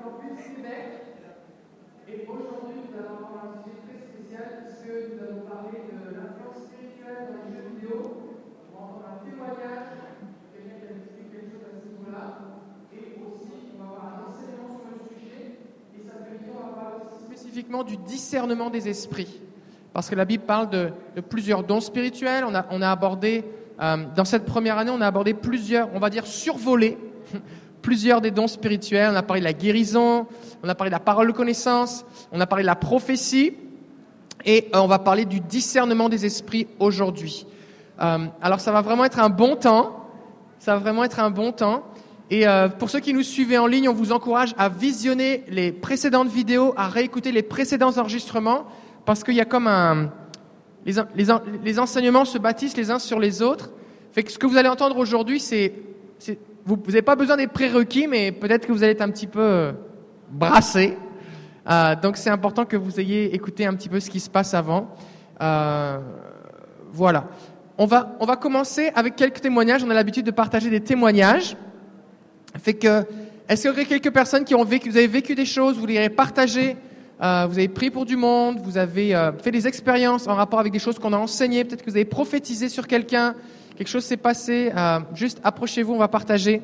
Campus Québec. Et aujourd'hui, nous allons avoir un sujet très spécial puisque nous allons parler de l'influence spirituelle dans les jeux vidéo. On va entendre un témoignage quelqu'un qui a expliqué quelque chose à ce niveau-là. Et aussi, on va avoir un enseignement sur le sujet. Et ça veut dire, on spécifiquement du discernement des esprits. Parce que la Bible parle de, de plusieurs dons spirituels. On a, on a abordé, euh, dans cette première année, on a abordé plusieurs, on va dire, survolés plusieurs des dons spirituels. On a parlé de la guérison, on a parlé de la parole de connaissance, on a parlé de la prophétie, et euh, on va parler du discernement des esprits aujourd'hui. Euh, alors ça va vraiment être un bon temps, ça va vraiment être un bon temps. Et euh, pour ceux qui nous suivent en ligne, on vous encourage à visionner les précédentes vidéos, à réécouter les précédents enregistrements, parce qu'il y a comme un... Les, les, les enseignements se bâtissent les uns sur les autres. Fait que ce que vous allez entendre aujourd'hui, c'est vous n'avez pas besoin des prérequis, mais peut-être que vous allez être un petit peu euh, brassé. Euh, donc c'est important que vous ayez écouté un petit peu ce qui se passe avant. Euh, voilà. On va, on va commencer avec quelques témoignages. On a l'habitude de partager des témoignages. Fait que, est-ce qu'il y aurait quelques personnes qui ont vécu, vous avez vécu des choses, vous voudriez partager, euh, vous avez prié pour du monde, vous avez fait des expériences en rapport avec des choses qu'on a enseignées, peut-être que vous avez prophétisé sur quelqu'un, quelque chose s'est passé, euh, juste approchez-vous, on va partager.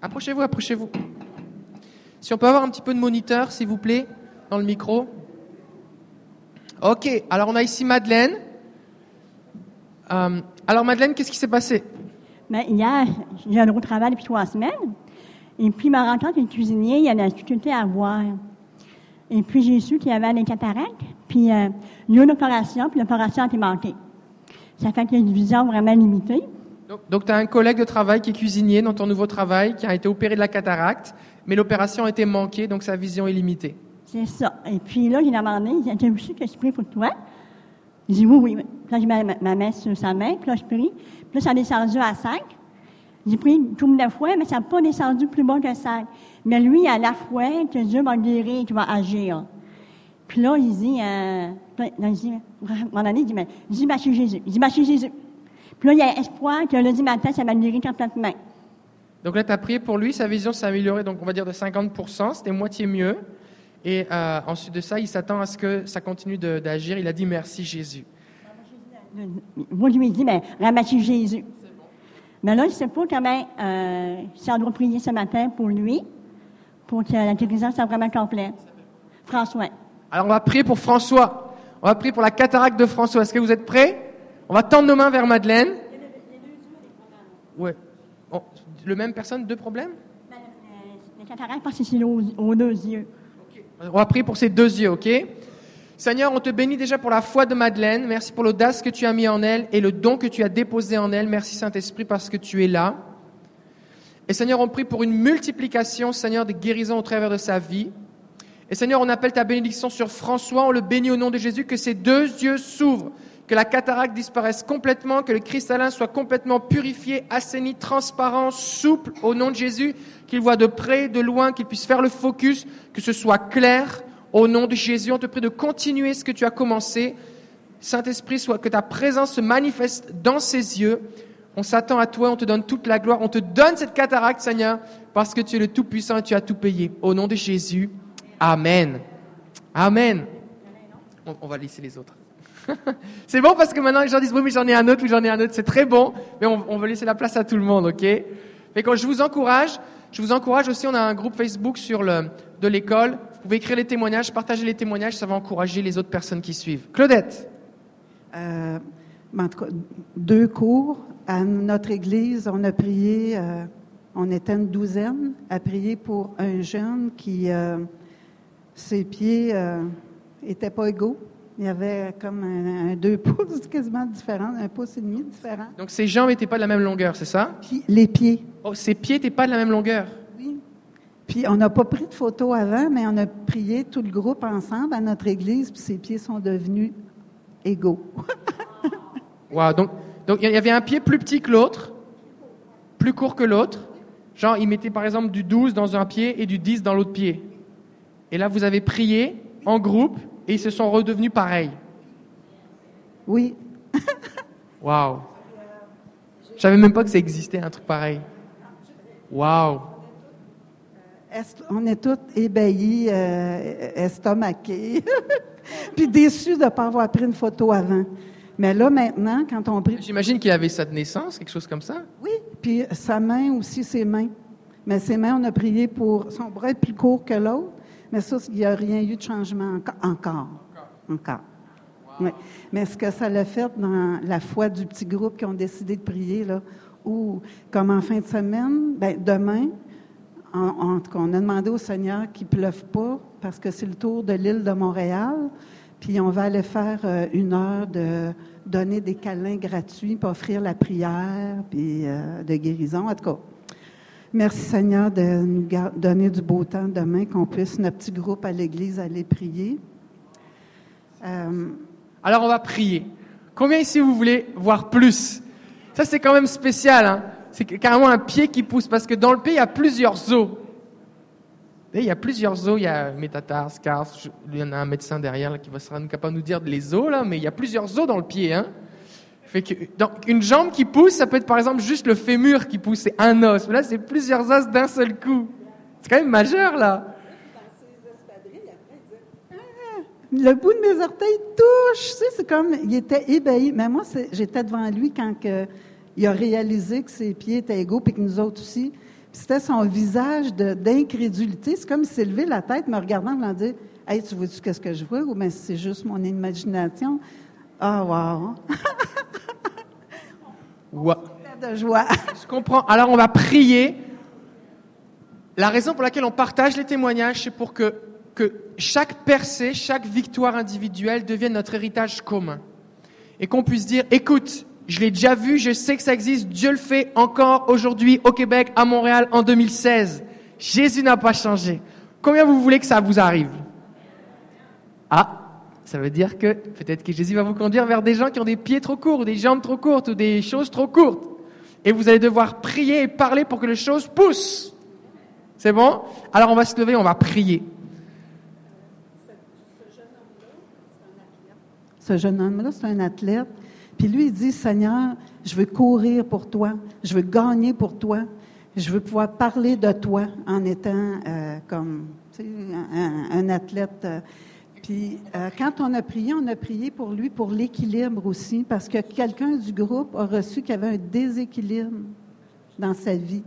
Approchez-vous, approchez-vous. Si on peut avoir un petit peu de moniteur, s'il vous plaît, dans le micro. Ok, alors on a ici Madeleine. Euh, alors Madeleine, qu'est-ce qui s'est passé? Ben, hier, j'ai un gros travail depuis trois semaines. Et puis, ma rencontre avec le cuisinier, il y a la difficulté à voir. Et puis, j'ai su qu'il y avait des cataractes. Puis, euh, il y a eu une opération, puis l'opération a été manquée. Ça fait qu'il y a une vision vraiment limitée. Donc, donc tu as un collègue de travail qui est cuisinier dans ton nouveau travail, qui a été opéré de la cataracte, mais l'opération a été manquée, donc sa vision est limitée. C'est ça. Et puis là, j'ai demandé, il dit, aussi que je prie pour toi? J'ai dit oui, oui. Puis là, j'ai mis ma main sur sa main, puis là, je prie. Puis là, ça a descendu à 5. J'ai pris tourne de fois, mais ça n'a pas descendu plus bas que 5. Mais lui, à la foi que Dieu va guérir, qu'il va agir. Puis là, il dit, euh, là, il dit, à un moment donné, il dit, mais, il dit, merci Jésus? Il dit, Jésus? Puis là, il y a espoir que lundi matin, ça va guérir complètement. Donc là, tu as prié pour lui, sa vision s'est améliorée, donc on va dire de 50%, c'était moitié mieux. Et euh, ensuite de ça, il s'attend à ce que ça continue d'agir. Il a dit merci Jésus. Moi, je lui ai dit, mais remercie Jésus? Mais là, je ne sais pas comment, euh, si on doit prier ce matin pour lui, pour que la guérison soit vraiment complète. François. Alors on va prier pour François. On va prier pour la cataracte de François. Est-ce que vous êtes prêts? On va tendre nos mains vers Madeleine. Ouais. Bon, le même personne, deux problèmes? Les cataractes, parce que c'est aux, aux deux yeux. On va prier pour ses deux yeux, ok? Seigneur, on te bénit déjà pour la foi de Madeleine. Merci pour l'audace que tu as mis en elle et le don que tu as déposé en elle. Merci Saint-Esprit parce que tu es là. Et Seigneur, on prie pour une multiplication, Seigneur, des guérisons au travers de sa vie. Et Seigneur, on appelle ta bénédiction sur François. On le bénit au nom de Jésus, que ses deux yeux s'ouvrent, que la cataracte disparaisse complètement, que le cristallin soit complètement purifié, assaini, transparent, souple au nom de Jésus, qu'il voit de près, de loin, qu'il puisse faire le focus, que ce soit clair. Au nom de Jésus, on te prie de continuer ce que tu as commencé. Saint-Esprit, soit que ta présence se manifeste dans ses yeux. On s'attend à toi, on te donne toute la gloire, on te donne cette cataracte, Seigneur, parce que tu es le Tout-Puissant et tu as tout payé. Au nom de Jésus, Amen. Amen. On, va laisser les autres. c'est bon parce que maintenant les gens disent oui mais j'en ai un autre, oui j'en ai un autre, c'est très bon, mais on, veut laisser la place à tout le monde, ok? Mais quand je vous encourage, je vous encourage aussi, on a un groupe Facebook sur le de l'école. Vous pouvez écrire les témoignages, partager les témoignages, ça va encourager les autres personnes qui suivent. Claudette? Euh, deux cours. À notre église, on a prié, euh, on était une douzaine, à prier pour un jeune qui, euh, ses pieds n'étaient pas égaux. Il y avait comme un, un deux pouces quasiment différent, un pouce et demi différent. Donc ses jambes n'étaient pas de la même longueur, c'est ça? Puis les pieds. Oh, ses pieds n'étaient pas de la même longueur. Oui. Puis on n'a pas pris de photos avant, mais on a prié tout le groupe ensemble à notre église, puis ses pieds sont devenus égaux. Wow, donc donc il y avait un pied plus petit que l'autre, plus court que l'autre. Genre, il mettait par exemple du 12 dans un pied et du 10 dans l'autre pied. Et là, vous avez prié en groupe et ils se sont redevenus pareils. Oui. Waouh. Je savais même pas que ça existait un truc pareil. Waouh. est- on est tous ébahis, euh, estomaqués, puis déçus de ne pas avoir pris une photo avant. Mais là, maintenant, quand on prie, J'imagine qu'il avait ça de naissance, quelque chose comme ça. oui, puis sa main aussi, ses mains. Mais ses mains, on a prié pour. Son bras est plus court que l'autre, mais ça, il n'y a rien eu de changement enco- encore. Encore. Oui. Mais ce que ça l'a fait dans la foi du petit groupe qui ont décidé de prier, là, ou comme en fin de semaine, ben, demain, en, en tout cas, on a demandé au Seigneur qu'il ne pleuve pas parce que c'est le tour de l'île de Montréal. Puis on va aller faire euh, une heure de donner des câlins gratuits, puis offrir la prière, puis euh, de guérison. En tout cas, merci Seigneur de nous donner du beau temps demain, qu'on puisse, notre petit groupe à l'église, aller prier. Euh, Alors on va prier. Combien ici vous voulez voir plus? Ça c'est quand même spécial. Hein c'est carrément un pied qui pousse parce que dans le pays il y a plusieurs os. Et il y a plusieurs os. Il y a métatar, scars. Il y en a un médecin derrière qui va sera capable de nous dire les os là, mais il y a plusieurs os dans le pied. Hein fait que, donc, une jambe qui pousse, ça peut être par exemple juste le fémur qui pousse, c'est un os. Là, c'est plusieurs os d'un seul coup. C'est quand même majeur là. Le bout de mes orteils touche. Tu sais, c'est comme, il était ébahi. Mais moi, j'étais devant lui quand il a réalisé que ses pieds étaient égaux, puis que nous autres aussi. C'était son visage d'incrédulité. C'est comme s'il levé la tête, me regardant, en dire Hey, tu vois-tu qu'est-ce que je vois? Ou bien c'est juste mon imagination. Ah, wow! Ouais. de joie. Je comprends. Alors on va prier. La raison pour laquelle on partage les témoignages, c'est pour que, que chaque percée, chaque victoire individuelle devienne notre héritage commun. Et qu'on puisse dire, écoute, je l'ai déjà vu, je sais que ça existe, Dieu le fait encore aujourd'hui au Québec, à Montréal, en 2016. Jésus n'a pas changé. Combien vous voulez que ça vous arrive? Ah, ça veut dire que peut-être que Jésus va vous conduire vers des gens qui ont des pieds trop courts, ou des jambes trop courtes, ou des choses trop courtes. Et vous allez devoir prier et parler pour que les choses poussent. C'est bon? Alors on va se lever, on va prier. Ce jeune homme-là, c'est un athlète. Puis lui, il dit, Seigneur, je veux courir pour toi, je veux gagner pour toi, je veux pouvoir parler de toi en étant euh, comme un athlète. euh. Puis euh, quand on a prié, on a prié pour lui pour l'équilibre aussi, parce que quelqu'un du groupe a reçu qu'il y avait un déséquilibre dans sa vie.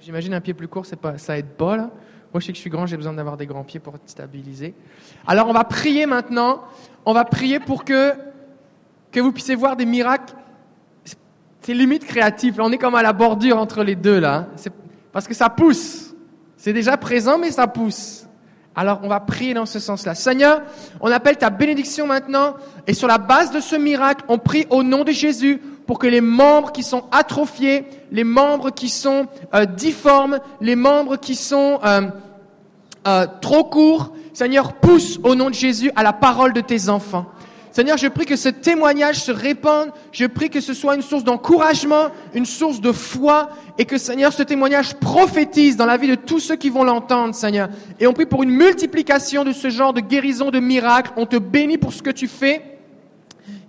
J'imagine un pied plus court, ça aide pas là. Moi, je sais que je suis grand, j'ai besoin d'avoir des grands pieds pour être stabilisé. Alors, on va prier maintenant. On va prier pour que que vous puissiez voir des miracles. C'est limite créatif. On est comme à la bordure entre les deux là. parce que ça pousse. C'est déjà présent, mais ça pousse. Alors, on va prier dans ce sens-là. Seigneur, on appelle ta bénédiction maintenant, et sur la base de ce miracle, on prie au nom de Jésus pour que les membres qui sont atrophiés, les membres qui sont euh, difformes, les membres qui sont euh, euh, trop courts, Seigneur, pousse au nom de Jésus à la parole de tes enfants. Seigneur, je prie que ce témoignage se répande. Je prie que ce soit une source d'encouragement, une source de foi, et que, Seigneur, ce témoignage prophétise dans la vie de tous ceux qui vont l'entendre, Seigneur. Et on prie pour une multiplication de ce genre de guérison, de miracles. On te bénit pour ce que tu fais.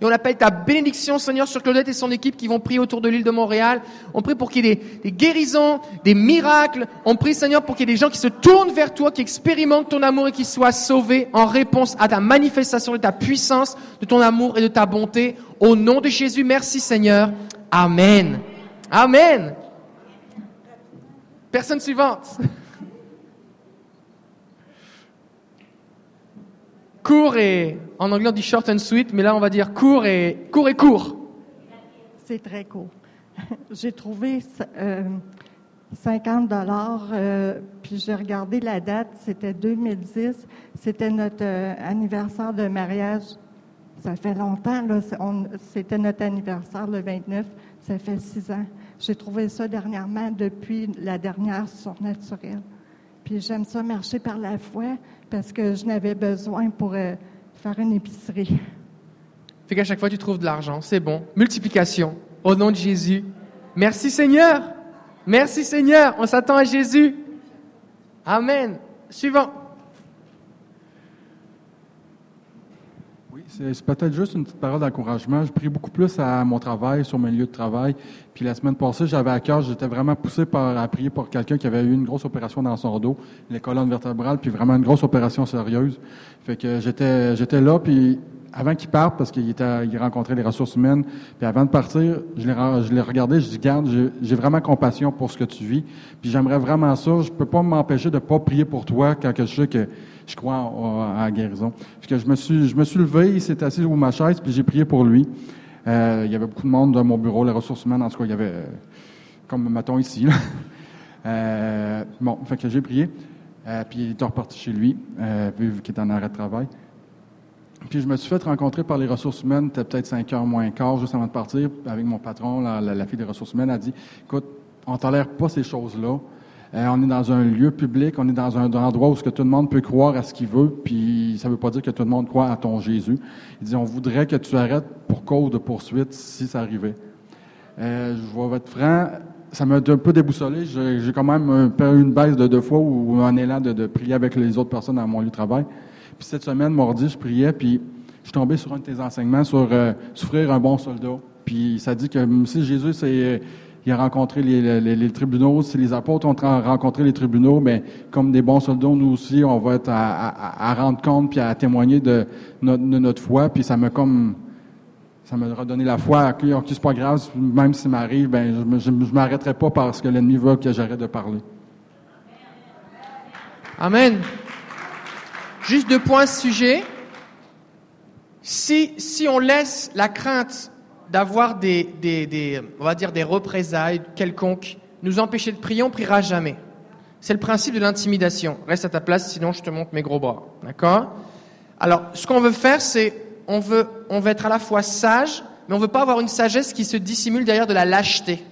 Et on appelle ta bénédiction, Seigneur, sur Claudette et son équipe qui vont prier autour de l'île de Montréal. On prie pour qu'il y ait des, guérisons, des miracles. On prie, Seigneur, pour qu'il y ait des gens qui se tournent vers toi, qui expérimentent ton amour et qui soient sauvés en réponse à ta manifestation de ta puissance, de ton amour et de ta bonté. Au nom de Jésus, merci, Seigneur. Amen. Amen. Personne suivante. Court et, en anglais on dit short and sweet, mais là on va dire court et, court et court. C'est très court. J'ai trouvé euh, 50 dollars, euh, puis j'ai regardé la date, c'était 2010, c'était notre euh, anniversaire de mariage. Ça fait longtemps, là, c'était notre anniversaire le 29, ça fait six ans. J'ai trouvé ça dernièrement depuis la dernière surnaturelle. Puis j'aime ça marcher par la foi parce que je n'avais besoin pour euh, faire une épicerie. Fait qu'à chaque fois tu trouves de l'argent, c'est bon. Multiplication, au nom de Jésus. Merci Seigneur. Merci Seigneur. On s'attend à Jésus. Amen. Suivant. Oui, C'est peut-être juste une petite parole d'encouragement. Je prie beaucoup plus à mon travail, sur mes lieux de travail. Puis la semaine passée, j'avais à cœur, j'étais vraiment poussé par, à prier pour quelqu'un qui avait eu une grosse opération dans son dos, les colonnes vertébrales, puis vraiment une grosse opération sérieuse. Fait que j'étais, j'étais là, puis avant qu'il parte, parce qu'il était, il rencontrait les ressources humaines, puis avant de partir, je l'ai, je l'ai regardé, je dis, garde, j'ai, vraiment compassion pour ce que tu vis, puis j'aimerais vraiment ça. Je peux pas m'empêcher de pas prier pour toi quand je sais que je crois à la guérison. Je me suis, je me suis levé, il s'est assis sur ma chaise, puis j'ai prié pour lui. Euh, il y avait beaucoup de monde dans mon bureau, les ressources humaines, en tout cas, il y avait, euh, comme mettons ici. Euh, bon, fait que j'ai prié, euh, puis il est reparti chez lui, vu qu'il est en arrêt de travail. Puis je me suis fait rencontrer par les ressources humaines, c'était peut-être 5 heures moins quart, juste avant de partir, avec mon patron, la, la- la fille des ressources humaines, a dit, écoute, on tolère pas ces choses-là. Euh, on est dans un lieu public, on est dans un endroit où ce que tout le monde peut croire à ce qu'il veut, puis ça veut pas dire que tout le monde croit à ton Jésus. Il dit, on voudrait que tu arrêtes pour cause de poursuite si ça arrivait. Euh, je vais être franc, ça m'a un peu déboussolé. J'ai quand même peu une baisse de deux fois ou un élan de, de prier avec les autres personnes dans mon lieu de travail. Puis cette semaine, mardi, je priais, puis je suis tombé sur un de tes enseignements sur euh, souffrir un bon soldat. Puis ça dit que si Jésus, c'est, euh, il a rencontré les, les- les tribunaux, si les apôtres ont rencontré les tribunaux, mais comme des bons soldats, nous aussi, on va être à, à- à rendre compte puis à témoigner de notre, de notre foi. Puis ça m'a comme ça m'a redonné la foi. Ok, ok, c'est pas grave, même si m'arrive, ben me- me- je m'arrêterai pas parce que l'ennemi veut que j'arrête de parler. Amen. Juste deux points à ce sujet. Si, si on laisse la crainte d'avoir des, des, on va dire des représailles quelconques nous empêcher de prier, on priera jamais. C'est le principe de l'intimidation. Reste à ta place, sinon je te montre mes gros bras. D'accord? Alors, ce qu'on veut faire, c'est, on veut, on veut être à la fois sage, mais on veut pas avoir une sagesse qui se dissimule derrière de la lâcheté.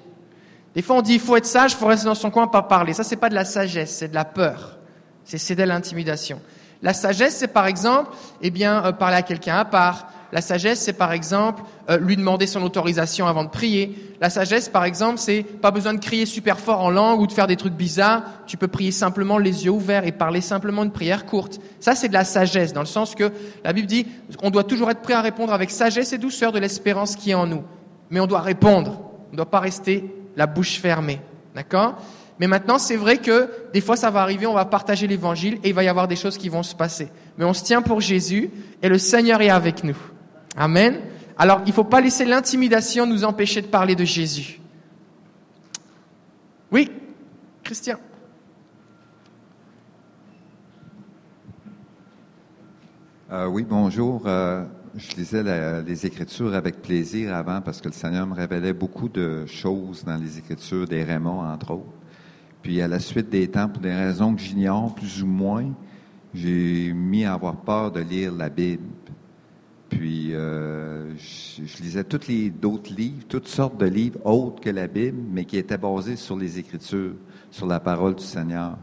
Des fois, on dit il faut être sage, il faut rester dans son coin, pas parler. Ça, c'est pas de la sagesse, c'est de la peur. C'est c'est de l'intimidation. La sagesse, c'est par exemple, eh bien, euh, parler à quelqu'un à part. La sagesse, c'est par exemple euh, lui demander son autorisation avant de prier. La sagesse, par exemple, c'est pas besoin de crier super fort en langue ou de faire des trucs bizarres. Tu peux prier simplement les yeux ouverts et parler simplement une prière courte. Ça, c'est de la sagesse, dans le sens que la Bible dit on doit toujours être prêt à répondre avec sagesse et douceur de l'espérance qui est en nous. Mais on doit répondre. On ne doit pas rester la bouche fermée. D'accord? Mais maintenant, c'est vrai que des fois, ça va arriver, on va partager l'évangile et il va y avoir des choses qui vont se passer. Mais on se tient pour Jésus et le Seigneur est avec nous. Amen. Alors, il ne faut pas laisser l'intimidation nous empêcher de parler de Jésus. Oui, Christian. Euh, oui, bonjour. Euh, je lisais les Écritures avec plaisir avant parce que le Seigneur me révélait beaucoup de choses dans les Écritures, des Raymond, entre autres. Puis à la suite des temps, pour des raisons que j'ignore plus ou moins, j'ai mis à avoir peur de lire la Bible. Puis euh, je, je lisais tous les d'autres livres, toutes sortes de livres autres que la Bible, mais qui étaient basés sur les Écritures, sur la parole du Seigneur.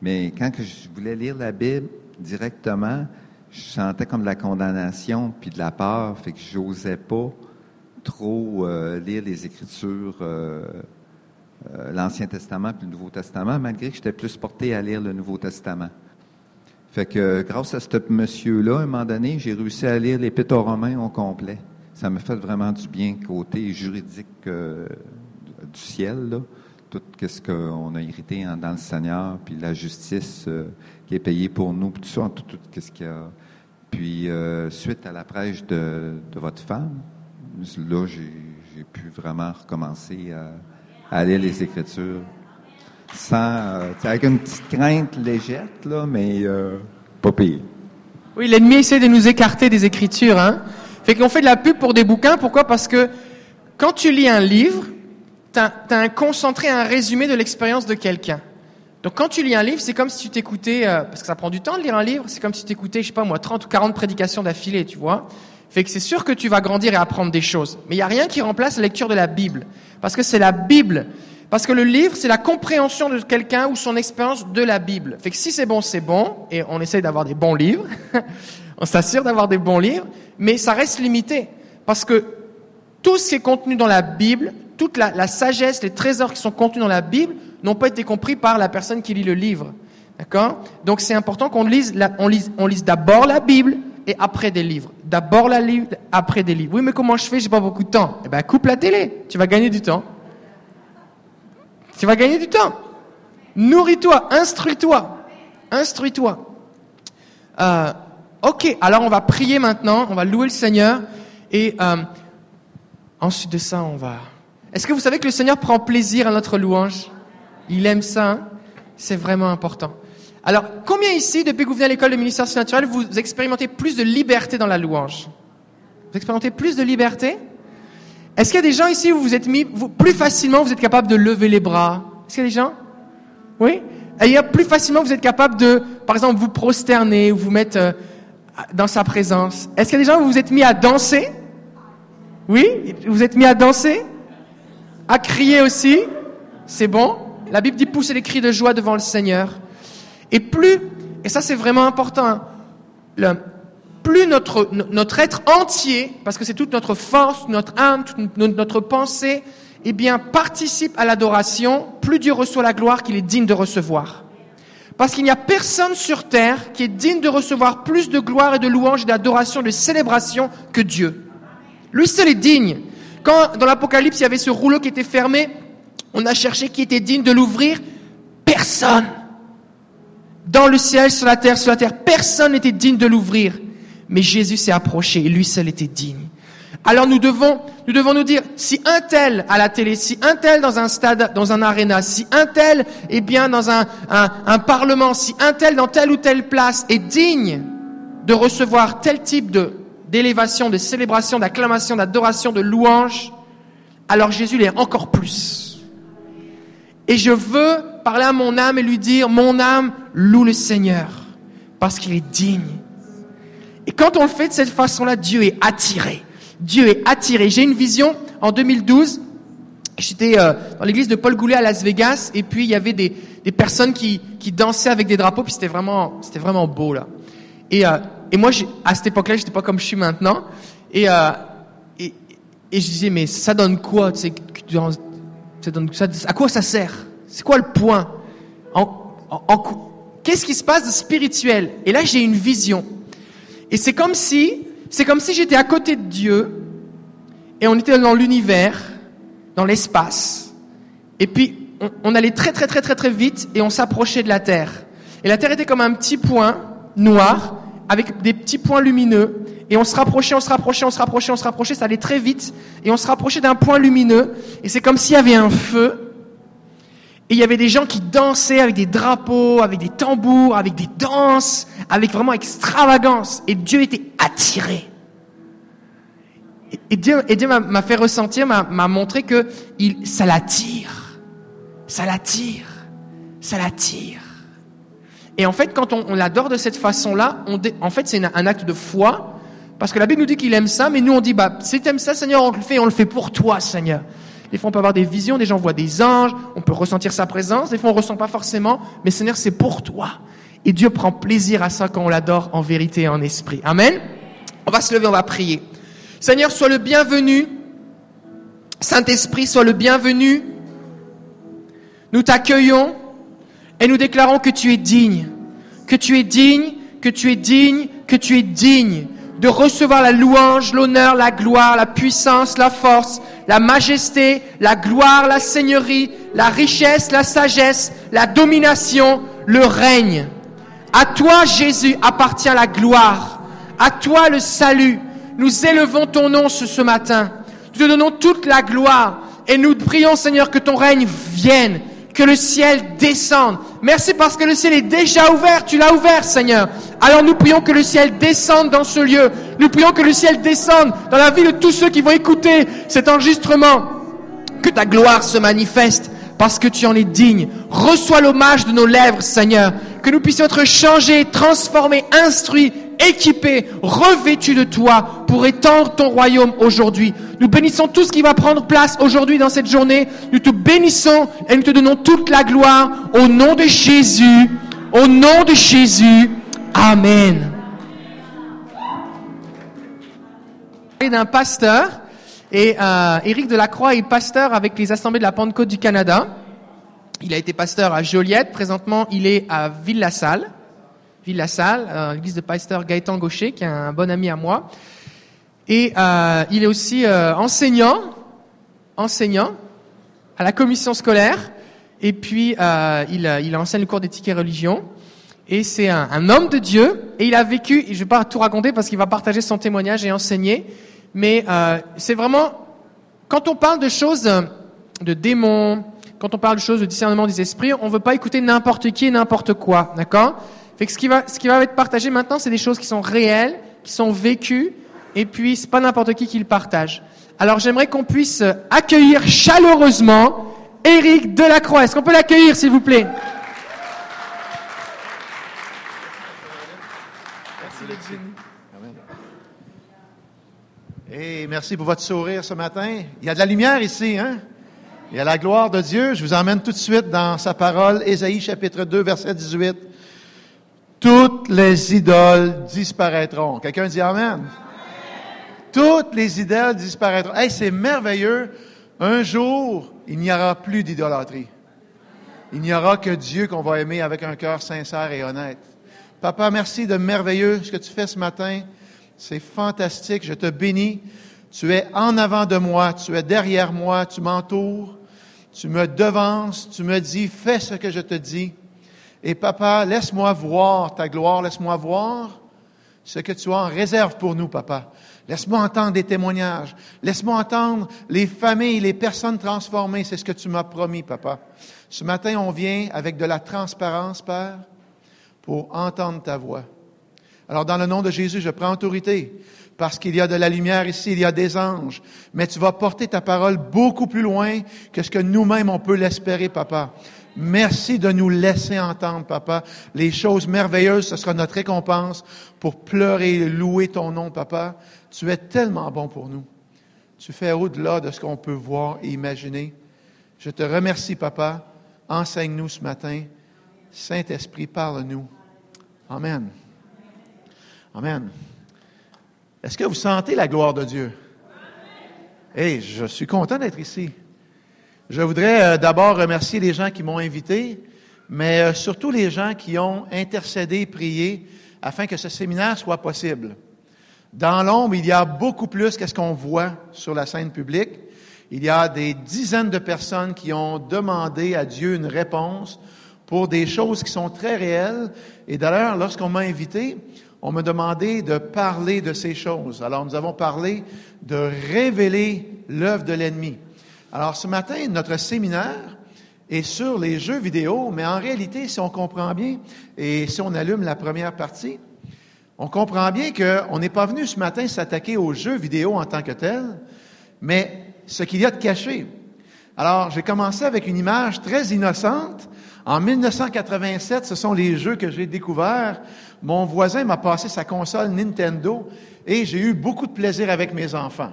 Mais quand je voulais lire la Bible directement, je sentais comme de la condamnation puis de la peur, fait que j'osais pas trop euh, lire les Écritures, euh, l'Ancien Testament puis le Nouveau Testament, malgré que j'étais plus porté à lire le Nouveau Testament. Fait que grâce à ce monsieur-là, à un moment donné, j'ai réussi à lire l'Épître aux Romains au complet. Ça me fait vraiment du bien côté juridique euh, du ciel, là. Tout ce qu'on a hérité dans le Seigneur, puis la justice euh, qui est payée pour nous, puis tout ça, tout, tout ce qu'il y a. Puis euh, suite à la prêche de, votre femme, là, j'ai j'ai pu vraiment recommencer à, à lire les Écritures sans, euh, avec une petite crainte légère, là, mais euh, pas pire. Oui, l'ennemi essaie de nous écarter des Écritures. Hein. Fait qu'on fait de la pub pour des bouquins. Pourquoi? Parce que quand tu lis un livre, tu as, un concentré, un résumé de l'expérience de quelqu'un. Donc quand tu lis un livre, c'est comme si tu t'écoutais, euh, parce que ça prend du temps de lire un livre, c'est comme si tu t'écoutais, je sais pas moi, 30 ou 40 prédications d'affilée, tu vois. Fait que c'est sûr que tu vas grandir et apprendre des choses. Mais il n'y a rien qui remplace la lecture de la Bible. Parce que c'est la Bible. Parce que le livre, c'est la compréhension de quelqu'un ou son expérience de la Bible. Fait que si c'est bon, c'est bon. Et on essaye d'avoir des bons livres. on s'assure d'avoir des bons livres. Mais ça reste limité. Parce que tout ce qui est contenu dans la Bible, toute la, sagesse, les trésors qui sont contenus dans la Bible, n'ont pas été compris par la personne qui lit le livre. D'accord? Donc c'est important qu'on lise, on lise, on lise d'abord la Bible, et après des livres. D'abord la livre, après des livres. Oui, mais comment je fais? J'ai pas beaucoup de temps. Eh ben, coupe la télé. Tu vas gagner du temps. Tu vas gagner du temps. Nourris-toi, instruis-toi, instruis-toi. Euh, ok, alors on va prier maintenant, on va louer le Seigneur et euh, ensuite de ça, on va. Est-ce que vous savez que le Seigneur prend plaisir à notre louange? Il aime ça. Hein? C'est vraiment important. Alors, combien ici, depuis que vous venez à l'école de ministère surnaturel, vous expérimentez plus de liberté dans la louange? Vous expérimentez plus de liberté? Est-ce qu'il y a des gens ici où vous êtes mis, plus facilement, vous êtes capable de lever les bras? Est-ce qu'il y a des gens? Oui? Et il y a plus facilement, vous êtes capable de, par exemple, vous prosterner ou vous mettre euh, dans sa présence. Est-ce qu'il y a des gens où vous vous êtes mis à danser? Oui? Vous êtes mis à danser? À crier aussi? C'est bon? La Bible dit pousser les cris de joie devant le Seigneur. Et plus, et ça c'est vraiment important, hein, le, plus notre, être entier, parce que c'est toute notre force, notre âme, toute notre pensée, eh bien, participe à l'adoration, plus Dieu reçoit la gloire qu'il est digne de recevoir. Parce qu'il n'y a personne sur terre qui est digne de recevoir plus de gloire et de louange d'adoration, de célébration que Dieu. Lui seul est digne. Quand dans l'Apocalypse il y avait ce rouleau qui était fermé, on a cherché qui était digne de l'ouvrir. Personne. Dans le ciel, sur la terre, sur la terre, personne n'était digne de l'ouvrir. Mais Jésus s'est approché et lui seul était digne. Alors nous devons, nous devons nous dire, si un tel à la télé, si un tel dans un stade, dans un aréna, si un tel est bien dans un, un, un parlement, si un tel dans telle ou telle place est digne de recevoir tel type de, d'élévation, de célébration, d'acclamation, d'adoration, de louange, alors Jésus l'est encore plus. Et je veux parler à mon âme et lui dire, mon âme loue le Seigneur, parce qu'il est digne. Et quand on le fait de cette façon-là, Dieu est attiré. Dieu est attiré. J'ai une vision en 2012. J'étais euh, dans l'église de Paul Goulet à Las Vegas, et puis il y avait des, des personnes qui, qui dansaient avec des drapeaux, puis c'était vraiment, c'était vraiment beau là. Et, euh, et moi, à cette époque-là, j'étais pas comme je suis maintenant. Et, euh, et, et, je disais, mais ça donne quoi À quoi ça sert? C'est quoi le point? Qu'est-ce qui se passe spirituel? Et là, j'ai une vision. Et c'est comme si c'est comme si j'étais à côté de Dieu et on était dans l'univers, dans l'espace. Et puis, on, allait très très très très très vite et on s'approchait de la Terre. Et la Terre était comme un petit point noir avec des petits points lumineux. Et on se rapprochait, on se rapprochait, on se rapprochait, on se rapprochait, ça allait très vite. Et on se rapprochait d'un point lumineux. Et c'est comme s'il y avait un feu. Et il y avait des gens qui dansaient avec des drapeaux, avec des tambours, avec des danses, avec vraiment extravagance. Et Dieu était attiré. Et Dieu, et Dieu m'a fait ressentir, m'a montré que il, ça l'attire. Ça l'attire. Ça l'attire. Et en fait, quand on, l'adore de cette façon-là, en fait, c'est un acte de foi. Parce que la Bible nous dit qu'il aime ça, mais nous on dit, bah, si tu aimes ça, Seigneur, on le fait, on le fait pour toi, Seigneur. Des fois, on peut avoir des visions, des gens voient des anges, on peut ressentir sa présence. Des fois, on ressent pas forcément, mais Seigneur, c'est pour toi. Et Dieu prend plaisir à ça quand on l'adore en vérité et en esprit. Amen. On va se lever, on va prier. Seigneur, sois le bienvenu. Saint-Esprit, sois le bienvenu. Nous t'accueillons et nous déclarons que tu es digne, que tu es digne, que tu es digne, que tu es digne de recevoir la louange, l'honneur, la gloire, la puissance, la force, la majesté, la gloire, la seigneurie, la richesse, la sagesse, la domination, le règne. À toi, Jésus, appartient la gloire. À toi, le salut. Nous élevons ton nom ce, ce matin. Nous te donnons toute la gloire. Et nous prions, Seigneur, que ton règne vienne, que le ciel descende. Merci parce que le ciel est déjà ouvert. Tu l'as ouvert, Seigneur. Alors nous prions que le ciel descende dans ce lieu. Nous prions que le ciel descende dans la vie de tous ceux qui vont écouter cet enregistrement. Que ta gloire se manifeste parce que tu en es digne. Reçois l'hommage de nos lèvres, Seigneur. Que nous puissions être changés, transformés, instruits, équipés, revêtus de toi pour étendre ton royaume aujourd'hui. Nous bénissons tout ce qui va prendre place aujourd'hui dans cette journée. Nous te bénissons et nous te donnons toute la gloire au nom de Jésus. Au nom de Jésus. Amen. d'un pasteur et euh, Éric Delacroix est pasteur avec les Assemblées de la Pentecôte du Canada. Il a été pasteur à Joliette. Présentement, il est à Ville-la-Salle. Ville-la-Salle, à l'église de pasteur Gaëtan Gaucher, qui est un bon ami à moi. Et euh, il est aussi euh, enseignant, enseignant à la commission scolaire. Et puis, euh, il, euh, il enseigne le cours d'éthique et religion. Et c'est un, un homme de Dieu. Et il a vécu, je vais pas tout raconter parce qu'il va partager son témoignage et enseigner. Mais euh, c'est vraiment, quand on parle de choses, euh, de démons, quand on parle de choses de discernement des esprits, on veut pas écouter n'importe qui et n'importe quoi. D'accord? Fait que ce qui va, ce qui va être partagé maintenant, c'est des choses qui sont réelles, qui sont vécues. Et puis, c'est pas n'importe qui qui le partage. Alors, j'aimerais qu'on puisse accueillir chaleureusement Éric Delacroix. Est-ce qu'on peut l'accueillir, s'il vous plaît? Et merci pour votre sourire ce matin. Il y a de la lumière ici, hein? Il y a la gloire de Dieu. Je vous emmène tout de suite dans sa parole, Ésaïe chapitre 2, verset 18. Toutes les idoles disparaîtront. Quelqu'un dit Amen? Toutes les idoles disparaîtront. Hey, c'est merveilleux. Un jour, il n'y aura plus d'idolâtrie. Il n'y aura que Dieu qu'on va aimer avec un cœur sincère et honnête. Papa, merci de merveilleux ce que tu fais ce matin. C'est fantastique. Je te bénis. Tu es en avant de moi. Tu es derrière moi. Tu m'entoures. Tu me devances. Tu me dis, fais ce que je te dis. Et papa, laisse-moi voir ta gloire. Laisse-moi voir ce que tu as en réserve pour nous, papa. Laisse-moi entendre des témoignages. Laisse-moi entendre les familles, les personnes transformées. C'est ce que tu m'as promis, papa. Ce matin, on vient avec de la transparence, Père, pour entendre ta voix. Alors, dans le nom de Jésus, je prends autorité parce qu'il y a de la lumière ici, il y a des anges. Mais tu vas porter ta parole beaucoup plus loin que ce que nous-mêmes on peut l'espérer, papa. Merci de nous laisser entendre, papa. Les choses merveilleuses, ce sera notre récompense pour pleurer et louer ton nom, papa. Tu es tellement bon pour nous. Tu fais au-delà de ce qu'on peut voir et imaginer. Je te remercie, papa. Enseigne-nous ce matin. Saint-Esprit, parle-nous. Amen. Amen. Est-ce que vous sentez la gloire de Dieu? Hey, je suis content d'être ici. Je voudrais euh, d'abord remercier les gens qui m'ont invité, mais euh, surtout les gens qui ont intercédé, prié, afin que ce séminaire soit possible. Dans l'ombre, il y a beaucoup plus que ce qu'on voit sur la scène publique. Il y a des dizaines de personnes qui ont demandé à Dieu une réponse pour des choses qui sont très réelles. Et d'ailleurs, lorsqu'on m'a invité, on m'a demandé de parler de ces choses. Alors, nous avons parlé de révéler l'œuvre de l'ennemi. Alors, ce matin, notre séminaire est sur les jeux vidéo, mais en réalité, si on comprend bien, et si on allume la première partie, on comprend bien qu'on n'est pas venu ce matin s'attaquer aux jeux vidéo en tant que tels, mais ce qu'il y a de caché. Alors, j'ai commencé avec une image très innocente. En 1987, ce sont les jeux que j'ai découverts. Mon voisin m'a passé sa console Nintendo et j'ai eu beaucoup de plaisir avec mes enfants.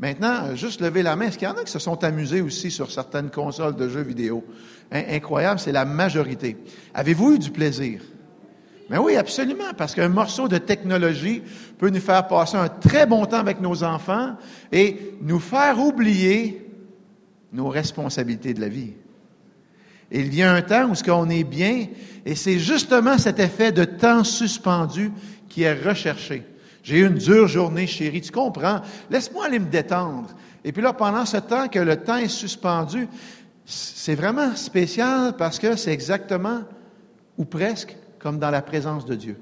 Maintenant, juste lever la main. Est-ce qu'il y en a qui se sont amusés aussi sur certaines consoles de jeux vidéo? incroyable, c'est la majorité. Avez-vous eu du plaisir? Mais oui, absolument, parce qu'un morceau de technologie peut nous faire passer un très bon temps avec nos enfants et nous faire oublier nos responsabilités de la vie. Et il vient un temps où ce qu'on est bien, et c'est justement cet effet de temps suspendu qui est recherché. J'ai eu une dure journée, chérie, tu comprends? Laisse-moi aller me détendre. Et puis là, pendant ce temps que le temps est suspendu, c'est vraiment spécial parce que c'est exactement, ou presque, comme dans la présence de Dieu.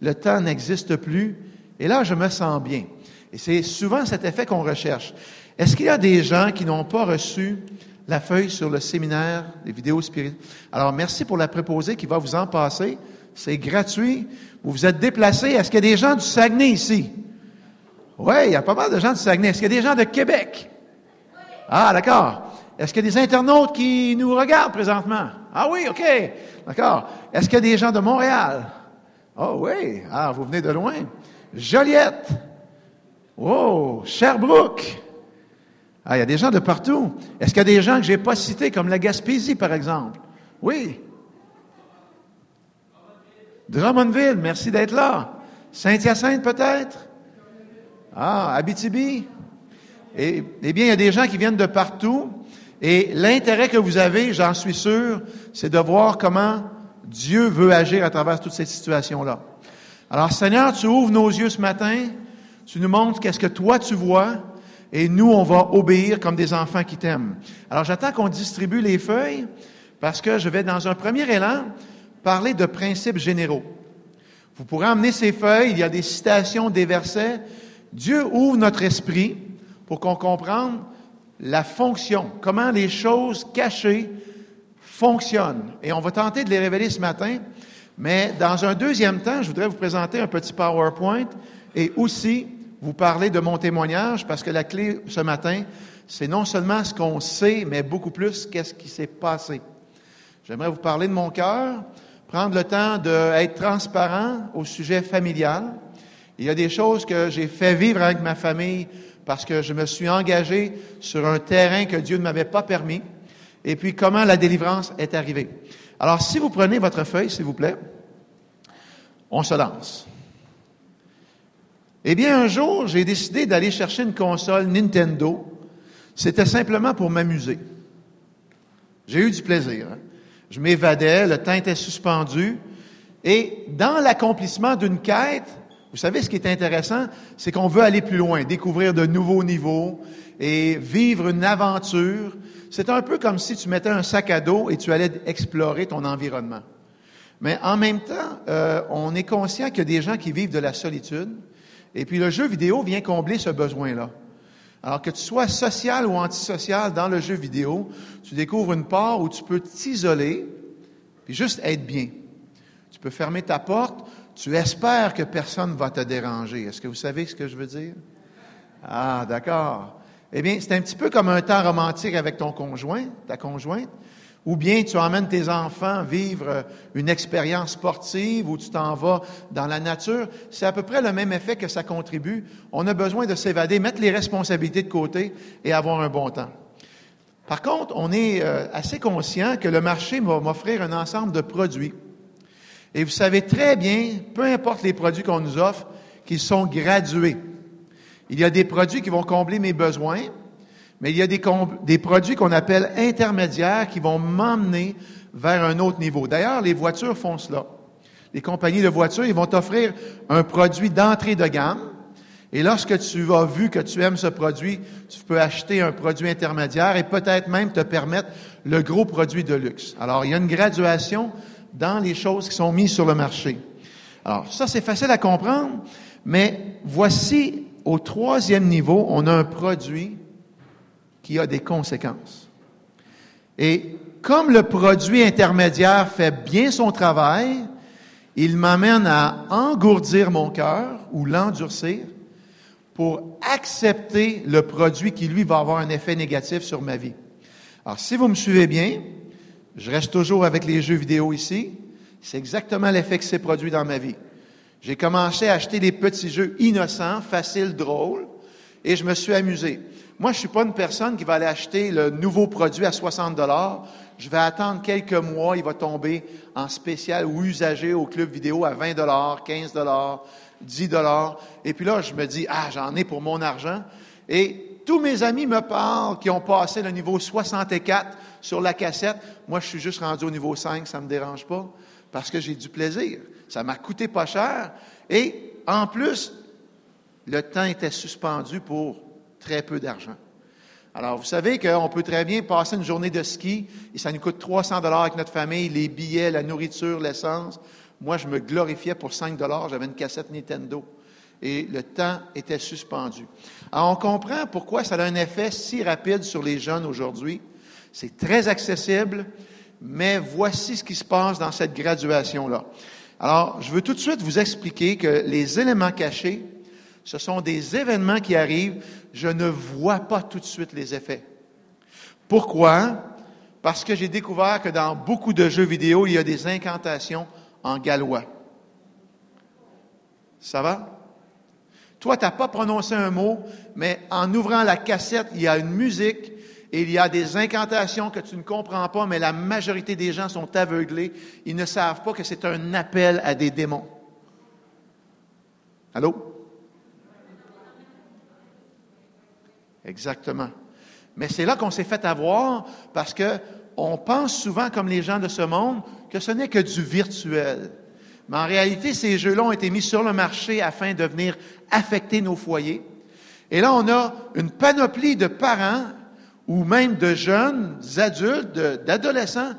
Le temps n'existe plus, et là, je me sens bien. Et c'est souvent cet effet qu'on recherche. Est-ce qu'il y a des gens qui n'ont pas reçu la feuille sur le séminaire des vidéos spirituelles? Alors, merci pour la préposée qui va vous en passer. C'est gratuit. Vous vous êtes déplacés. Est-ce qu'il y a des gens du Saguenay ici? Oui, il y a pas mal de gens du Saguenay. Est-ce qu'il y a des gens de Québec? Ah, d'accord. Est-ce qu'il y a des internautes qui nous regardent présentement? Ah oui, OK. D'accord. Est-ce qu'il y a des gens de Montréal? Oh oui. Ah, vous venez de loin. Joliette. Oh, Sherbrooke. Ah, il y a des gens de partout. Est-ce qu'il y a des gens que j'ai pas cités, comme la Gaspésie, par exemple? Oui. Drummondville, merci d'être là. Saint-Hyacinthe, peut-être? Ah, Abitibi? Et, eh bien, il y a des gens qui viennent de partout. Et l'intérêt que vous avez, j'en suis sûr, c'est de voir comment Dieu veut agir à travers toute cette situation-là. Alors, Seigneur, tu ouvres nos yeux ce matin, tu nous montres qu'est-ce que toi tu vois, et nous, on va obéir comme des enfants qui t'aiment. Alors, j'attends qu'on distribue les feuilles, parce que je vais, dans un premier élan, parler de principes généraux. Vous pourrez emmener ces feuilles, il y a des citations, des versets. Dieu ouvre notre esprit pour qu'on comprenne la fonction, comment les choses cachées fonctionnent. Et on va tenter de les révéler ce matin. Mais dans un deuxième temps, je voudrais vous présenter un petit PowerPoint et aussi vous parler de mon témoignage parce que la clé ce matin, c'est non seulement ce qu'on sait, mais beaucoup plus qu'est-ce qui s'est passé. J'aimerais vous parler de mon cœur, prendre le temps d'être transparent au sujet familial. Il y a des choses que j'ai fait vivre avec ma famille parce que je me suis engagé sur un terrain que Dieu ne m'avait pas permis. Et puis comment la délivrance est arrivée. Alors, si vous prenez votre feuille, s'il vous plaît, on se lance. Eh bien, un jour, j'ai décidé d'aller chercher une console Nintendo. C'était simplement pour m'amuser. J'ai eu du plaisir. Hein. Je m'évadais, le temps était suspendu. Et dans l'accomplissement d'une quête, vous savez, ce qui est intéressant, c'est qu'on veut aller plus loin, découvrir de nouveaux niveaux et vivre une aventure. C'est un peu comme si tu mettais un sac à dos et tu allais explorer ton environnement. Mais en même temps, euh, on est conscient qu'il y a des gens qui vivent de la solitude. Et puis le jeu vidéo vient combler ce besoin-là. Alors que tu sois social ou antisocial dans le jeu vidéo, tu découvres une part où tu peux t'isoler, puis juste être bien. Tu peux fermer ta porte, tu espères que personne ne va te déranger. Est-ce que vous savez ce que je veux dire? Ah, d'accord. Eh bien, c'est un petit peu comme un temps romantique avec ton conjoint, ta conjointe, ou bien tu emmènes tes enfants vivre une expérience sportive ou tu t'en vas dans la nature. C'est à peu près le même effet que ça contribue. On a besoin de s'évader, mettre les responsabilités de côté et avoir un bon temps. Par contre, on est euh, assez conscient que le marché va m'offrir un ensemble de produits et vous savez très bien, peu importe les produits qu'on nous offre, qu'ils sont gradués. Il y a des produits qui vont combler mes besoins, mais il y a des, des produits qu'on appelle intermédiaires qui vont m'emmener vers un autre niveau. D'ailleurs, les voitures font cela. Les compagnies de voitures, ils vont t'offrir un produit d'entrée de gamme. Et lorsque tu as vu que tu aimes ce produit, tu peux acheter un produit intermédiaire et peut-être même te permettre le gros produit de luxe. Alors, il y a une graduation dans les choses qui sont mises sur le marché. Alors, ça, c'est facile à comprendre, mais voici, au troisième niveau, on a un produit qui a des conséquences. Et comme le produit intermédiaire fait bien son travail, il m'amène à engourdir mon cœur ou l'endurcir pour accepter le produit qui, lui, va avoir un effet négatif sur ma vie. Alors, si vous me suivez bien, je reste toujours avec les jeux vidéo ici. C'est exactement l'effet que c'est produit dans ma vie. J'ai commencé à acheter des petits jeux innocents, faciles, drôles, et je me suis amusé. Moi, je suis pas une personne qui va aller acheter le nouveau produit à 60 dollars. Je vais attendre quelques mois, il va tomber en spécial ou usagé au club vidéo à 20 dollars, 15 dollars, 10 dollars. Et puis là, je me dis, ah, j'en ai pour mon argent. Et tous mes amis me parlent qui ont passé le niveau 64 sur la cassette. Moi, je suis juste rendu au niveau 5, ça ne me dérange pas, parce que j'ai du plaisir. Ça m'a coûté pas cher. Et en plus, le temps était suspendu pour très peu d'argent. Alors, vous savez qu'on peut très bien passer une journée de ski et ça nous coûte 300 dollars avec notre famille, les billets, la nourriture, l'essence. Moi, je me glorifiais pour 5 dollars. J'avais une cassette Nintendo et le temps était suspendu. Alors, on comprend pourquoi ça a un effet si rapide sur les jeunes aujourd'hui. C'est très accessible, mais voici ce qui se passe dans cette graduation-là. Alors, je veux tout de suite vous expliquer que les éléments cachés, ce sont des événements qui arrivent. Je ne vois pas tout de suite les effets. Pourquoi? Parce que j'ai découvert que dans beaucoup de jeux vidéo, il y a des incantations en gallois. Ça va? Toi, tu n'as pas prononcé un mot, mais en ouvrant la cassette, il y a une musique et il y a des incantations que tu ne comprends pas, mais la majorité des gens sont aveuglés. Ils ne savent pas que c'est un appel à des démons. Allô? Exactement. Mais c'est là qu'on s'est fait avoir parce que on pense souvent, comme les gens de ce monde, que ce n'est que du virtuel. Mais en réalité, ces jeux-là ont été mis sur le marché afin de venir affecter nos foyers. Et là, on a une panoplie de parents ou même de jeunes adultes, d'adolescents,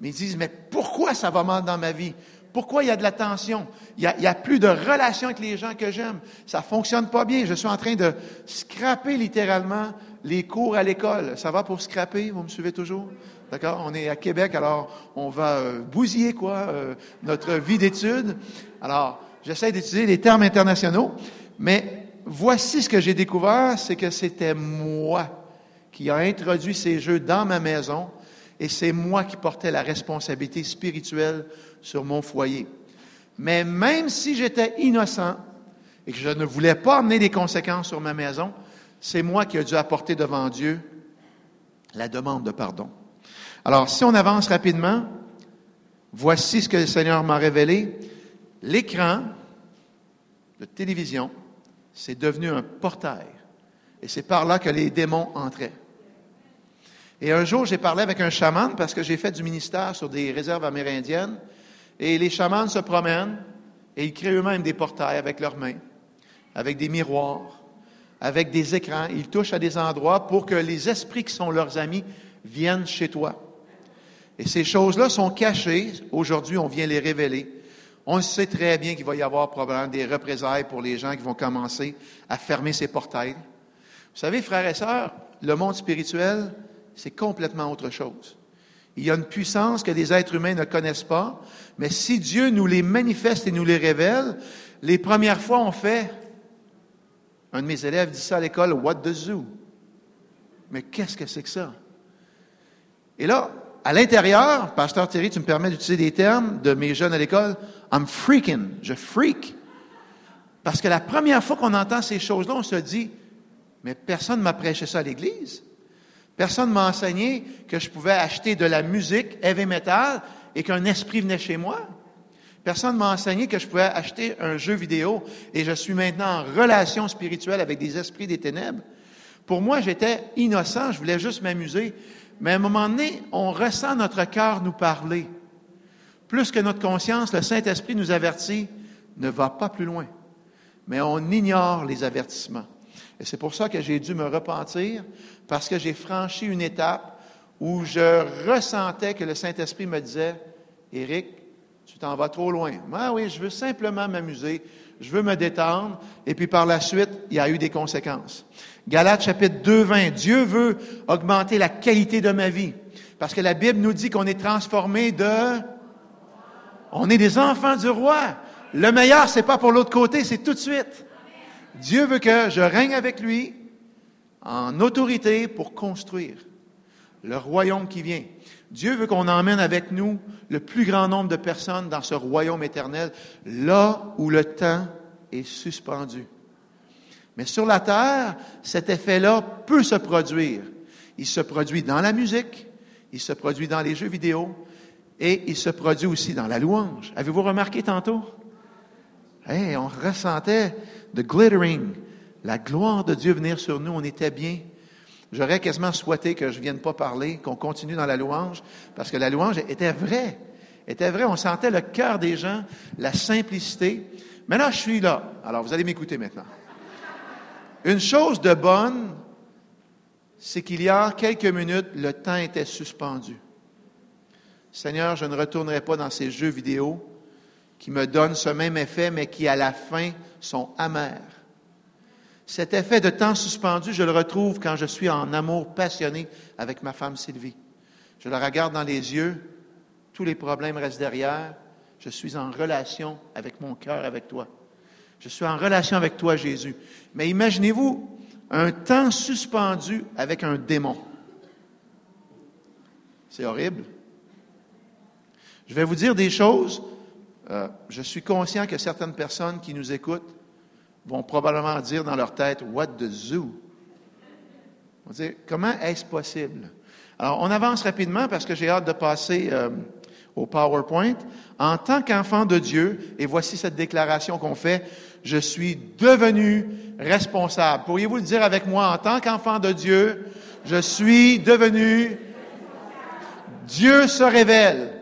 mais ils disent, mais pourquoi ça va mal dans ma vie? Pourquoi il y a de la tension? Il y a, plus de relation avec les gens que j'aime. Ça fonctionne pas bien. Je suis en train de scraper littéralement les cours à l'école. Ça va pour scraper? Vous me suivez toujours? D'accord? On est à Québec, alors on va euh, bousiller, quoi, euh, notre vie d'études. Alors, j'essaie d'utiliser les termes internationaux, mais voici ce que j'ai découvert, c'est que c'était moi qui a introduit ces jeux dans ma maison et c'est moi qui portais la responsabilité spirituelle sur mon foyer. Mais même si j'étais innocent et que je ne voulais pas amener des conséquences sur ma maison, c'est moi qui ai dû apporter devant Dieu la demande de pardon. Alors, si on avance rapidement, voici ce que le Seigneur m'a révélé. L'écran de télévision, c'est devenu un portail. Et c'est par là que les démons entraient. Et un jour, j'ai parlé avec un chaman parce que j'ai fait du ministère sur des réserves amérindiennes. Et les chamans se promènent et ils créent eux-mêmes des portails avec leurs mains, avec des miroirs, avec des écrans. Ils touchent à des endroits pour que les esprits qui sont leurs amis viennent chez toi. Et ces choses-là sont cachées. Aujourd'hui, on vient les révéler. On sait très bien qu'il va y avoir probablement des représailles pour les gens qui vont commencer à fermer ces portails. Vous savez, frères et sœurs, le monde spirituel, c'est complètement autre chose. Il y a une puissance que les êtres humains ne connaissent pas, mais si Dieu nous les manifeste et nous les révèle, les premières fois, on fait, un de mes élèves dit ça à l'école, What the zoo? Mais qu'est-ce que c'est que ça? Et là, à l'intérieur, Pasteur Thierry, tu me permets d'utiliser des termes de mes jeunes à l'école, I'm freaking, je freak. Parce que la première fois qu'on entend ces choses-là, on se dit, mais personne ne m'a prêché ça à l'Église. Personne ne m'a enseigné que je pouvais acheter de la musique heavy metal et qu'un esprit venait chez moi. Personne ne m'a enseigné que je pouvais acheter un jeu vidéo et je suis maintenant en relation spirituelle avec des esprits des ténèbres. Pour moi, j'étais innocent, je voulais juste m'amuser. Mais à un moment donné, on ressent notre cœur nous parler. Plus que notre conscience, le Saint-Esprit nous avertit, ne va pas plus loin. Mais on ignore les avertissements. Et c'est pour ça que j'ai dû me repentir, parce que j'ai franchi une étape où je ressentais que le Saint-Esprit me disait, Éric, tu t'en vas trop loin. Moi, oui, je veux simplement m'amuser, je veux me détendre, et puis par la suite, il y a eu des conséquences. Galates chapitre 2, 20, Dieu veut augmenter la qualité de ma vie, parce que la Bible nous dit qu'on est transformé de... On est des enfants du roi. Le meilleur, c'est pas pour l'autre côté, c'est tout de suite. Dieu veut que je règne avec lui en autorité pour construire le royaume qui vient. Dieu veut qu'on emmène avec nous le plus grand nombre de personnes dans ce royaume éternel, là où le temps est suspendu. Mais sur la terre, cet effet-là peut se produire. Il se produit dans la musique, il se produit dans les jeux vidéo et il se produit aussi dans la louange. Avez-vous remarqué tantôt? Hey, on ressentait the glittering, la gloire de Dieu venir sur nous, on était bien. J'aurais quasiment souhaité que je ne vienne pas parler, qu'on continue dans la louange, parce que la louange était vraie. Était vraie, on sentait le cœur des gens, la simplicité. Maintenant, je suis là. Alors, vous allez m'écouter maintenant. Une chose de bonne, c'est qu'il y a quelques minutes, le temps était suspendu. Seigneur, je ne retournerai pas dans ces jeux vidéo qui me donnent ce même effet, mais qui, à la fin, sont amers. Cet effet de temps suspendu, je le retrouve quand je suis en amour passionné avec ma femme Sylvie. Je la regarde dans les yeux, tous les problèmes restent derrière. Je suis en relation avec mon cœur, avec toi. Je suis en relation avec toi, Jésus. Mais imaginez-vous un temps suspendu avec un démon. C'est horrible. Je vais vous dire des choses. Euh, je suis conscient que certaines personnes qui nous écoutent vont probablement dire dans leur tête What the zoo? On comment est-ce possible? Alors, on avance rapidement parce que j'ai hâte de passer euh, au PowerPoint. En tant qu'enfant de Dieu, et voici cette déclaration qu'on fait, je suis devenu responsable. Pourriez-vous le dire avec moi? En tant qu'enfant de Dieu, je suis devenu Dieu se révèle.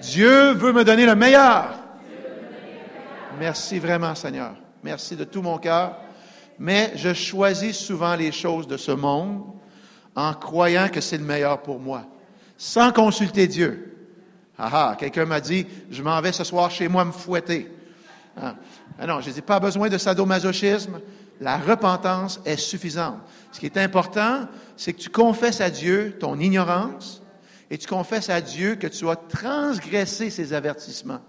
Dieu veut me donner le meilleur. Merci vraiment, Seigneur. Merci de tout mon cœur. Mais je choisis souvent les choses de ce monde en croyant que c'est le meilleur pour moi, sans consulter Dieu. Ah ah, quelqu'un m'a dit, je m'en vais ce soir chez moi me fouetter. Ah, ah non, je dis pas besoin de sadomasochisme. La repentance est suffisante. Ce qui est important, c'est que tu confesses à Dieu ton ignorance et tu confesses à Dieu que tu as transgressé ses avertissements.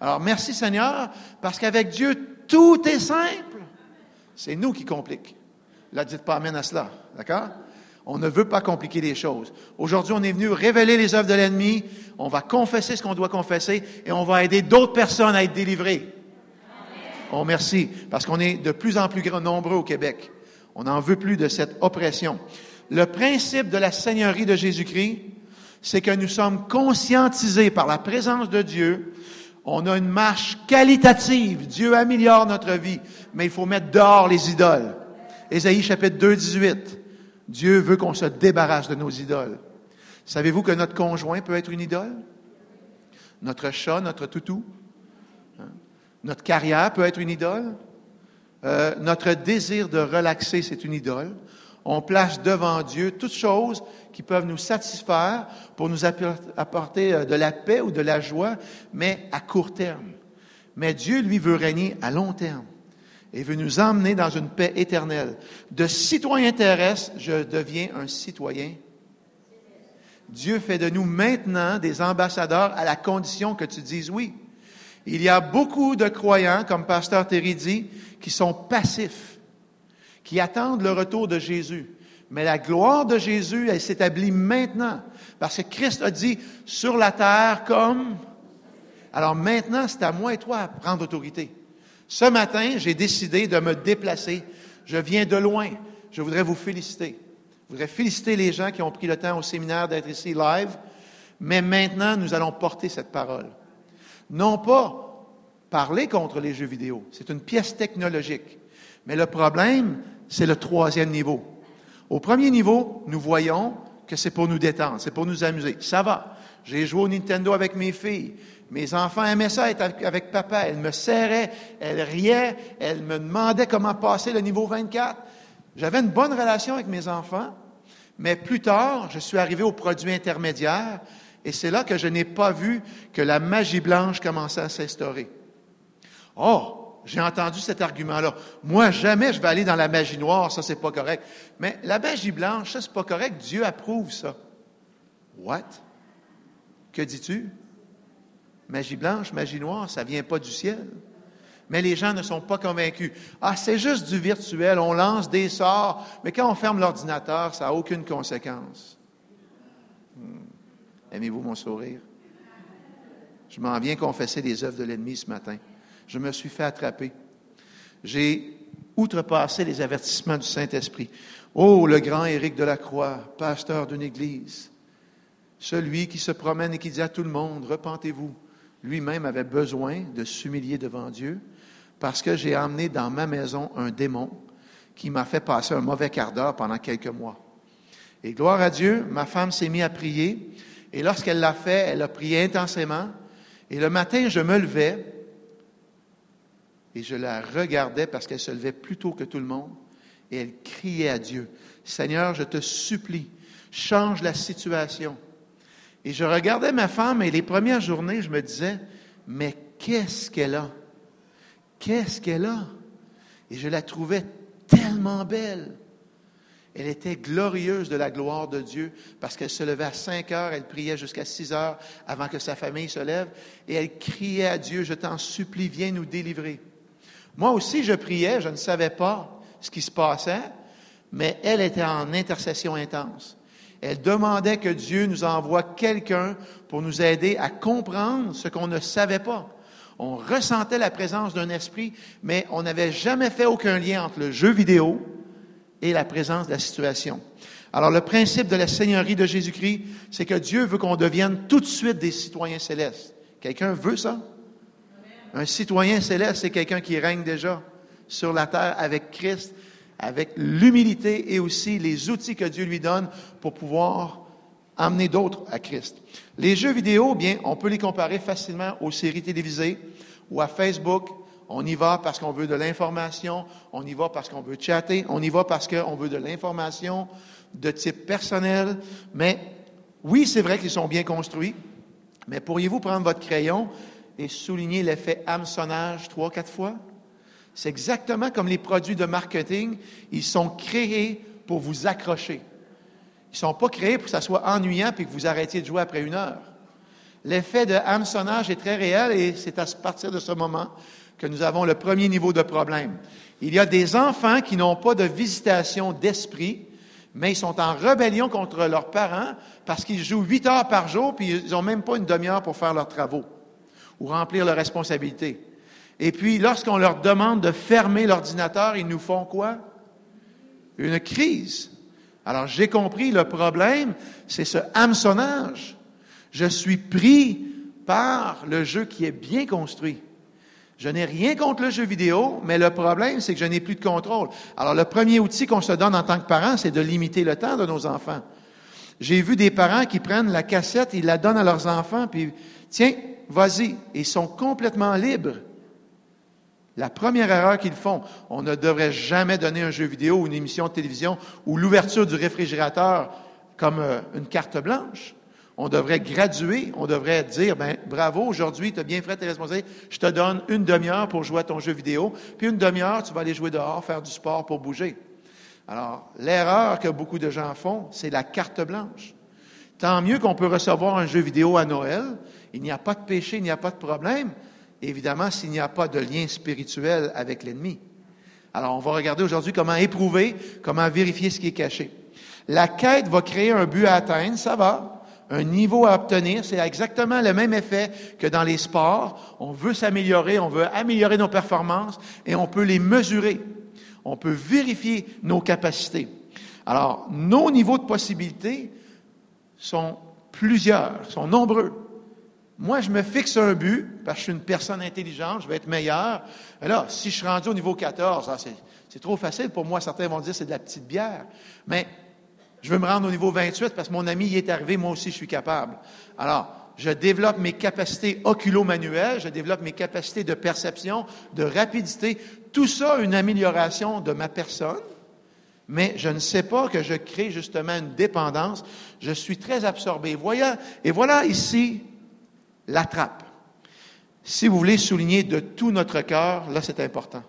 Alors, merci Seigneur, parce qu'avec Dieu, tout est simple. C'est nous qui compliquons. Là, dites pas Amen à cela. D'accord? On ne veut pas compliquer les choses. Aujourd'hui, on est venu révéler les œuvres de l'ennemi. On va confesser ce qu'on doit confesser et on va aider d'autres personnes à être délivrées. Oh, merci, parce qu'on est de plus en plus nombreux au Québec. On n'en veut plus de cette oppression. Le principe de la Seigneurie de Jésus-Christ, c'est que nous sommes conscientisés par la présence de Dieu. On a une marche qualitative. Dieu améliore notre vie, mais il faut mettre dehors les idoles. Ésaïe chapitre 2, 18. Dieu veut qu'on se débarrasse de nos idoles. Savez-vous que notre conjoint peut être une idole? Notre chat, notre toutou? Hein? Notre carrière peut être une idole? Euh, notre désir de relaxer, c'est une idole. On place devant Dieu toutes choses qui peuvent nous satisfaire pour nous apporter euh, de la paix ou de la joie, mais à court terme. Mais Dieu, lui, veut régner à long terme et veut nous emmener dans une paix éternelle. De citoyen terrestre, je deviens un citoyen. Dieu fait de nous maintenant des ambassadeurs à la condition que tu dises oui. Il y a beaucoup de croyants, comme Pasteur Terry dit, qui sont passifs, qui attendent le retour de Jésus. Mais la gloire de Jésus, elle s'établit maintenant. Parce que Christ a dit, sur la terre comme... Alors maintenant, c'est à moi et toi à prendre autorité. Ce matin, j'ai décidé de me déplacer. Je viens de loin. Je voudrais vous féliciter. Je voudrais féliciter les gens qui ont pris le temps au séminaire d'être ici live. Mais maintenant, nous allons porter cette parole. Non pas parler contre les jeux vidéo. C'est une pièce technologique. Mais le problème, c'est le troisième niveau. Au premier niveau, nous voyons que c'est pour nous détendre, c'est pour nous amuser. Ça va. J'ai joué au Nintendo avec mes filles. Mes enfants aimaient ça être avec papa. Elles me serraient, elles riaient, elles me demandaient comment passer le niveau 24. J'avais une bonne relation avec mes enfants, mais plus tard, je suis arrivé au produit intermédiaire et c'est là que je n'ai pas vu que la magie blanche commençait à s'instaurer. Oh, j'ai entendu cet argument-là. Moi, jamais je vais aller dans la magie noire, ça, c'est pas correct. Mais la magie blanche, ça, c'est pas correct. Dieu approuve ça. What? Que dis-tu? Magie blanche, magie noire, ça vient pas du ciel. Mais les gens ne sont pas convaincus. Ah, c'est juste du virtuel, on lance des sorts, mais quand on ferme l'ordinateur, ça n'a aucune conséquence. Hmm. Aimez-vous mon sourire? Je m'en viens confesser les œuvres de l'ennemi ce matin. Je me suis fait attraper. J'ai outrepassé les avertissements du Saint-Esprit. Oh, le grand Éric de la Croix, pasteur d'une église, celui qui se promène et qui dit à tout le monde, repentez-vous, lui-même avait besoin de s'humilier devant Dieu parce que j'ai emmené dans ma maison un démon qui m'a fait passer un mauvais quart d'heure pendant quelques mois. Et gloire à Dieu, ma femme s'est mise à prier et lorsqu'elle l'a fait, elle a prié intensément et le matin, je me levais et je la regardais parce qu'elle se levait plus tôt que tout le monde et elle criait à Dieu, Seigneur, je te supplie, change la situation. Et je regardais ma femme et les premières journées, je me disais, mais qu'est-ce qu'elle a? Qu'est-ce qu'elle a? Et je la trouvais tellement belle. Elle était glorieuse de la gloire de Dieu parce qu'elle se levait à 5 heures, elle priait jusqu'à 6 heures avant que sa famille se lève et elle criait à Dieu, je t'en supplie, viens nous délivrer. Moi aussi, je priais, je ne savais pas ce qui se passait, mais elle était en intercession intense. Elle demandait que Dieu nous envoie quelqu'un pour nous aider à comprendre ce qu'on ne savait pas. On ressentait la présence d'un esprit, mais on n'avait jamais fait aucun lien entre le jeu vidéo et la présence de la situation. Alors le principe de la Seigneurie de Jésus-Christ, c'est que Dieu veut qu'on devienne tout de suite des citoyens célestes. Quelqu'un veut ça? Un citoyen céleste, c'est quelqu'un qui règne déjà sur la terre avec Christ avec l'humilité et aussi les outils que Dieu lui donne pour pouvoir amener d'autres à Christ. Les jeux vidéo, bien, on peut les comparer facilement aux séries télévisées ou à Facebook. On y va parce qu'on veut de l'information, on y va parce qu'on veut chatter, on y va parce qu'on veut de l'information de type personnel. Mais oui, c'est vrai qu'ils sont bien construits, mais pourriez-vous prendre votre crayon et souligner l'effet hameçonnage trois, quatre fois? C'est exactement comme les produits de marketing. Ils sont créés pour vous accrocher. Ils ne sont pas créés pour que ça soit ennuyant puis que vous arrêtiez de jouer après une heure. L'effet de hameçonnage est très réel et c'est à partir de ce moment que nous avons le premier niveau de problème. Il y a des enfants qui n'ont pas de visitation d'esprit, mais ils sont en rébellion contre leurs parents parce qu'ils jouent huit heures par jour puis ils n'ont même pas une demi-heure pour faire leurs travaux ou remplir leurs responsabilités. Et puis, lorsqu'on leur demande de fermer l'ordinateur, ils nous font quoi? Une crise. Alors, j'ai compris, le problème, c'est ce hameçonnage. Je suis pris par le jeu qui est bien construit. Je n'ai rien contre le jeu vidéo, mais le problème, c'est que je n'ai plus de contrôle. Alors, le premier outil qu'on se donne en tant que parent, c'est de limiter le temps de nos enfants. J'ai vu des parents qui prennent la cassette, ils la donnent à leurs enfants, puis tiens, vas-y. Ils sont complètement libres. La première erreur qu'ils font, on ne devrait jamais donner un jeu vidéo ou une émission de télévision ou l'ouverture du réfrigérateur comme euh, une carte blanche. On devrait graduer, on devrait dire, ben, bravo, aujourd'hui, tu as bien fait tes responsabilités, je te donne une demi-heure pour jouer à ton jeu vidéo, puis une demi-heure, tu vas aller jouer dehors, faire du sport pour bouger. Alors, l'erreur que beaucoup de gens font, c'est la carte blanche. Tant mieux qu'on peut recevoir un jeu vidéo à Noël, il n'y a pas de péché, il n'y a pas de problème, évidemment, s'il n'y a pas de lien spirituel avec l'ennemi. Alors, on va regarder aujourd'hui comment éprouver, comment vérifier ce qui est caché. La quête va créer un but à atteindre, ça va, un niveau à obtenir, c'est exactement le même effet que dans les sports. On veut s'améliorer, on veut améliorer nos performances et on peut les mesurer. On peut vérifier nos capacités. Alors, nos niveaux de possibilités sont plusieurs, sont nombreux. Moi, je me fixe un but, parce que je suis une personne intelligente, je vais être meilleur. Et là, si je suis rendu au niveau 14, ah, c'est trop facile pour moi. Certains vont dire c'est de la petite bière. Mais je veux me rendre au niveau 28 parce que mon ami y est arrivé, moi aussi je suis capable. Alors, je développe mes capacités oculo-manuelles, je développe mes capacités de perception, de rapidité. Tout ça, une amélioration de ma personne. Mais je ne sais pas que je crée justement une dépendance. Je suis très absorbé. Voyez, et voilà ici la trappe. Si vous voulez souligner de tout notre cœur, là c'est important.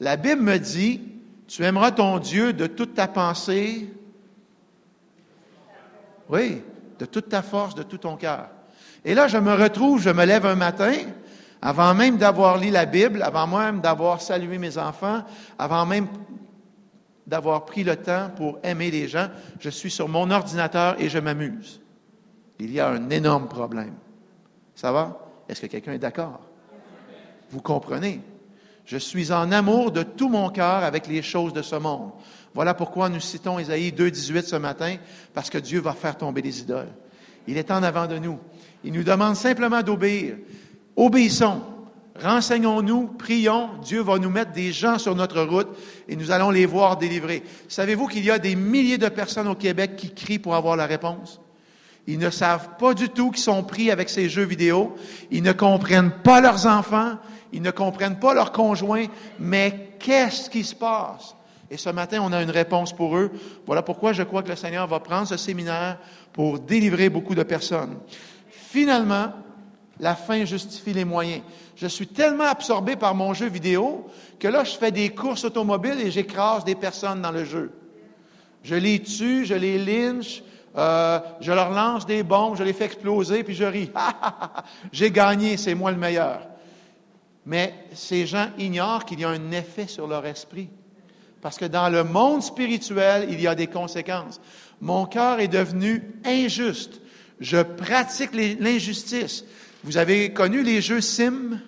La Bible me dit, tu aimeras ton Dieu de toute ta pensée, oui, de toute ta force, de tout ton cœur. Et là, je me retrouve, je me lève un matin, avant même d'avoir lu la Bible, avant même d'avoir salué mes enfants, avant même d'avoir pris le temps pour aimer les gens, je suis sur mon ordinateur et je m'amuse il y a un énorme problème. Ça va? Est-ce que quelqu'un est d'accord? Vous comprenez? Je suis en amour de tout mon cœur avec les choses de ce monde. Voilà pourquoi nous citons Ésaïe 2.18 ce matin, parce que Dieu va faire tomber les idoles. Il est en avant de nous. Il nous demande simplement d'obéir. Obéissons. Renseignons-nous, prions. Dieu va nous mettre des gens sur notre route et nous allons les voir délivrer. Savez-vous qu'il y a des milliers de personnes au Québec qui crient pour avoir la réponse? Ils ne savent pas du tout qu'ils sont pris avec ces jeux vidéo. Ils ne comprennent pas leurs enfants. Ils ne comprennent pas leurs conjoints. Mais qu'est-ce qui se passe? Et ce matin, on a une réponse pour eux. Voilà pourquoi je crois que le Seigneur va prendre ce séminaire pour délivrer beaucoup de personnes. Finalement, la fin justifie les moyens. Je suis tellement absorbé par mon jeu vidéo que là, je fais des courses automobiles et j'écrase des personnes dans le jeu. Je les tue, je les lynche, euh, je leur lance des bombes, je les fais exploser, puis je ris. J'ai gagné, c'est moi le meilleur. Mais ces gens ignorent qu'il y a un effet sur leur esprit. Parce que dans le monde spirituel, il y a des conséquences. Mon cœur est devenu injuste. Je pratique l'injustice. Vous avez connu les jeux Sim?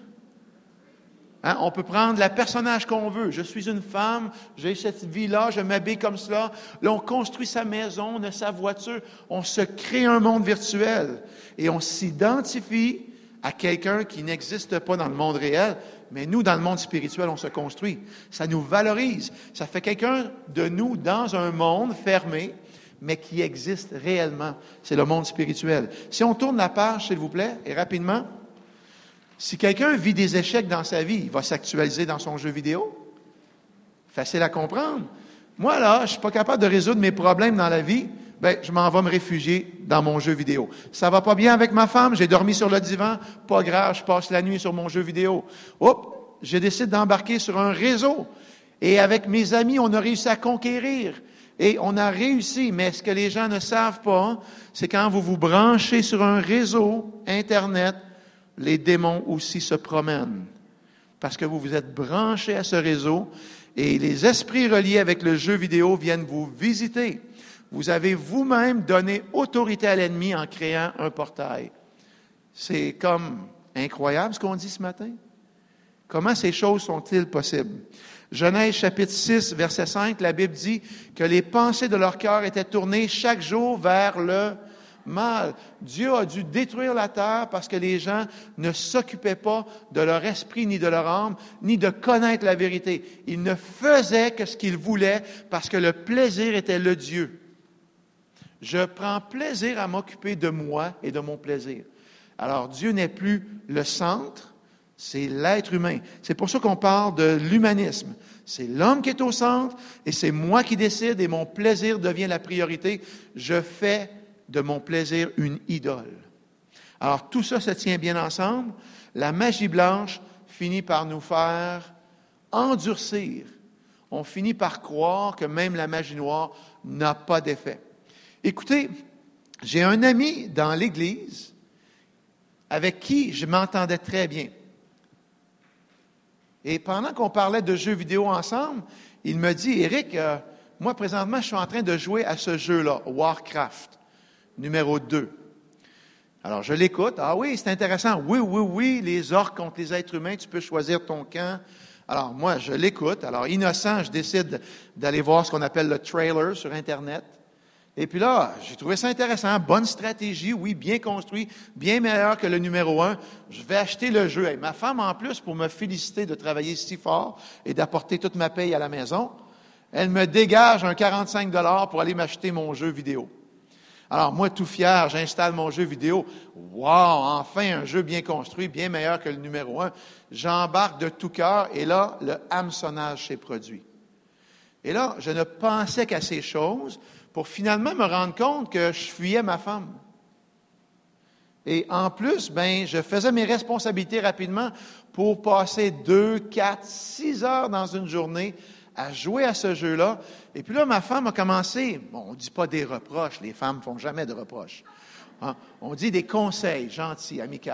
Hein, on peut prendre la personnage qu'on veut. Je suis une femme, j'ai cette vie-là, je m'habille comme cela. Là, on construit sa maison, on a sa voiture, on se crée un monde virtuel et on s'identifie à quelqu'un qui n'existe pas dans le monde réel, mais nous, dans le monde spirituel, on se construit. Ça nous valorise. Ça fait quelqu'un de nous dans un monde fermé, mais qui existe réellement. C'est le monde spirituel. Si on tourne la page, s'il vous plaît, et rapidement, si quelqu'un vit des échecs dans sa vie, il va s'actualiser dans son jeu vidéo. Facile à comprendre. Moi, là, je ne suis pas capable de résoudre mes problèmes dans la vie, ben, je m'en vais me réfugier dans mon jeu vidéo. Ça va pas bien avec ma femme, j'ai dormi sur le divan, pas grave, je passe la nuit sur mon jeu vidéo. Hop, je décide d'embarquer sur un réseau. Et avec mes amis, on a réussi à conquérir. Et on a réussi, mais ce que les gens ne savent pas, c'est quand vous vous branchez sur un réseau Internet, les démons aussi se promènent. Parce que vous vous êtes branché à ce réseau et les esprits reliés avec le jeu vidéo viennent vous visiter. Vous avez vous-même donné autorité à l'ennemi en créant un portail. C'est comme incroyable ce qu'on dit ce matin. Comment ces choses sont-ils possibles? Genèse chapitre 6, verset 5, la Bible dit que les pensées de leur cœur étaient tournées chaque jour vers le mal. Dieu a dû détruire la terre parce que les gens ne s'occupaient pas de leur esprit ni de leur âme, ni de connaître la vérité. Ils ne faisaient que ce qu'ils voulaient parce que le plaisir était le Dieu. Je prends plaisir à m'occuper de moi et de mon plaisir. Alors Dieu n'est plus le centre, c'est l'être humain. C'est pour ça qu'on parle de l'humanisme. C'est l'homme qui est au centre et c'est moi qui décide et mon plaisir devient la priorité. Je fais de mon plaisir une idole. Alors tout ça se tient bien ensemble. La magie blanche finit par nous faire endurcir. On finit par croire que même la magie noire n'a pas d'effet. Écoutez, j'ai un ami dans l'Église avec qui je m'entendais très bien. Et pendant qu'on parlait de jeux vidéo ensemble, il me dit, Eric, euh, moi présentement, je suis en train de jouer à ce jeu-là, Warcraft numéro 2. Alors, je l'écoute. Ah oui, c'est intéressant. Oui, oui, oui, les orques contre les êtres humains, tu peux choisir ton camp. Alors, moi, je l'écoute. Alors, innocent, je décide d'aller voir ce qu'on appelle le trailer sur Internet. Et puis là, j'ai trouvé ça intéressant. Bonne stratégie, oui, bien construit, bien meilleur que le numéro un. Je vais acheter le jeu. Et ma femme, en plus, pour me féliciter de travailler si fort et d'apporter toute ma paye à la maison, elle me dégage un 45 dollars pour aller m'acheter mon jeu vidéo. Alors moi, tout fier, j'installe mon jeu vidéo. Wow, enfin un jeu bien construit, bien meilleur que le numéro un. J'embarque de tout cœur et là, le hameçonnage s'est produit. Et là, je ne pensais qu'à ces choses pour finalement me rendre compte que je fuyais ma femme. Et en plus, ben, je faisais mes responsabilités rapidement pour passer deux, quatre, six heures dans une journée à jouer à ce jeu-là. Et puis là, ma femme a commencé, bon, on ne dit pas des reproches, les femmes ne font jamais de reproches. Hein. On dit des conseils gentils, amicaux.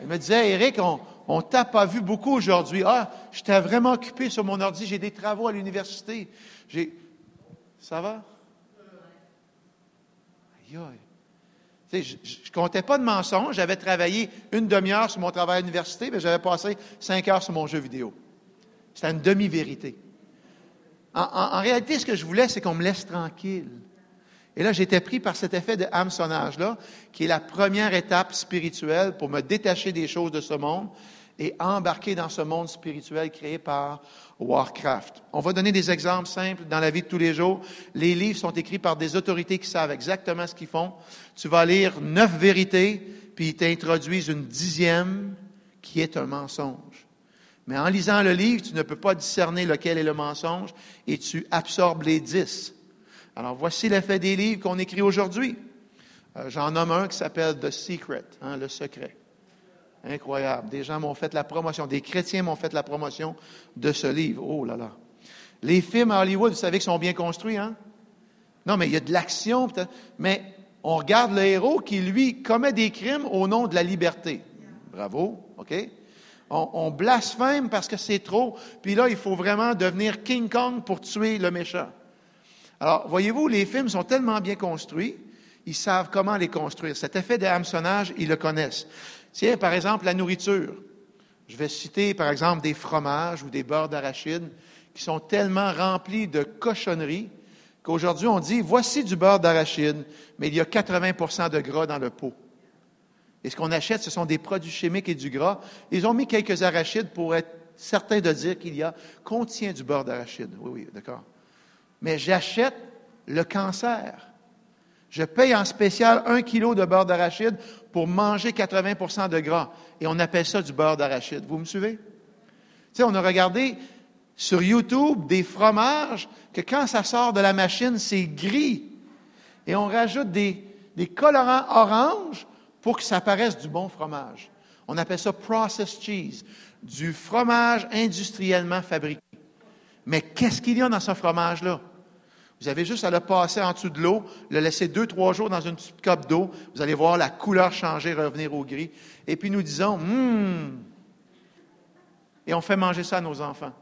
Elle me disait, Eric, on ne t'a pas vu beaucoup aujourd'hui. Ah, j'étais vraiment occupé sur mon ordi, j'ai des travaux à l'université. J'ai. Ça va? Aïe, aïe. je ne comptais pas de mensonges. J'avais travaillé une demi-heure sur mon travail à l'université, mais j'avais passé cinq heures sur mon jeu vidéo. C'était une demi-vérité. En, réalité, ce que je voulais, c'est qu'on me laisse tranquille. Et là, j'étais pris par cet effet de hameçonnage-là, qui est la première étape spirituelle pour me détacher des choses de ce monde et embarquer dans ce monde spirituel créé par Warcraft. On va donner des exemples simples dans la vie de tous les jours. Les livres sont écrits par des autorités qui savent exactement ce qu'ils font. Tu vas lire neuf vérités, puis ils t'introduisent une dixième qui est un mensonge. Mais en lisant le livre, tu ne peux pas discerner lequel est le mensonge et tu absorbes les dix. Alors voici l'effet des livres qu'on écrit aujourd'hui. Euh, j'en nomme un qui s'appelle The Secret, hein, le secret. Incroyable. Des gens m'ont fait la promotion, des chrétiens m'ont fait la promotion de ce livre. Oh là là. Les films à Hollywood, vous savez qu'ils sont bien construits, hein? Non, mais il y a de l'action, mais on regarde le héros qui, lui, commet des crimes au nom de la liberté. Bravo, OK? On, blasphème parce que c'est trop. Puis là, il faut vraiment devenir King Kong pour tuer le méchant. Alors, voyez-vous, les films sont tellement bien construits, ils savent comment les construire. Cet effet de hameçonnage, ils le connaissent. Tiens, par exemple, la nourriture. Je vais citer, par exemple, des fromages ou des beurres d'arachide qui sont tellement remplis de cochonneries qu'aujourd'hui, on dit, voici du beurre d'arachide, mais il y a 80% de gras dans le pot. Et ce qu'on achète, ce sont des produits chimiques et du gras. Ils ont mis quelques arachides pour être certains de dire qu'il y a, contient du beurre d'arachide. Oui, oui, d'accord. Mais j'achète le cancer. Je paye en spécial un kilo de beurre d'arachide pour manger 80% de gras. Et on appelle ça du beurre d'arachide. Vous me suivez? Tu sais, on a regardé sur YouTube des fromages que quand ça sort de la machine, c'est gris. Et on rajoute des, des colorants orange pour que ça paraisse du bon fromage. On appelle ça processed cheese, du fromage industriellement fabriqué. Mais qu'est-ce qu'il y a dans ce fromage-là? Vous avez juste à le passer en dessous de l'eau, le laisser deux, trois jours dans une petite coupe d'eau. Vous allez voir la couleur changer, revenir au gris. Et puis nous disons, hum. Et on fait manger ça à nos enfants.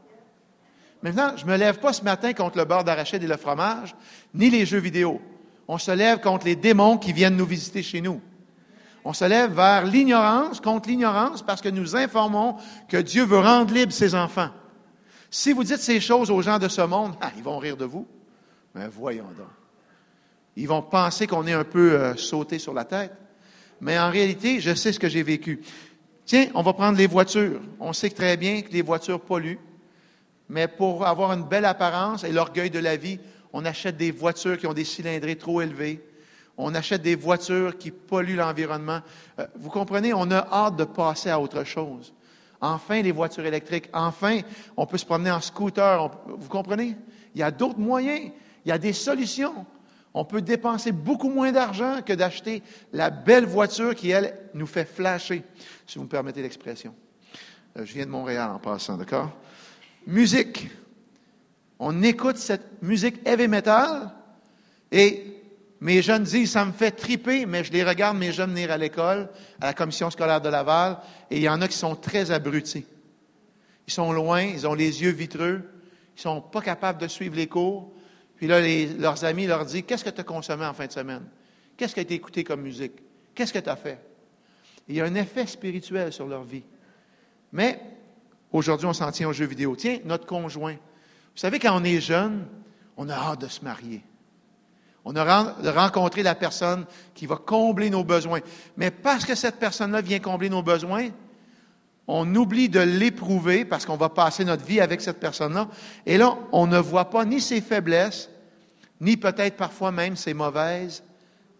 Maintenant, je ne me lève pas ce matin contre le beurre d'arachide et le fromage, ni les jeux vidéo. On se lève contre les démons qui viennent nous visiter chez nous. On se lève vers l'ignorance, contre l'ignorance, parce que nous informons que Dieu veut rendre libre ses enfants. Si vous dites ces choses aux gens de ce monde, ah, ils vont rire de vous. Mais voyons donc. Ils vont penser qu'on est un peu euh, sauté sur la tête. Mais en réalité, je sais ce que j'ai vécu. Tiens, on va prendre les voitures. On sait très bien que les voitures polluent. Mais pour avoir une belle apparence et l'orgueil de la vie, on achète des voitures qui ont des cylindrées trop élevés. On achète des voitures qui polluent l'environnement. Euh, vous comprenez, on a hâte de passer à autre chose. Enfin, les voitures électriques. Enfin, on peut se promener en scooter. vous comprenez? Il y a d'autres moyens. Il y a des solutions. On peut dépenser beaucoup moins d'argent que d'acheter la belle voiture qui, elle, nous fait flasher, si vous me permettez l'expression. Euh, je viens de Montréal en passant, d'accord? Musique. On écoute cette musique heavy metal et mes jeunes disent, ça me fait triper, mais je les regarde, mes jeunes venir à l'école, à la commission scolaire de Laval, et il y en a qui sont très abrutis. Ils sont loin, ils ont les yeux vitreux, ils sont pas capables de suivre les cours. Puis là, leurs amis leur disent, qu'est-ce que tu as consommé en fin de semaine? Qu'est-ce qui a été écouté comme musique? Qu'est-ce que tu as fait? Il y a un effet spirituel sur leur vie. Mais aujourd'hui, on s'en tient aux jeux vidéo. Tiens, notre conjoint. Vous savez, quand on est jeune, on a hâte de se marier. On a rencontré la personne qui va combler nos besoins. Mais parce que cette personne-là vient combler nos besoins, on oublie de l'éprouver parce qu'on va passer notre vie avec cette personne-là. Et là, on ne voit pas ni ses faiblesses, ni peut-être parfois même ses mauvaises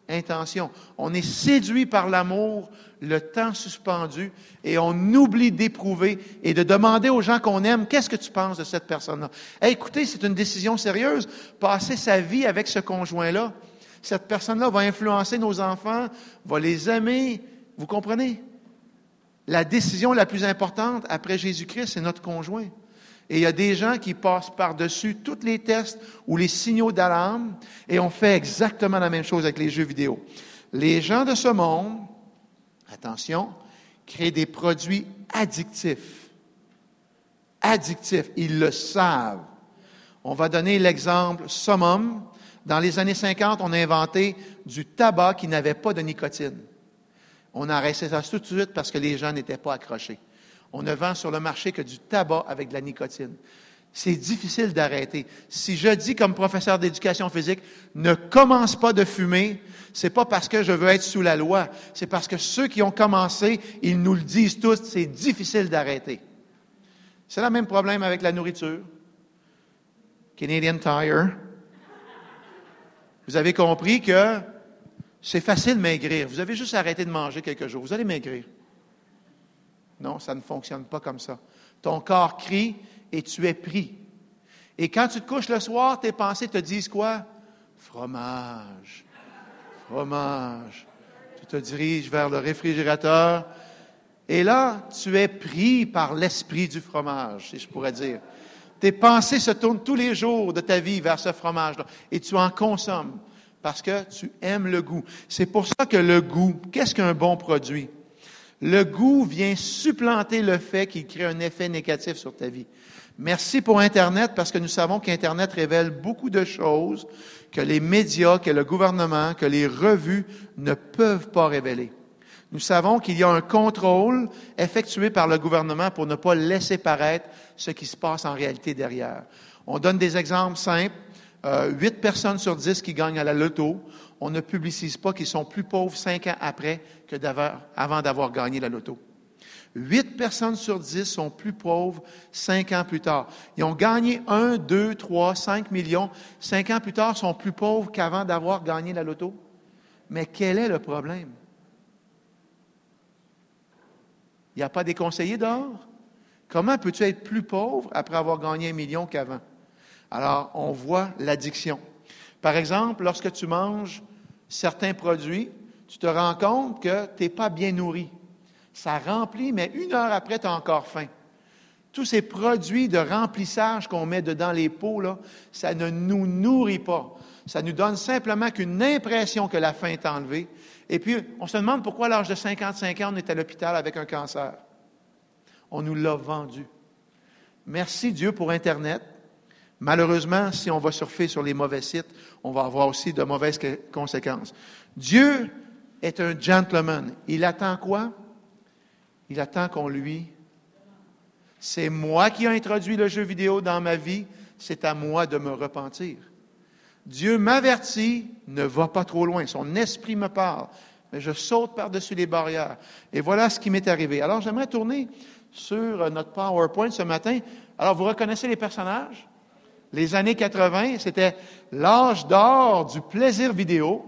intentions. On est séduit par l'amour, le temps suspendu, et on oublie d'éprouver et de demander aux gens qu'on aime, qu'est-ce que tu penses de cette personne-là? écoutez, c'est une décision sérieuse. Passer sa vie avec ce conjoint-là, cette personne-là va influencer nos enfants, va les aimer. Vous comprenez? La décision la plus importante après Jésus-Christ, c'est notre conjoint. Et il y a des gens qui passent par-dessus tous les tests ou les signaux d'alarme et on fait exactement la même chose avec les jeux vidéo. Les gens de ce monde, attention, créent des produits addictifs. Addictifs, ils le savent. On va donner l'exemple summum. Dans les années 50, on a inventé du tabac qui n'avait pas de nicotine. On a arrêté ça tout de suite parce que les gens n'étaient pas accrochés on ne vend sur le marché que du tabac avec de la nicotine. C'est difficile d'arrêter. Si je dis comme professeur d'éducation physique, ne commence pas de fumer, c'est pas parce que je veux être sous la loi, c'est parce que ceux qui ont commencé, ils nous le disent tous, c'est difficile d'arrêter. C'est le même problème avec la nourriture. Canadian Tire. Vous avez compris que c'est facile de maigrir. Vous avez juste arrêté de manger quelques jours. Vous allez maigrir. Non, ça ne fonctionne pas comme ça. Ton corps crie et tu es pris. Et quand tu te couches le soir, tes pensées te disent quoi? Fromage. Fromage. Tu te diriges vers le réfrigérateur. Et là, tu es pris par l'esprit du fromage, si je pourrais dire. Tes pensées se tournent tous les jours de ta vie vers ce fromage-là. Et tu en consommes parce que tu aimes le goût. C'est pour ça que le goût, qu'est-ce qu'un bon produit? Le goût vient supplanter le fait qu'il crée un effet négatif sur ta vie. Merci pour Internet parce que nous savons qu'Internet révèle beaucoup de choses que les médias, que le gouvernement, que les revues ne peuvent pas révéler. Nous savons qu'il y a un contrôle effectué par le gouvernement pour ne pas laisser paraître ce qui se passe en réalité derrière. On donne des exemples simples. Euh, huit personnes sur dix qui gagnent à la loto on ne publicise pas qu'ils sont plus pauvres cinq ans après que avant d'avoir gagné la loto. Huit personnes sur dix sont plus pauvres cinq ans plus tard. Ils ont gagné un, deux, trois, cinq millions. Cinq ans plus tard, sont plus pauvres qu'avant d'avoir gagné la loto. Mais quel est le problème? Il n'y a pas des conseillers dehors? Comment peux-tu être plus pauvre après avoir gagné un million qu'avant? Alors, on voit l'addiction. Par exemple, lorsque tu manges certains produits, tu te rends compte que tu n'es pas bien nourri. Ça remplit, mais une heure après, tu as encore faim. Tous ces produits de remplissage qu'on met dedans les pots, là, ça ne nous nourrit pas. Ça nous donne simplement qu'une impression que la faim est enlevée. Et puis, on se demande pourquoi à l'âge de 55 ans, on est à l'hôpital avec un cancer. On nous l'a vendu. Merci Dieu pour Internet. Malheureusement, si on va surfer sur les mauvais sites, on va avoir aussi de mauvaises conséquences. Dieu est un gentleman. Il attend quoi? Il attend qu'on lui. C'est moi qui ai introduit le jeu vidéo dans ma vie. C'est à moi de me repentir. Dieu m'avertit, ne va pas trop loin. Son esprit me parle. Mais je saute par-dessus les barrières. Et voilà ce qui m'est arrivé. Alors, j'aimerais tourner sur euh, notre PowerPoint ce matin. Alors, vous reconnaissez les personnages? Les années 80, c'était l'âge d'or du plaisir vidéo.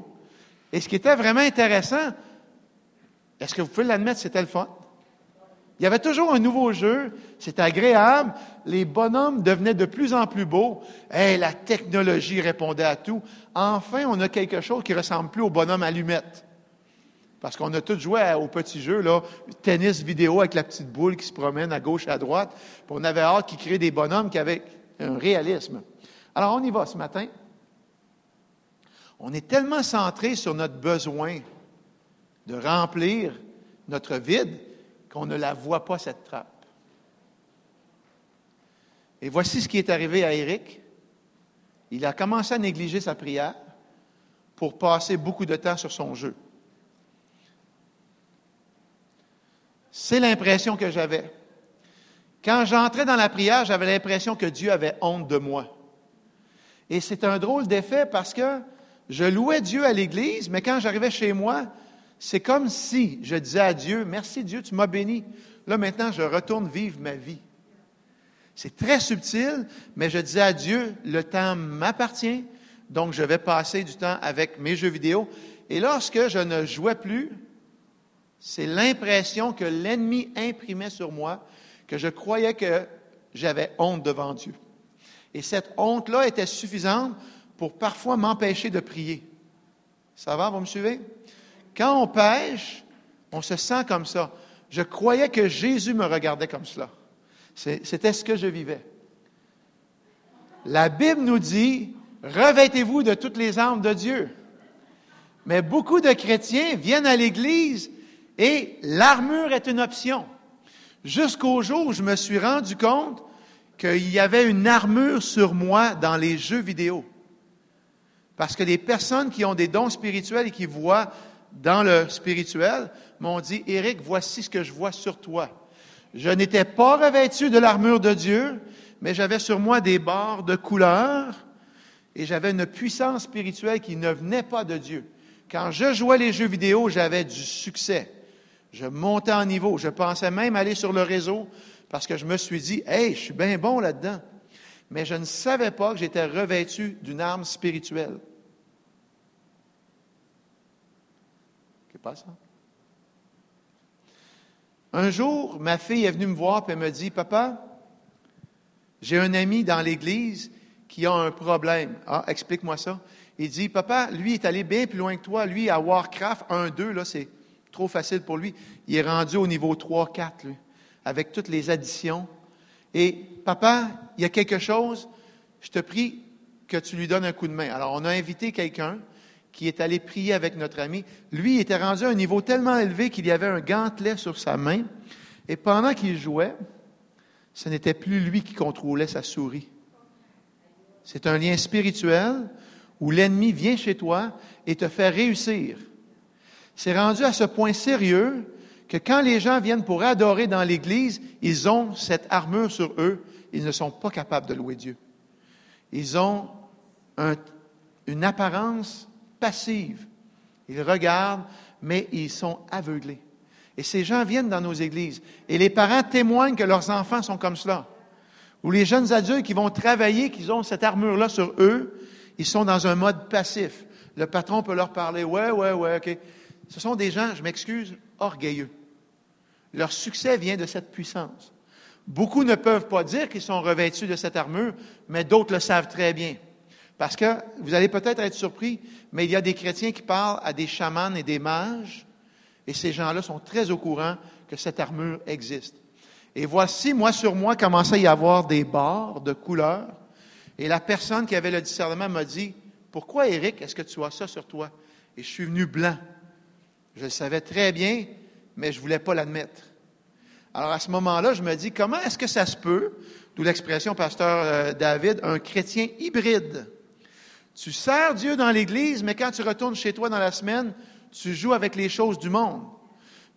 Et ce qui était vraiment intéressant, est-ce que vous pouvez l'admettre, c'était le fun? Il y avait toujours un nouveau jeu, c'était agréable, les bonhommes devenaient de plus en plus beaux, et la technologie répondait à tout. Enfin, on a quelque chose qui ressemble plus au bonhomme allumette. Parce qu'on a tous joué au petit jeu, là, tennis vidéo avec la petite boule qui se promène à gauche et à droite. On avait hâte qu'ils créent des bonhommes qui un réalisme. Alors, on y va ce matin. On est tellement centré sur notre besoin de remplir notre vide qu'on ne la voit pas, cette trappe. Et voici ce qui est arrivé à Eric. Il a commencé à négliger sa prière pour passer beaucoup de temps sur son jeu. C'est l'impression que j'avais. Quand j'entrais dans la prière, j'avais l'impression que Dieu avait honte de moi. Et c'est un drôle d'effet parce que je louais Dieu à l'Église, mais quand j'arrivais chez moi, c'est comme si je disais à Dieu, merci Dieu, tu m'as béni. Là maintenant, je retourne vivre ma vie. C'est très subtil, mais je disais à Dieu, le temps m'appartient, donc je vais passer du temps avec mes jeux vidéo. Et lorsque je ne jouais plus, c'est l'impression que l'ennemi imprimait sur moi, que je croyais que j'avais honte devant Dieu. Et cette honte-là était suffisante pour parfois m'empêcher de prier. Ça va, vous me suivez? Quand on pêche, on se sent comme ça. Je croyais que Jésus me regardait comme cela. C'était ce que je vivais. La Bible nous dit, revêtez-vous de toutes les armes de Dieu. Mais beaucoup de chrétiens viennent à l'Église et l'armure est une option. Jusqu'au jour où je me suis rendu compte qu'il y avait une armure sur moi dans les jeux vidéo. Parce que les personnes qui ont des dons spirituels et qui voient dans le spirituel m'ont dit, Éric, voici ce que je vois sur toi. Je n'étais pas revêtu de l'armure de Dieu, mais j'avais sur moi des barres de couleur et j'avais une puissance spirituelle qui ne venait pas de Dieu. Quand je jouais les jeux vidéo, j'avais du succès. Je montais en niveau. Je pensais même aller sur le réseau parce que je me suis dit, hey, je suis bien bon là-dedans. Mais je ne savais pas que j'étais revêtu d'une arme spirituelle. Qu'est-ce pas ça? Un jour, ma fille est venue me voir et me dit, Papa, j'ai un ami dans l'église qui a un problème. Ah, explique-moi ça. Il dit, Papa, lui est allé bien plus loin que toi. Lui, à Warcraft 1-2, là, c'est trop facile pour lui. Il est rendu au niveau 3-4, lui, avec toutes les additions. Et, Papa, il y a quelque chose, je te prie que tu lui donnes un coup de main. Alors, on a invité quelqu'un qui est allé prier avec notre ami. Lui il était rendu à un niveau tellement élevé qu'il y avait un gantelet sur sa main. Et pendant qu'il jouait, ce n'était plus lui qui contrôlait sa souris. C'est un lien spirituel où l'ennemi vient chez toi et te fait réussir. C'est rendu à ce point sérieux que quand les gens viennent pour adorer dans l'Église, ils ont cette armure sur eux, ils ne sont pas capables de louer Dieu. Ils ont une apparence passive. Ils regardent, mais ils sont aveuglés. Et ces gens viennent dans nos églises. Et les parents témoignent que leurs enfants sont comme cela. Ou les jeunes adultes qui vont travailler, qui ont cette armure-là sur eux, ils sont dans un mode passif. Le patron peut leur parler, ouais, ouais, ouais, OK. Ce sont des gens, je m'excuse, orgueilleux. Leur succès vient de cette puissance. Beaucoup ne peuvent pas dire qu'ils sont revêtus de cette armure, mais d'autres le savent très bien. Parce que vous allez peut-être être surpris, mais il y a des chrétiens qui parlent à des chamans et des mages, et ces gens-là sont très au courant que cette armure existe. Et voici, moi sur moi, commençait à y avoir des barres de couleurs, et la personne qui avait le discernement m'a dit, pourquoi, Éric, est-ce que tu as ça sur toi? Et je suis venu blanc. Je le savais très bien, mais je ne voulais pas l'admettre. Alors à ce moment-là, je me dis, comment est-ce que ça se peut, d'où l'expression, pasteur euh, David, un chrétien hybride? Tu sers Dieu dans l'Église, mais quand tu retournes chez toi dans la semaine, tu joues avec les choses du monde.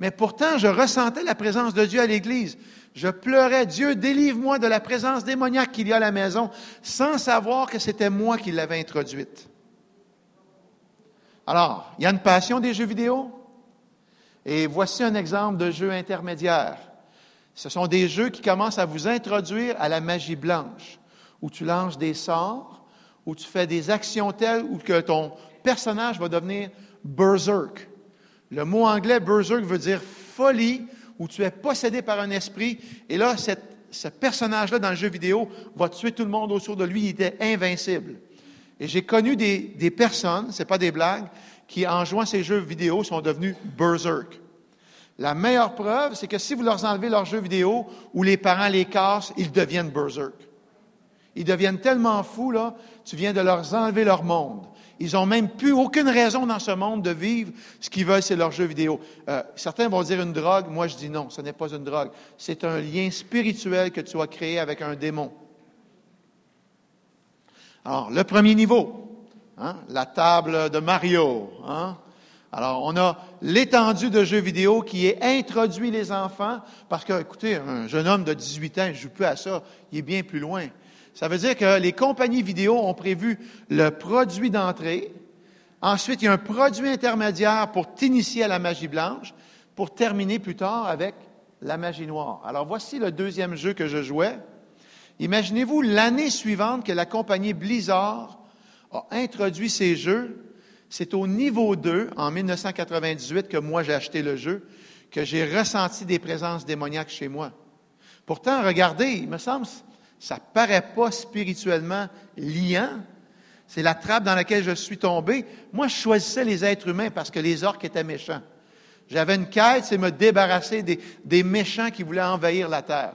Mais pourtant, je ressentais la présence de Dieu à l'Église. Je pleurais, Dieu, délivre-moi de la présence démoniaque qu'il y a à la maison, sans savoir que c'était moi qui l'avais introduite. Alors, il y a une passion des jeux vidéo? Et voici un exemple de jeu intermédiaire. Ce sont des jeux qui commencent à vous introduire à la magie blanche, où tu lances des sorts, où tu fais des actions telles où que ton personnage va devenir berserk. Le mot anglais berserk veut dire folie, où tu es possédé par un esprit. Et là, ce personnage-là dans le jeu vidéo va tuer tout le monde autour de lui. Il était invincible. Et j'ai connu des, des personnes, c'est pas des blagues, qui, en jouant ces jeux vidéo, sont devenus berserk. La meilleure preuve, c'est que si vous leur enlevez leurs jeux vidéo ou les parents les cassent, ils deviennent berserk. Ils deviennent tellement fous, là, tu viens de leur enlever leur monde. Ils n'ont même plus aucune raison dans ce monde de vivre. Ce qu'ils veulent, c'est leur jeu vidéo. Euh, certains vont dire une drogue. Moi, je dis non, ce n'est pas une drogue. C'est un lien spirituel que tu as créé avec un démon. Alors, le premier niveau, hein, la table de Mario. Hein. Alors, on a l'étendue de jeux vidéo qui est introduit les enfants, parce que, écoutez, un jeune homme de 18 ans, ne joue plus à ça, il est bien plus loin. Ça veut dire que les compagnies vidéo ont prévu le produit d'entrée. Ensuite, il y a un produit intermédiaire pour t'initier à la magie blanche, pour terminer plus tard avec la magie noire. Alors, voici le deuxième jeu que je jouais. Imaginez-vous l'année suivante que la compagnie Blizzard a introduit ces jeux. C'est au niveau 2, en 1998, que moi j'ai acheté le jeu, que j'ai ressenti des présences démoniaques chez moi. Pourtant, regardez, il me semble, ça paraît pas spirituellement liant. C'est la trappe dans laquelle je suis tombé. Moi, je choisissais les êtres humains parce que les orques étaient méchants. J'avais une quête, c'est me débarrasser des, des, méchants qui voulaient envahir la terre.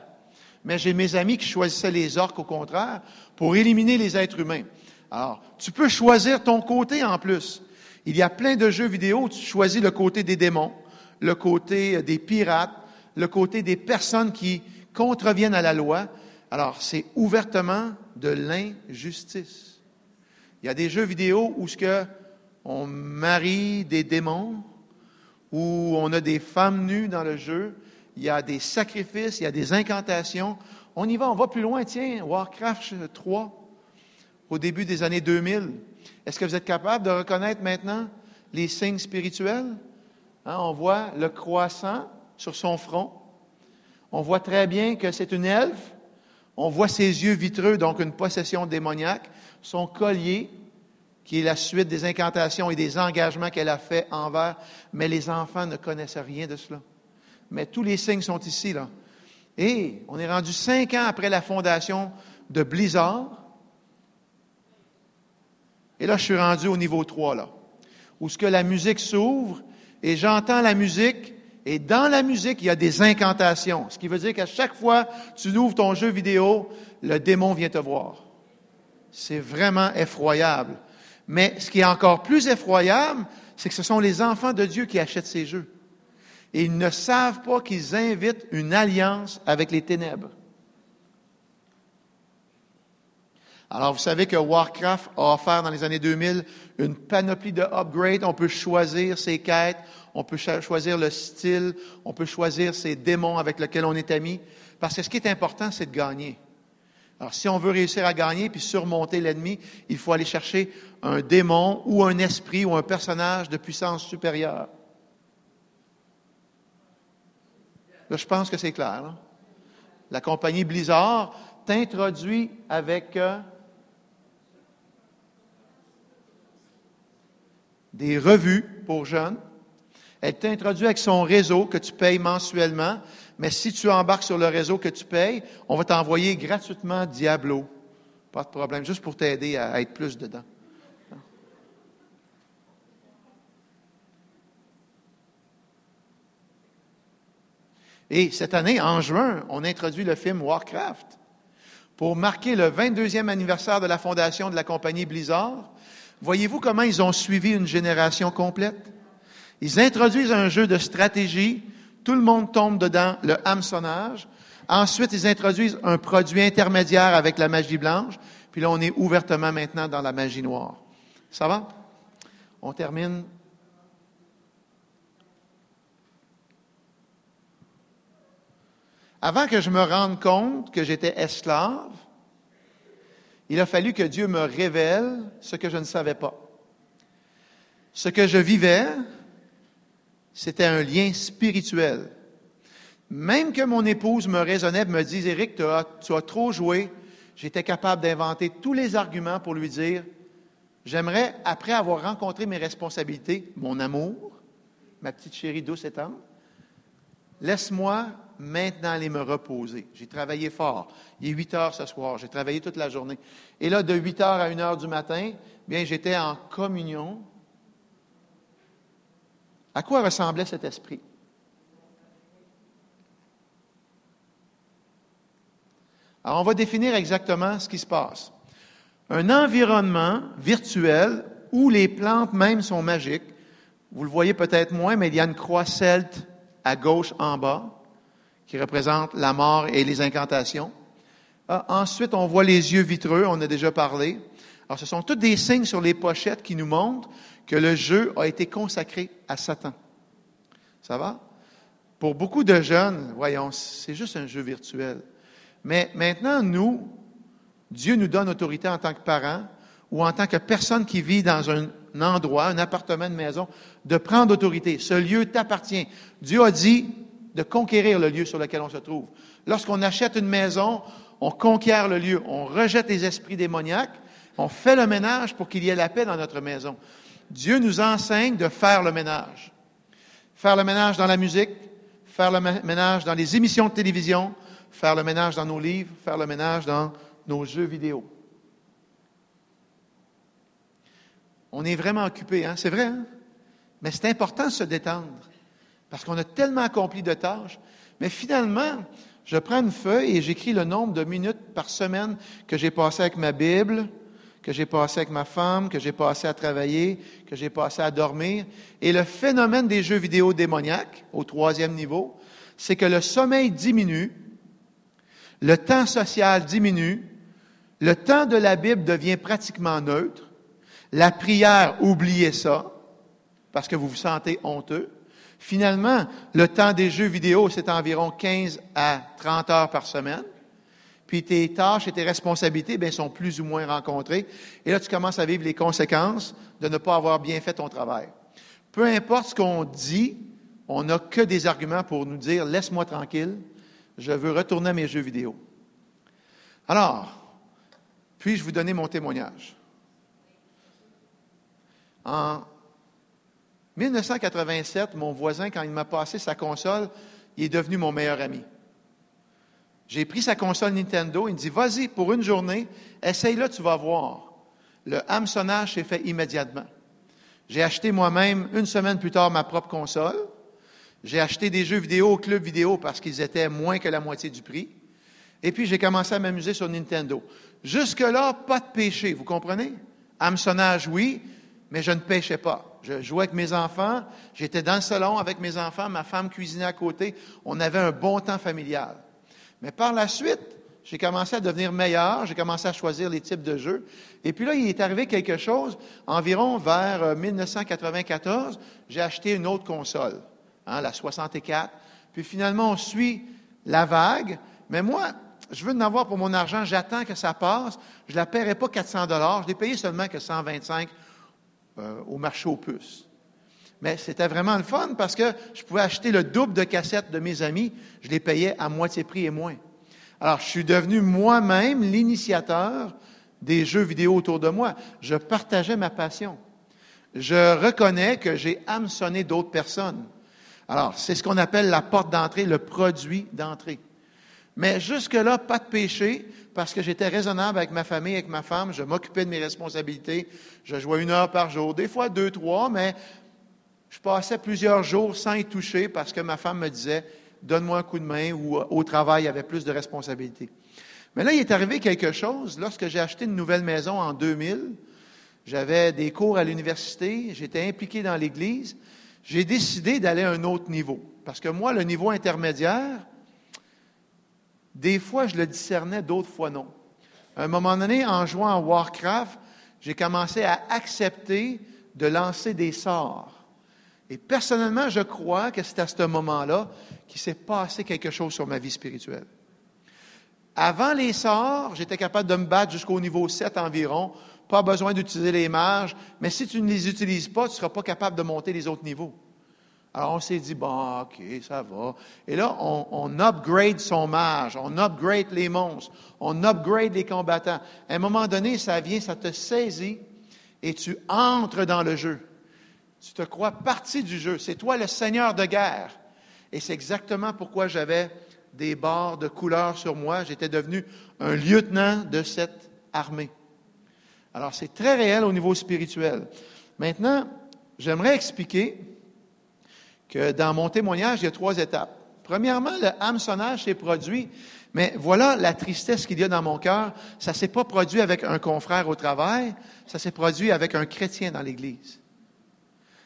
Mais j'ai mes amis qui choisissaient les orques au contraire pour éliminer les êtres humains. Alors, tu peux choisir ton côté en plus. Il y a plein de jeux vidéo où tu choisis le côté des démons, le côté des pirates, le côté des personnes qui contreviennent à la loi. Alors, c'est ouvertement de l'injustice. Il y a des jeux vidéo où ce que on marie des démons, où on a des femmes nues dans le jeu, il y a des sacrifices, il y a des incantations. On y va, on va plus loin. Tiens, Warcraft 3, au début des années 2000. Est-ce que vous êtes capable de reconnaître maintenant les signes spirituels? Hein, on voit le croissant sur son front. On voit très bien que c'est une elfe. On voit ses yeux vitreux, donc une possession démoniaque, son collier, qui est la suite des incantations et des engagements qu'elle a fait envers, mais les enfants ne connaissent rien de cela. Mais tous les signes sont ici, là. Et on est rendu cinq ans après la fondation de Blizzard. Et là, je suis rendu au niveau 3, là, où ce que la musique s'ouvre, et j'entends la musique, et dans la musique, il y a des incantations, ce qui veut dire qu'à chaque fois que tu ouvres ton jeu vidéo, le démon vient te voir. C'est vraiment effroyable. Mais ce qui est encore plus effroyable, c'est que ce sont les enfants de Dieu qui achètent ces jeux. Et ils ne savent pas qu'ils invitent une alliance avec les ténèbres. Alors, vous savez que Warcraft a offert dans les années 2000 une panoplie de upgrades. On peut choisir ses quêtes, on peut choisir le style, on peut choisir ses démons avec lesquels on est ami. Parce que ce qui est important, c'est de gagner. Alors, si on veut réussir à gagner puis surmonter l'ennemi, il faut aller chercher un démon ou un esprit ou un personnage de puissance supérieure. Là, je pense que c'est clair. Là. La compagnie Blizzard t'introduit avec euh, des revues pour jeunes. Elle t'introduit avec son réseau que tu payes mensuellement. Mais si tu embarques sur le réseau que tu payes, on va t'envoyer gratuitement Diablo. Pas de problème, juste pour t'aider à être plus dedans. Et cette année, en juin, on introduit le film Warcraft pour marquer le 22e anniversaire de la fondation de la compagnie Blizzard. Voyez-vous comment ils ont suivi une génération complète? Ils introduisent un jeu de stratégie, tout le monde tombe dedans, le hameçonnage. Ensuite, ils introduisent un produit intermédiaire avec la magie blanche, puis là, on est ouvertement maintenant dans la magie noire. Ça va? On termine Avant que je me rende compte que j'étais esclave, il a fallu que Dieu me révèle ce que je ne savais pas. Ce que je vivais, c'était un lien spirituel. Même que mon épouse me raisonnait, me disait, Éric, tu as, tu as trop joué, j'étais capable d'inventer tous les arguments pour lui dire, j'aimerais, après avoir rencontré mes responsabilités, mon amour, ma petite chérie douce et tendre, laisse-moi maintenant aller me reposer. J'ai travaillé fort. Il est 8 heures ce soir. J'ai travaillé toute la journée. Et là, de 8 heures à 1 heure du matin, bien, j'étais en communion. À quoi ressemblait cet esprit? Alors, on va définir exactement ce qui se passe. Un environnement virtuel où les plantes même sont magiques. Vous le voyez peut-être moins, mais il y a une croix celte à gauche en bas qui représente la mort et les incantations. Ah, ensuite, on voit les yeux vitreux, on a déjà parlé. Alors, ce sont tous des signes sur les pochettes qui nous montrent que le jeu a été consacré à Satan. Ça va? Pour beaucoup de jeunes, voyons, c'est juste un jeu virtuel. Mais maintenant, nous, Dieu nous donne autorité en tant que parents ou en tant que personne qui vit dans un endroit, un appartement, de maison, de prendre autorité. Ce lieu t'appartient. Dieu a dit, de conquérir le lieu sur lequel on se trouve. Lorsqu'on achète une maison, on conquiert le lieu, on rejette les esprits démoniaques, on fait le ménage pour qu'il y ait la paix dans notre maison. Dieu nous enseigne de faire le ménage. Faire le ménage dans la musique, faire le ménage dans les émissions de télévision, faire le ménage dans nos livres, faire le ménage dans nos jeux vidéo. On est vraiment occupé, hein? c'est vrai, hein? mais c'est important de se détendre parce qu'on a tellement accompli de tâches. Mais finalement, je prends une feuille et j'écris le nombre de minutes par semaine que j'ai passé avec ma Bible, que j'ai passé avec ma femme, que j'ai passé à travailler, que j'ai passé à dormir. Et le phénomène des jeux vidéo démoniaques, au troisième niveau, c'est que le sommeil diminue, le temps social diminue, le temps de la Bible devient pratiquement neutre, la prière, oubliez ça, parce que vous vous sentez honteux, Finalement, le temps des jeux vidéo, c'est environ 15 à 30 heures par semaine. Puis tes tâches et tes responsabilités bien, sont plus ou moins rencontrées. Et là, tu commences à vivre les conséquences de ne pas avoir bien fait ton travail. Peu importe ce qu'on dit, on n'a que des arguments pour nous dire laisse-moi tranquille, je veux retourner à mes jeux vidéo. Alors, puis-je vous donner mon témoignage? En 1987, mon voisin, quand il m'a passé sa console, il est devenu mon meilleur ami. J'ai pris sa console Nintendo, il me dit, vas-y, pour une journée, essaye-le, tu vas voir. Le hameçonnage s'est fait immédiatement. J'ai acheté moi-même, une semaine plus tard, ma propre console. J'ai acheté des jeux vidéo au club vidéo parce qu'ils étaient moins que la moitié du prix. Et puis, j'ai commencé à m'amuser sur Nintendo. Jusque-là, pas de péché, vous comprenez? Hameçonnage, oui, mais je ne pêchais pas. Je jouais avec mes enfants, j'étais dans le salon avec mes enfants, ma femme cuisinait à côté. On avait un bon temps familial. Mais par la suite, j'ai commencé à devenir meilleur, j'ai commencé à choisir les types de jeux. Et puis là, il est arrivé quelque chose, environ vers 1994, euh, j'ai acheté une autre console, hein, la 64. Puis finalement, on suit la vague. Mais moi, je veux en avoir pour mon argent, j'attends que ça passe. Je ne la paierai pas 400 dollars, je l'ai payé seulement que 125 euh, au marché aux puces. Mais c'était vraiment le fun parce que je pouvais acheter le double de cassettes de mes amis. Je les payais à moitié prix et moins. Alors, je suis devenu moi-même l'initiateur des jeux vidéo autour de moi. Je partageais ma passion. je reconnais que j'ai hameçonné d'autres personnes. Alors, c'est ce qu'on appelle la porte d'entrée, le produit d'entrée. Mais jusque-là, pas de péché, parce que j'étais raisonnable avec ma famille, avec ma femme, je m'occupais de mes responsabilités, je jouais une heure par jour, des fois deux, trois, mais je passais plusieurs jours sans y toucher parce que ma femme me disait, donne-moi un coup de main ou au travail, il y avait plus de responsabilités. Mais là, il est arrivé quelque chose lorsque j'ai acheté une nouvelle maison en 2000. J'avais des cours à l'université, j'étais impliqué dans l'Église. J'ai décidé d'aller à un autre niveau. Parce que moi, le niveau intermédiaire, des fois, je le discernais, d'autres fois non. À un moment donné, en jouant à Warcraft, j'ai commencé à accepter de lancer des sorts. Et personnellement, je crois que c'est à ce moment-là qu'il s'est passé quelque chose sur ma vie spirituelle. Avant les sorts, j'étais capable de me battre jusqu'au niveau 7 environ, pas besoin d'utiliser les marges, mais si tu ne les utilises pas, tu ne seras pas capable de monter les autres niveaux. Alors on s'est dit, bon, OK, ça va. Et là, on, upgrade son mage, on upgrade les monstres, on upgrade les combattants. À un moment donné, ça vient, ça te saisit et tu entres dans le jeu. Tu te crois partie du jeu. C'est toi le seigneur de guerre. Et c'est exactement pourquoi j'avais des barres de couleur sur moi. J'étais devenu un lieutenant de cette armée. Alors, c'est très réel au niveau spirituel. Maintenant, j'aimerais expliquer que dans mon témoignage, il y a trois étapes. Premièrement, le hameçonnage s'est produit, mais voilà la tristesse qu'il y a dans mon cœur. Ça s'est pas produit avec un confrère au travail, ça s'est produit avec un chrétien dans l'Église.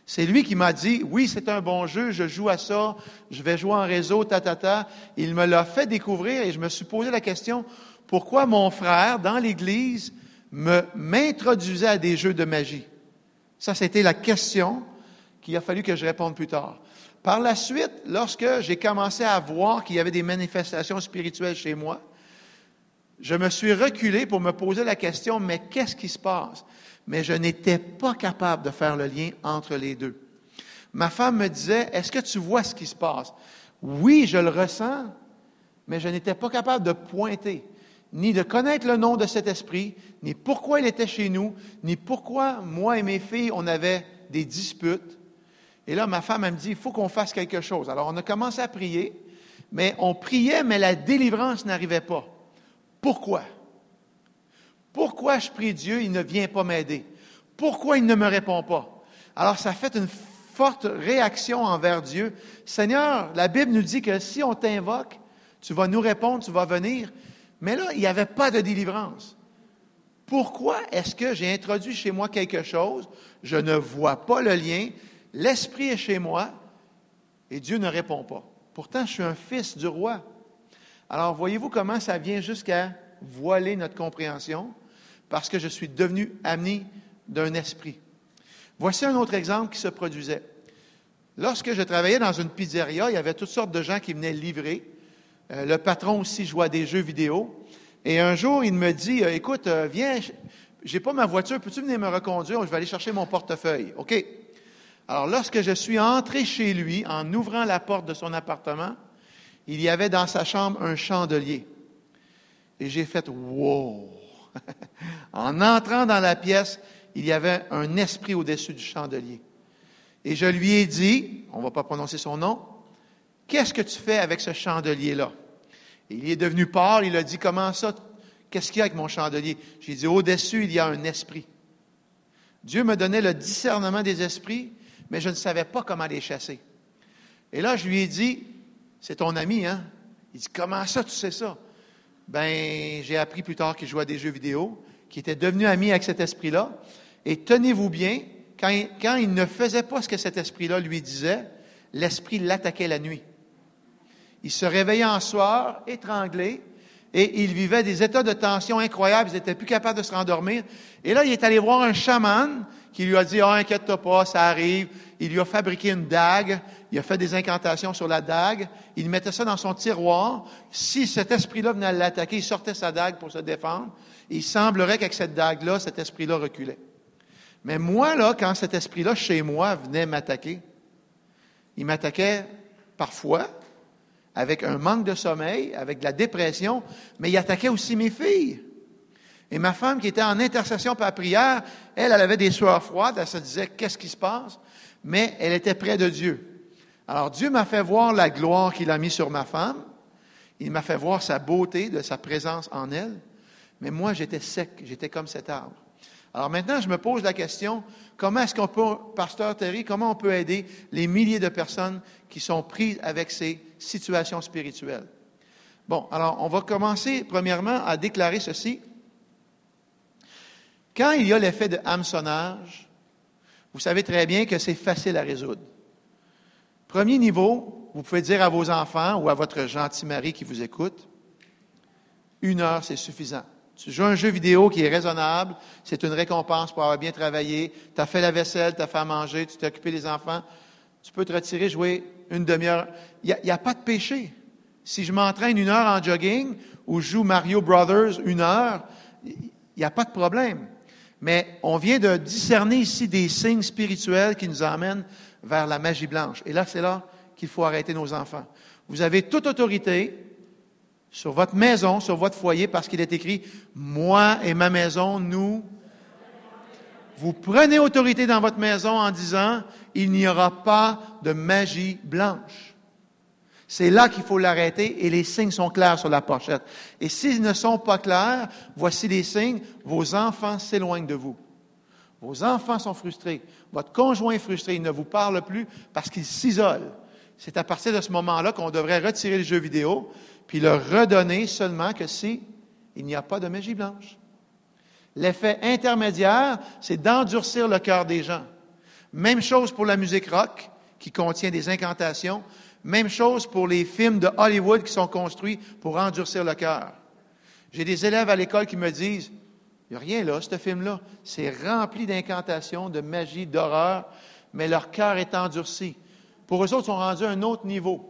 C'est lui qui m'a dit, oui, c'est un bon jeu, je joue à ça, je vais jouer en réseau, ta, ta, ta. Il me l'a fait découvrir et je me suis posé la question, pourquoi mon frère, dans l'Église, me, m'introduisait à des jeux de magie? Ça, c'était la question qu'il a fallu que je réponde plus tard. Par la suite, lorsque j'ai commencé à voir qu'il y avait des manifestations spirituelles chez moi, je me suis reculé pour me poser la question, mais qu'est-ce qui se passe? mais je n'étais pas capable de faire le lien entre les deux. Ma femme me disait, est-ce que tu vois ce qui se passe? Oui, je le ressens, mais je n'étais pas capable de pointer, ni de connaître le nom de cet esprit, ni pourquoi il était chez nous, ni pourquoi moi et mes filles, on avait des disputes. Et là, ma femme, elle me dit, il faut qu'on fasse quelque chose. Alors, on a commencé à prier, mais on priait, mais la délivrance n'arrivait pas. Pourquoi? Pourquoi je prie Dieu, il ne vient pas m'aider? Pourquoi il ne me répond pas? Alors, ça fait une forte réaction envers Dieu. Seigneur, la Bible nous dit que si on t'invoque, tu vas nous répondre, tu vas venir. Mais là, il n'y avait pas de délivrance. Pourquoi est-ce que j'ai introduit chez moi quelque chose? Je ne vois pas le lien. L'Esprit est chez moi et Dieu ne répond pas. Pourtant, je suis un fils du roi. Alors, voyez-vous comment ça vient jusqu'à voiler notre compréhension? parce que je suis devenu ami d'un esprit. Voici un autre exemple qui se produisait. Lorsque je travaillais dans une pizzeria, il y avait toutes sortes de gens qui venaient livrer. Euh, le patron aussi jouait à des jeux vidéo. Et un jour, il me dit, euh, écoute, euh, viens, j'ai pas ma voiture, peux-tu venir me reconduire? Je vais aller chercher mon portefeuille. OK. Alors, lorsque je suis entré chez lui, en ouvrant la porte de son appartement, il y avait dans sa chambre un chandelier. Et j'ai fait, wow! en entrant dans la pièce, il y avait un esprit au-dessus du chandelier. Et je lui ai dit, on ne va pas prononcer son nom, qu'est-ce que tu fais avec ce chandelier-là? Il est devenu pâle, il a dit, comment ça? Qu'est-ce qu'il y a avec mon chandelier? J'ai dit, au-dessus, il y a un esprit. Dieu me donnait le discernement des esprits, mais je ne savais pas comment les chasser. Et là, je lui ai dit, c'est ton ami, hein? Il dit, comment ça, tu sais ça? ben, j'ai appris plus tard qu'il jouait à des jeux vidéo, qu'il était devenu ami avec cet esprit-là. Et tenez-vous bien, quand il, quand il ne faisait pas ce que cet esprit-là lui disait, l'esprit l'attaquait la nuit. Il se réveillait en soir, étranglé, et il vivait des états de tension incroyables. Ils n'étaient plus capables de se rendormir. Et là, il est allé voir un chaman qui lui a dit, oh, inquiète-toi pas, ça arrive. Il lui a fabriqué une dague. Il a fait des incantations sur la dague. Il mettait ça dans son tiroir. Si cet esprit-là venait l'attaquer, il sortait sa dague pour se défendre. Il semblerait qu'avec cette dague-là, cet esprit-là reculait. Mais moi, là, quand cet esprit-là, chez moi, venait m'attaquer, il m'attaquait parfois avec un manque de sommeil, avec de la dépression, mais il attaquait aussi mes filles. Et ma femme qui était en intercession par prière, elle, elle avait des sueurs froides, elle se disait, qu'est-ce qui se passe? Mais elle était près de Dieu. Alors Dieu m'a fait voir la gloire qu'il a mis sur ma femme. Il m'a fait voir sa beauté, de sa présence en elle. Mais moi, j'étais sec, j'étais comme cet arbre. Alors maintenant, je me pose la question, comment est-ce qu'on peut, Pasteur Terry, comment on peut aider les milliers de personnes qui sont prises avec ces situations spirituelles? Bon, alors on va commencer premièrement à déclarer ceci. Quand il y a l'effet de hameçonnage, vous savez très bien que c'est facile à résoudre. Premier niveau, vous pouvez dire à vos enfants ou à votre gentil mari qui vous écoute, une heure, c'est suffisant. Tu joues un jeu vidéo qui est raisonnable, c'est une récompense pour avoir bien travaillé, tu as fait la vaisselle, tu as fait à manger, tu t'es occupé des enfants, tu peux te retirer, jouer une demi-heure. Il n'y a, a, pas de péché. Si je m'entraîne une heure en jogging ou je joue Mario Brothers une heure, il n'y a pas de problème. Mais on vient de discerner ici des signes spirituels qui nous emmènent vers la magie blanche. Et là, c'est là qu'il faut arrêter nos enfants. Vous avez toute autorité sur votre maison, sur votre foyer, parce qu'il est écrit, moi et ma maison, nous. Vous prenez autorité dans votre maison en disant, il n'y aura pas de magie blanche. C'est là qu'il faut l'arrêter et les signes sont clairs sur la pochette. Et s'ils ne sont pas clairs, voici les signes, vos enfants s'éloignent de vous. Vos enfants sont frustrés. Votre conjoint est frustré. Il ne vous parle plus parce qu'il s'isole. C'est à partir de ce moment-là qu'on devrait retirer le jeu vidéo puis le redonner seulement que si il n'y a pas de magie blanche. L'effet intermédiaire, c'est d'endurcir le cœur des gens. Même chose pour la musique rock, qui contient des incantations. Même chose pour les films de Hollywood qui sont construits pour endurcir le cœur. J'ai des élèves à l'école qui me disent, il n'y a rien là, ce film-là. C'est rempli d'incantations, de magie, d'horreur, mais leur cœur est endurci. Pour eux autres, ils sont rendus à un autre niveau.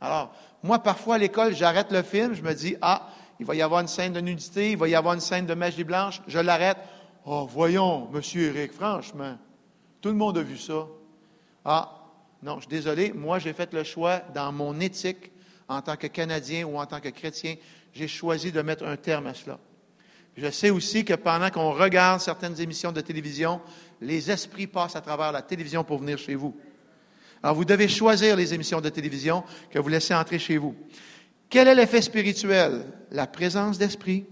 Alors, moi, parfois à l'école, j'arrête le film, je me dis, ah, il va y avoir une scène de nudité, il va y avoir une scène de magie blanche, je l'arrête. Oh, voyons, monsieur Eric, franchement, tout le monde a vu ça. Ah, non, je suis désolé, moi j'ai fait le choix dans mon éthique en tant que Canadien ou en tant que chrétien, j'ai choisi de mettre un terme à cela. Je sais aussi que pendant qu'on regarde certaines émissions de télévision, les esprits passent à travers la télévision pour venir chez vous. Alors, vous devez choisir les émissions de télévision que vous laissez entrer chez vous. Quel est l'effet spirituel? La présence d'esprit,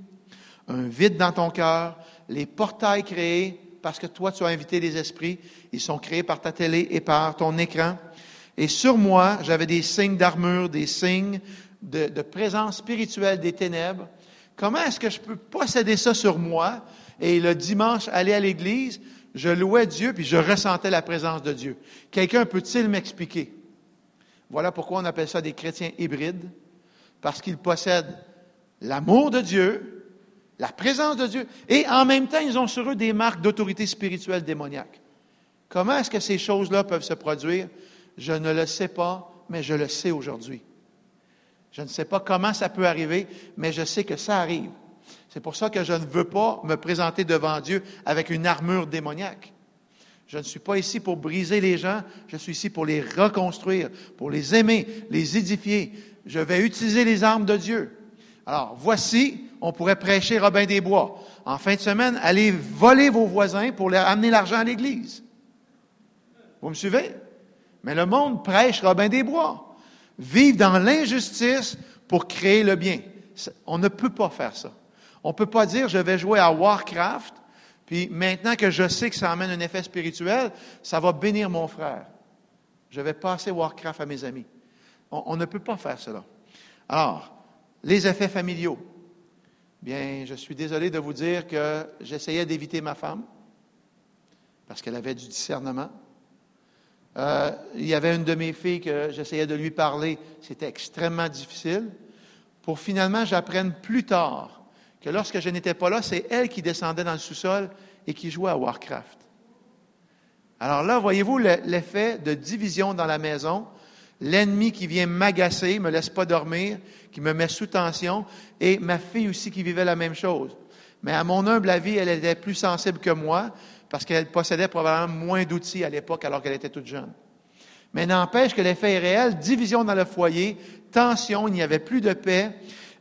un vide dans ton cœur, les portails créés parce que toi, tu as invité les esprits. Ils sont créés par ta télé et par ton écran. Et sur moi, j'avais des signes d'armure, des signes de, présence spirituelle des ténèbres. Comment est-ce que je peux posséder ça sur moi? Et le dimanche aller à l'église je louais Dieu, puis je ressentais la présence de Dieu. Quelqu'un peut-il m'expliquer? Voilà pourquoi on appelle ça des chrétiens hybrides, parce qu'ils possèdent l'amour de Dieu, la présence de Dieu, et en même temps, ils ont sur eux des marques d'autorité spirituelle démoniaque. Comment est-ce que ces choses-là peuvent se produire? Je ne le sais pas, mais je le sais aujourd'hui. Je ne sais pas comment ça peut arriver, mais je sais que ça arrive. C'est pour ça que je ne veux pas me présenter devant Dieu avec une armure démoniaque. Je ne suis pas ici pour briser les gens, je suis ici pour les reconstruire, pour les aimer, les édifier. Je vais utiliser les armes de Dieu. Alors, voici, on pourrait prêcher Robin des Bois. En fin de semaine, allez voler vos voisins pour leur amener l'argent à l'Église. Vous me suivez? Mais le monde prêche Robin des Bois. Vivre dans l'injustice pour créer le bien. On ne peut pas faire ça. On ne peut pas dire je vais jouer à Warcraft, puis maintenant que je sais que ça amène un effet spirituel, ça va bénir mon frère. Je vais passer Warcraft à mes amis. On ne peut pas faire cela. Alors, les effets familiaux. Bien, je suis désolé de vous dire que j'essayais d'éviter ma femme parce qu'elle avait du discernement. Euh, il y avait une de mes filles que j'essayais de lui parler, c'était extrêmement difficile. Pour finalement, j'apprenne plus tard que lorsque je n'étais pas là, c'est elle qui descendait dans le sous-sol et qui jouait à Warcraft. Alors là, voyez-vous l'effet de division dans la maison, l'ennemi qui vient m'agacer, me laisse pas dormir, qui me met sous tension, et ma fille aussi qui vivait la même chose. Mais à mon humble avis, elle était plus sensible que moi, parce qu'elle possédait probablement moins d'outils à l'époque alors qu'elle était toute jeune. Mais n'empêche que l'effet est réel, division dans le foyer, tension, il n'y avait plus de paix,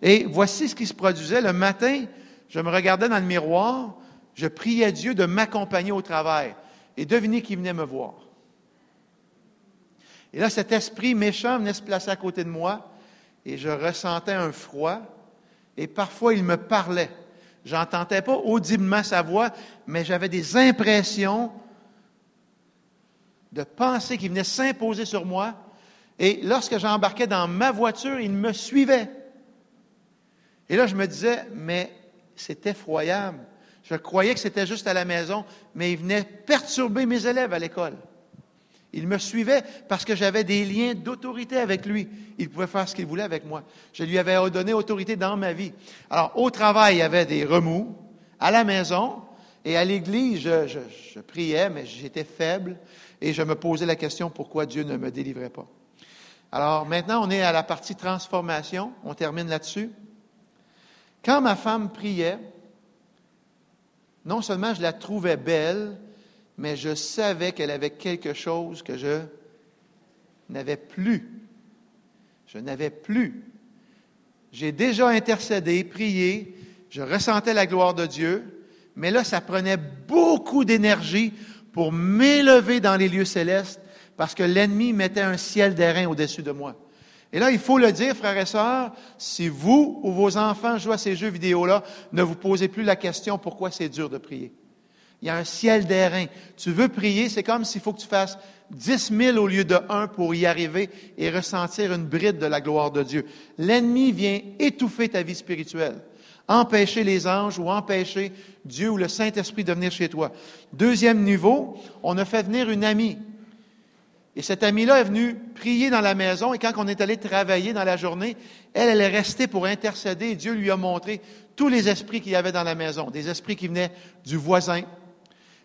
et voici ce qui se produisait. Le matin, je me regardais dans le miroir, je priais Dieu de m'accompagner au travail. Et devinez qui venait me voir. Et là, cet esprit méchant venait se placer à côté de moi et je ressentais un froid. Et parfois, il me parlait. J'entendais pas audiblement sa voix, mais j'avais des impressions de pensée qui venaient s'imposer sur moi. Et lorsque j'embarquais dans ma voiture, il me suivait. Et là, je me disais, mais c'est effroyable. Je croyais que c'était juste à la maison, mais il venait perturber mes élèves à l'école. Il me suivait parce que j'avais des liens d'autorité avec lui. Il pouvait faire ce qu'il voulait avec moi. Je lui avais donné autorité dans ma vie. Alors, au travail, il y avait des remous. À la maison et à l'église, je, priais, mais j'étais faible et je me posais la question pourquoi Dieu ne me délivrait pas? Alors, maintenant, on est à la partie transformation. On termine là-dessus. Quand ma femme priait, non seulement je la trouvais belle, mais je savais qu'elle avait quelque chose que je n'avais plus. Je n'avais plus. J'ai déjà intercédé, prié, je ressentais la gloire de Dieu, mais là, ça prenait beaucoup d'énergie pour m'élever dans les lieux célestes parce que l'ennemi mettait un ciel d'airain au-dessus de moi. Et là, il faut le dire, frères et sœurs, si vous ou vos enfants jouent à ces jeux vidéo-là, ne vous posez plus la question pourquoi c'est dur de prier? Il y a un ciel d'airain. Tu veux prier, c'est comme s'il faut que tu fasses 10 000 au lieu de 1 pour y arriver et ressentir une bride de la gloire de Dieu. L'ennemi vient étouffer ta vie spirituelle, empêcher les anges ou empêcher Dieu ou le Saint-Esprit de venir chez toi. Deuxième niveau, on a fait venir une amie. Et cette amie-là est venue prier dans la maison et quand on est allé travailler dans la journée, elle, elle est restée pour intercéder et Dieu lui a montré tous les esprits qu'il y avait dans la maison, des esprits qui venaient du voisin,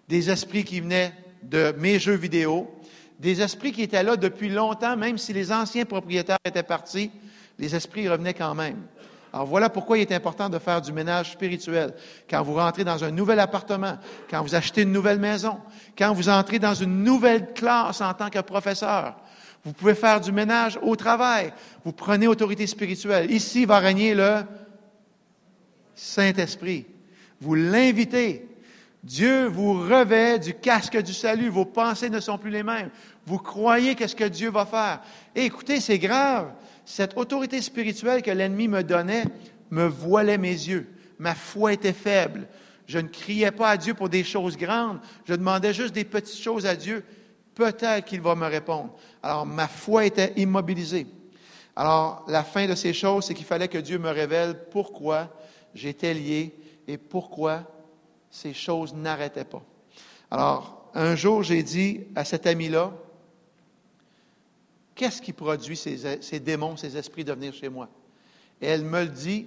des esprits qui venaient de mes jeux vidéo, des esprits qui étaient là depuis longtemps, même si les anciens propriétaires étaient partis, les esprits revenaient quand même. Alors voilà pourquoi il est important de faire du ménage spirituel. Quand vous rentrez dans un nouvel appartement, quand vous achetez une nouvelle maison, quand vous entrez dans une nouvelle classe en tant que professeur, vous pouvez faire du ménage au travail. Vous prenez autorité spirituelle. Ici va régner le Saint-Esprit. Vous l'invitez Dieu vous revêt du casque du salut. Vos pensées ne sont plus les mêmes. Vous croyez qu'est-ce que Dieu va faire. Écoutez, c'est grave. Cette autorité spirituelle que l'ennemi me donnait me voilait mes yeux. Ma foi était faible. Je ne criais pas à Dieu pour des choses grandes. Je demandais juste des petites choses à Dieu. Peut-être qu'il va me répondre. Alors, ma foi était immobilisée. Alors, la fin de ces choses, c'est qu'il fallait que Dieu me révèle pourquoi j'étais lié et pourquoi ces choses n'arrêtaient pas. Alors, un jour, j'ai dit à cet ami-là, qu'est-ce qui produit ces, démons, ces esprits de venir chez moi? Et elle me le dit,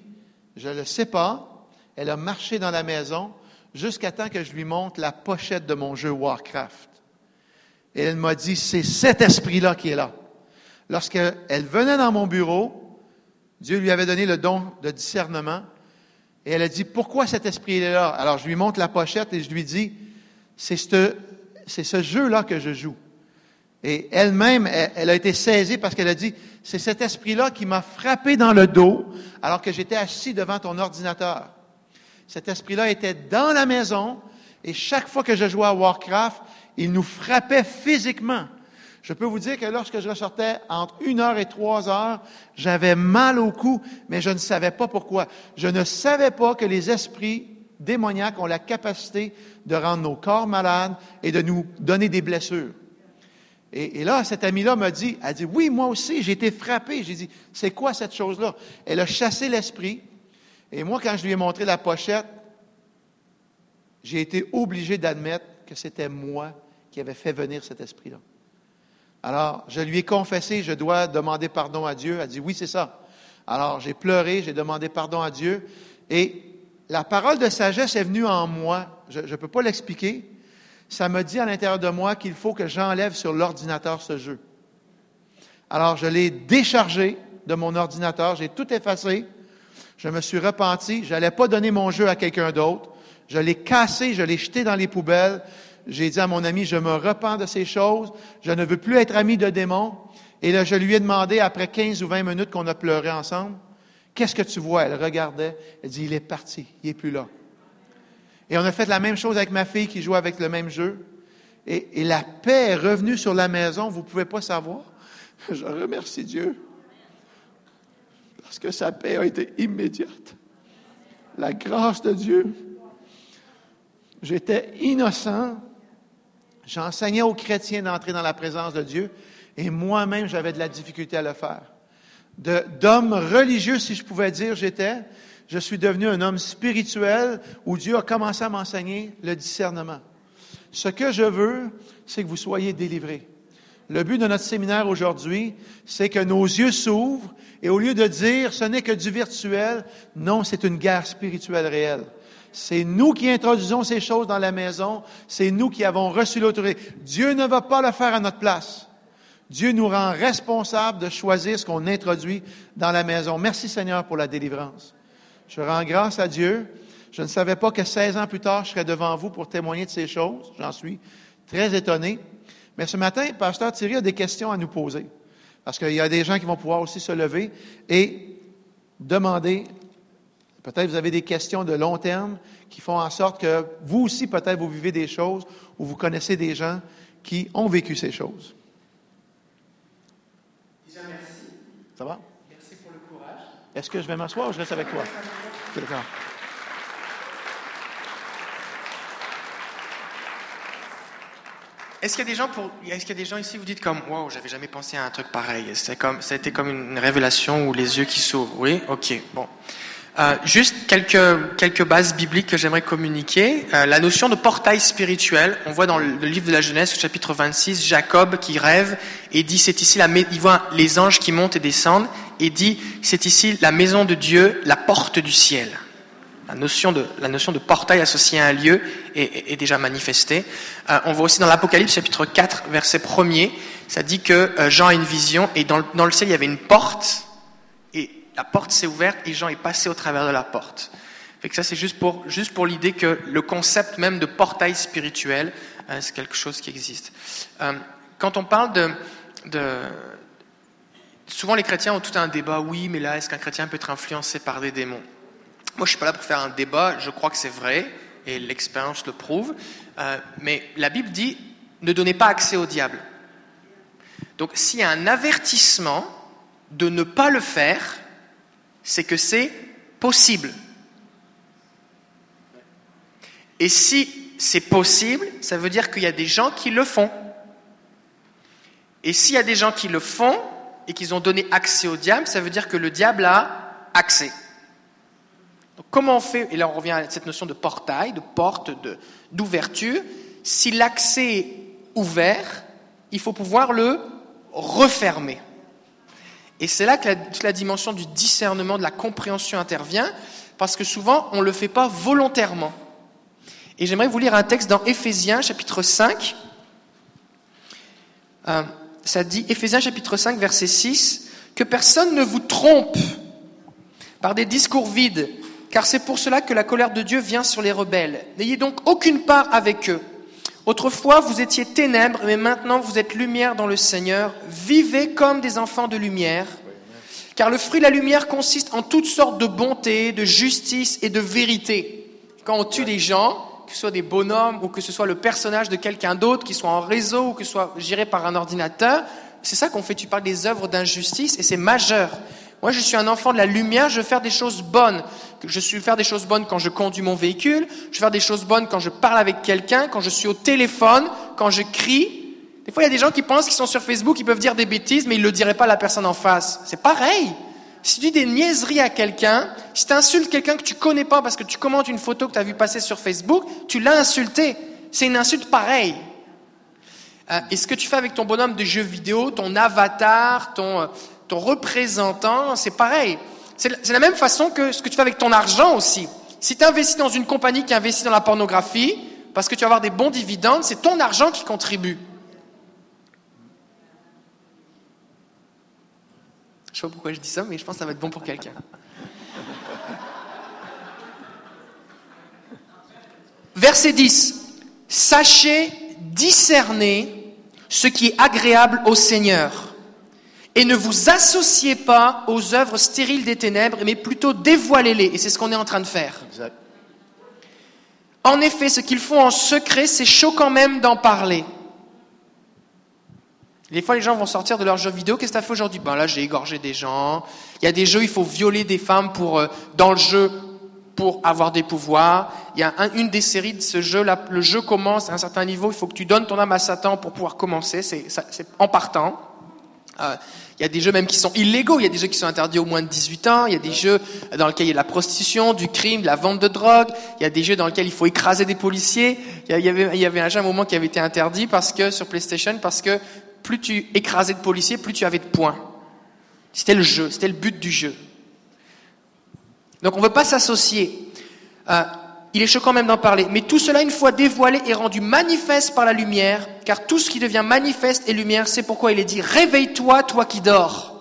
je ne le sais pas. Elle a marché dans la maison jusqu'à temps que je lui montre la pochette de mon jeu Warcraft. Et elle m'a dit, c'est cet esprit-là qui est là. Lorsqu'elle venait dans mon bureau, Dieu lui avait donné le don de discernement. Et elle a dit, pourquoi cet esprit est là? Alors, je lui montre la pochette et je lui dis, c'est ce, jeu-là que je joue. Et elle-même, elle, a été saisie parce qu'elle a dit, c'est cet esprit-là qui m'a frappé dans le dos alors que j'étais assis devant ton ordinateur. Cet esprit-là était dans la maison et chaque fois que je jouais à Warcraft, il nous frappait physiquement. Je peux vous dire que lorsque je ressortais entre une heure et trois heures, j'avais mal au cou, mais je ne savais pas pourquoi. Je ne savais pas que les esprits démoniaques ont la capacité de rendre nos corps malades et de nous donner des blessures. Et, là, cette amie-là m'a dit, elle dit, oui, moi aussi, j'ai été frappé. J'ai dit, c'est quoi cette chose-là? Elle a chassé l'esprit. Et moi, quand je lui ai montré la pochette, j'ai été obligé d'admettre que c'était moi qui avais fait venir cet esprit-là. Alors, je lui ai confessé, je dois demander pardon à Dieu. Elle a dit, oui, c'est ça. Alors, j'ai pleuré, j'ai demandé pardon à Dieu. Et la parole de sagesse est venue en moi. Je ne peux pas l'expliquer. Ça me dit à l'intérieur de moi qu'il faut que j'enlève sur l'ordinateur ce jeu. Alors, je l'ai déchargé de mon ordinateur, j'ai tout effacé. Je me suis repenti, je n'allais pas donner mon jeu à quelqu'un d'autre. Je l'ai cassé, je l'ai jeté dans les poubelles j'ai dit à mon ami, je me repens de ces choses, je ne veux plus être ami de démons. Et là, je lui ai demandé, après 15 ou 20 minutes qu'on a pleuré ensemble, Qu'est-ce que tu vois? Elle regardait. Elle dit, il est parti. Il n'est plus là. Et on a fait la même chose avec ma fille qui joue avec le même jeu. Et, et la paix est revenue sur la maison. Vous ne pouvez pas savoir. Je remercie Dieu. Parce que sa paix a été immédiate. La grâce de Dieu. J'étais innocent. J'enseignais aux chrétiens d'entrer dans la présence de Dieu. Et moi-même, j'avais de la difficulté à le faire. D'homme religieux, si je pouvais dire, j'étais. Je suis devenu un homme spirituel où Dieu a commencé à m'enseigner le discernement. Ce que je veux, c'est que vous soyez délivrés. Le but de notre séminaire aujourd'hui, c'est que nos yeux s'ouvrent et au lieu de dire ce n'est que du virtuel, non, c'est une guerre spirituelle réelle. C'est nous qui introduisons ces choses dans la maison, c'est nous qui avons reçu l'autorité. Dieu ne va pas le faire à notre place. Dieu nous rend responsables de choisir ce qu'on introduit dans la maison. Merci Seigneur pour la délivrance. Je rends grâce à Dieu. Je ne savais pas que 16 ans plus tard, je serais devant vous pour témoigner de ces choses. J'en suis très étonné. Mais ce matin, Pasteur Thierry a des questions à nous poser. Parce qu'il y a des gens qui vont pouvoir aussi se lever et demander, peut-être vous avez des questions de long terme qui font en sorte que vous aussi, peut-être, vous vivez des choses ou vous connaissez des gens qui ont vécu ces choses. Déjà, merci. Ça va? Merci pour le courage. Est-ce que je vais m'asseoir ou je reste avec toi? D'accord. Est-ce qu'il y a des gens pour, est-ce qu'il y a des gens ici vous dites comme, waouh, j'avais jamais pensé à un truc pareil. C'est comme, ça a été comme une révélation ou les yeux qui s'ouvrent. Oui, ok, bon. Euh, juste quelques quelques bases bibliques que j'aimerais communiquer. Euh, la notion de portail spirituel, on voit dans le, livre de la Genèse, chapitre 26, Jacob qui rêve et dit c'est ici la, il voit les anges qui montent et descendent et dit c'est ici la maison de Dieu, la porte du ciel. La notion de, la notion de portail associé à un lieu est, est- déjà manifestée. Euh, on voit aussi dans l'Apocalypse chapitre 4, verset 1er, ça dit que Jean a une vision et dans, dans le ciel il y avait une porte la porte s'est ouverte et Jean est passé au travers de la porte. Fait que ça c'est juste pour, juste pour l'idée que le concept même de portail spirituel, euh, c'est quelque chose qui existe. Euh, quand on parle de, de, souvent les chrétiens ont tout un débat, oui, mais là, est-ce qu'un chrétien peut être influencé par des démons? Moi, je suis pas là pour faire un débat, je crois que c'est vrai, et l'expérience le prouve, Euh, mais la Bible dit, ne donnez pas accès au diable. Donc, s'il y a un avertissement de ne pas le faire, c'est que c'est possible. Et si c'est possible, ça veut dire qu'il y a des gens qui le font. Et s'il y a des gens qui le font et qu'ils ont donné accès au diable, ça veut dire que le diable a accès. Comment on fait Et là, on revient à cette notion de portail, de porte, d'ouverture. Si l'accès est ouvert, il faut pouvoir le refermer. Et c'est là que toute la dimension du discernement, de la compréhension intervient, parce que souvent, on ne le fait pas volontairement. Et j'aimerais vous lire un texte dans Éphésiens, chapitre 5. Euh, ça dit, Éphésiens chapitre 5, verset 6, que personne ne vous trompe par des discours vides, car c'est pour cela que la colère de Dieu vient sur les rebelles. N'ayez donc aucune part avec eux. Autrefois, vous étiez ténèbres, mais maintenant vous êtes lumière dans le Seigneur. Vivez comme des enfants de lumière, car le fruit de la lumière consiste en toutes sortes de bonté, de justice et de vérité. Quand on tue des gens, que ce soit des bonhommes ou que ce soit le personnage de quelqu'un d'autre, qui soit en réseau ou que ce soit géré par un ordinateur, c'est ça qu'on fait. Tu parles des œuvres d'injustice et c'est majeur. Moi, je suis un enfant de la lumière, je veux faire des choses bonnes. Je suis faire des choses bonnes quand je conduis mon véhicule, je veux faire des choses bonnes quand je parle avec quelqu'un, quand je suis au téléphone, quand je crie. Des fois, il y a des gens qui pensent qu'ils sont sur Facebook, ils peuvent dire des bêtises, mais ils ne le diraient pas à la personne en face. C'est pareil. Si tu dis des niaiseries à quelqu'un, si tu insultes quelqu'un que tu connais pas parce que tu commentes une photo que tu as vu passer sur Facebook, tu l'as insulté. C'est une insulte pareille. Euh, et ce que tu fais avec ton bonhomme de jeu vidéo, ton avatar, ton, euh, ton représentant, c'est pareil. C'est la- même façon que ce que tu fais avec ton argent aussi. Si tu investis dans une compagnie qui investit dans la pornographie, parce que tu vas avoir des bons dividendes, c'est ton argent qui contribue. Je sais pas pourquoi je dis ça, mais je pense que ça va être bon pour quelqu'un. Verset 10. Sachez discerner ce qui est agréable au Seigneur. Et ne vous associez pas aux œuvres stériles des ténèbres, mais plutôt dévoilez-les. Et c'est ce qu'on est en train de faire. Exact. En effet, ce qu'ils font en secret, c'est choquant même d'en parler. Des fois, les gens vont sortir de leurs jeux vidéo. Qu'est-ce que tu as fait aujourd'hui? Ben là, j'ai égorgé des gens. Il y a des jeux, il faut violer des femmes pour, euh, dans le jeu pour avoir des pouvoirs. Il y a un- une des séries de ce jeu, là, le jeu commence à un certain niveau. Il faut que tu donnes ton âme à Satan pour pouvoir commencer. C'est en partant. Euh, il y a des jeux même qui sont illégaux. Il y a des jeux qui sont interdits au moins de 18 ans. Il y a des jeux dans lesquels il y a de la prostitution, du crime, de la vente de drogue. Il y a des jeux dans lesquels il faut écraser des policiers. Il y avait un jeu à un moment qui avait été interdit parce que sur PlayStation parce que plus tu écrasais de policiers, plus tu avais de points. C'était le jeu, c'était le but du jeu. Donc on ne veut pas s'associer. Euh, il est choquant même d'en parler. Mais tout cela, une fois dévoilé, est rendu manifeste par la lumière, car tout ce qui devient manifeste est lumière. C'est pourquoi il est dit, réveille-toi, toi qui dors.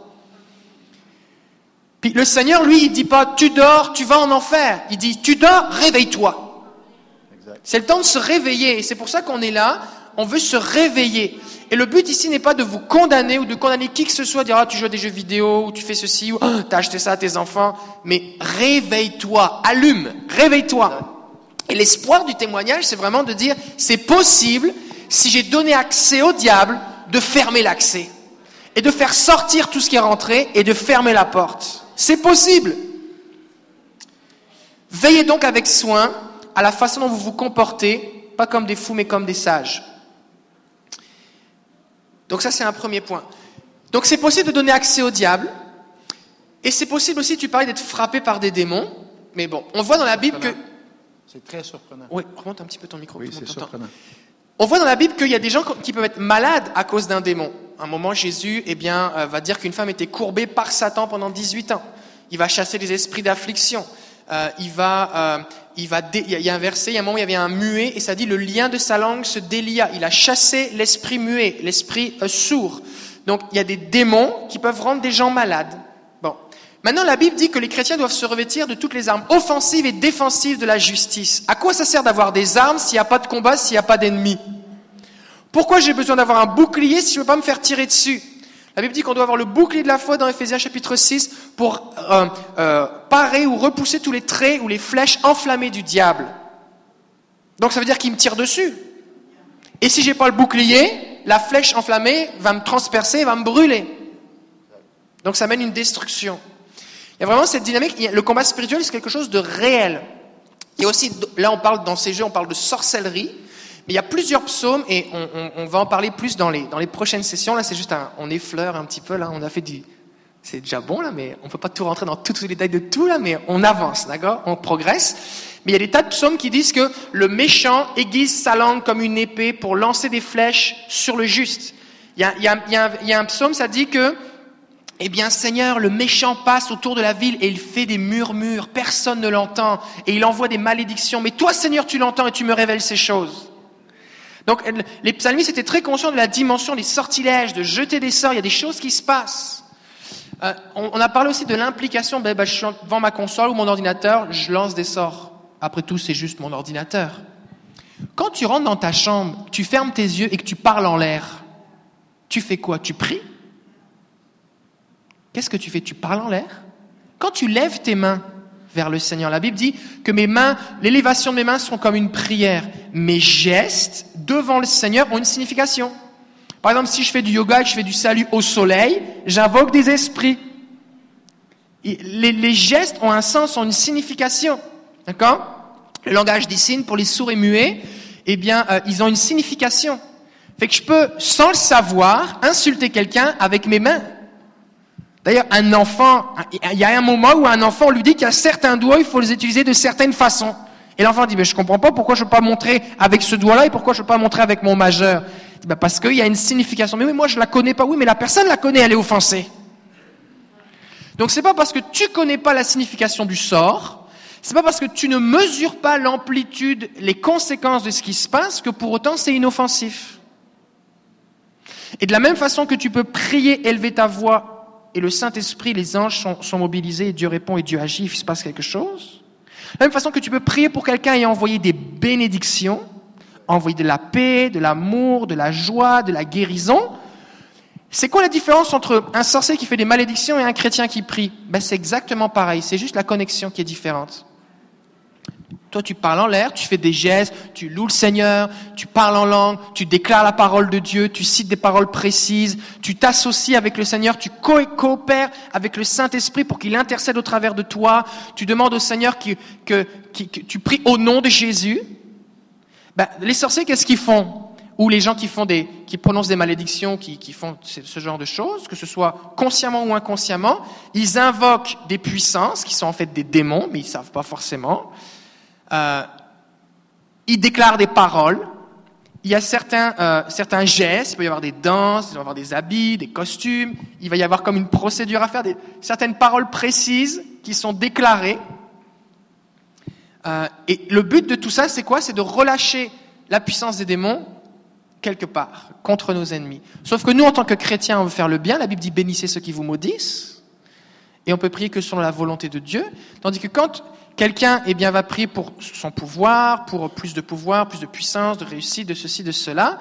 Puis le Seigneur, lui, il dit pas, tu dors, tu vas en enfer. Il dit, tu dors, réveille-toi. C'est le temps de se réveiller. Et c'est pour ça qu'on est là. On veut se réveiller. Et le but ici n'est pas de vous condamner ou de condamner qui que ce soit, dire ah, tu joues à des jeux vidéo ou tu fais ceci ou ah, t'as acheté ça à tes enfants. Mais réveille-toi, allume, réveille-toi. Et l'espoir du témoignage, c'est vraiment de dire c'est possible, si j'ai donné accès au diable, de fermer l'accès et de faire sortir tout ce qui est rentré et de fermer la porte. C'est possible. Veillez donc avec soin à la façon dont vous vous comportez, pas comme des fous mais comme des sages. Donc ça c'est un premier point. Donc c'est possible de donner accès au diable, et c'est possible aussi, tu parlais d'être frappé par des démons, mais bon, on voit dans la Bible que... C'est très surprenant. Oui, remonte un petit peu ton micro. Oui, c'est surprenant. On voit dans la Bible qu'il y a des gens qui peuvent être malades à cause d'un démon. À un moment, Jésus eh bien, euh, va dire qu'une femme était courbée par Satan pendant 18 ans. Il va chasser les esprits d'affliction. Euh, il va, euh, il va, dé- il y a- il y a un verset, il y a un moment où il y avait un muet et ça dit le lien de sa langue se délia. Il a chassé l'esprit muet, l'esprit euh, sourd. Donc il y a des démons qui peuvent rendre des gens malades. Maintenant, la Bible dit que les chrétiens doivent se revêtir de toutes les armes offensives et défensives de la justice. À quoi ça sert d'avoir des armes s'il n'y a pas de combat, s'il n'y a pas d'ennemis? Pourquoi j'ai besoin d'avoir un bouclier si je ne veux pas me faire tirer dessus? La Bible dit qu'on doit avoir le bouclier de la foi dans Ephésiens chapitre 6 pour euh, euh, parer ou repousser tous les traits ou les flèches enflammées du diable. Donc ça veut dire qu'il me tire dessus. Et si j'ai pas le bouclier, la flèche enflammée va me transpercer, va me brûler. Donc ça mène une destruction. Il vraiment cette dynamique. Le combat spirituel, c'est quelque chose de réel. Il y a aussi, là, on parle dans ces jeux, on parle de sorcellerie, mais il y a plusieurs psaumes et on, on- on va en parler plus dans les, dans les prochaines sessions. Là, c'est juste un, on effleure un petit peu. Là, on a fait du, c'est déjà bon là, mais on peut pas tout rentrer dans tous les détails de tout là, mais on avance, d'accord? On progresse. Mais il y a des tas de psaumes qui disent que le méchant aiguise sa langue comme une épée pour lancer des flèches sur le juste. Il y a, il y a- il y a un psaume, ça dit que eh bien, Seigneur, le méchant passe autour de la ville et il fait des murmures, personne ne l'entend, et il envoie des malédictions. Mais toi, Seigneur, tu l'entends et tu me révèles ces choses. Donc, les psalmistes étaient très conscients de la dimension des sortilèges, de jeter des sorts, il y a des choses qui se passent. Euh, on, a parlé aussi de l'implication, ben, ben, je suis devant ma console ou mon ordinateur, je lance des sorts. Après tout, c'est juste mon ordinateur. Quand tu rentres dans ta chambre, tu fermes tes yeux et que tu parles en l'air, tu fais quoi? Tu pries? Qu'est-ce que tu fais? Tu parles en l'air? Quand tu lèves tes mains vers le Seigneur, la Bible dit que mes mains, l'élévation de mes mains sont comme une prière. Mes gestes devant le Seigneur ont une signification. Par exemple, si je fais du yoga et je fais du salut au soleil, j'invoque des esprits. Les gestes ont un sens, ont une signification. D'accord? Le langage des signes pour les sourds et muets, eh bien, euh, ils ont une signification. Fait que je peux, sans le savoir, insulter quelqu'un avec mes mains. D'ailleurs, un enfant, il y a un moment où un enfant, lui dit qu'il y a certains doigts, il faut les utiliser de certaines façons. Et l'enfant dit, mais je comprends pas pourquoi je peux pas montrer avec ce doigt-là et pourquoi je peux pas montrer avec mon majeur. Bah, parce qu'il y a une signification. Mais oui, moi je la connais pas. Oui, mais la personne la connaît, elle est offensée. Donc c'est pas parce que tu connais pas la signification du sort, c'est pas parce que tu ne mesures pas l'amplitude, les conséquences de ce qui se passe que pour autant c'est inoffensif. Et de la même façon que tu peux prier, élever ta voix et le Saint-Esprit, les anges sont, mobilisés et Dieu répond et Dieu agit, il se passe quelque chose. De la même façon que tu peux prier pour quelqu'un et envoyer des bénédictions, envoyer de la paix, de l'amour, de la joie, de la guérison, C'est quoi la différence entre un sorcier qui fait des malédictions et un chrétien qui prie? Ben, C'est exactement pareil, c'est juste la connexion qui est différente. Toi, tu parles en l'air, tu fais des gestes, tu loues le Seigneur, tu parles en langue, tu déclares la parole de Dieu, tu cites des paroles précises, tu t'associes avec le Seigneur, tu coopères avec le Saint-Esprit pour qu'il intercède au travers de toi, tu demandes au Seigneur que, tu pries au nom de Jésus. Ben, les sorciers, qu'est-ce qu'ils font? Ou les gens qui, font des, qui prononcent des malédictions, qui, qui font ce genre de choses, que ce soit consciemment ou inconsciemment, ils invoquent des puissances qui sont en fait des démons, mais ils ne savent pas forcément. Euh, il déclare des paroles. Il y a certains, euh, certains gestes, il peut y avoir des danses, il va y avoir des habits, des costumes, il va y avoir comme une procédure à faire, des, certaines paroles précises qui sont déclarées. Euh, et le but de tout ça, c'est quoi? C'est de relâcher la puissance des démons quelque part, contre nos ennemis. Sauf que nous, en tant que chrétiens, on veut faire le bien. La Bible dit bénissez ceux qui vous maudissent. Et on peut prier que selon la volonté de Dieu. Tandis que quand Quelqu'un eh bien, va prier pour son pouvoir, pour plus de pouvoir, plus de puissance, de réussite, de ceci, de cela.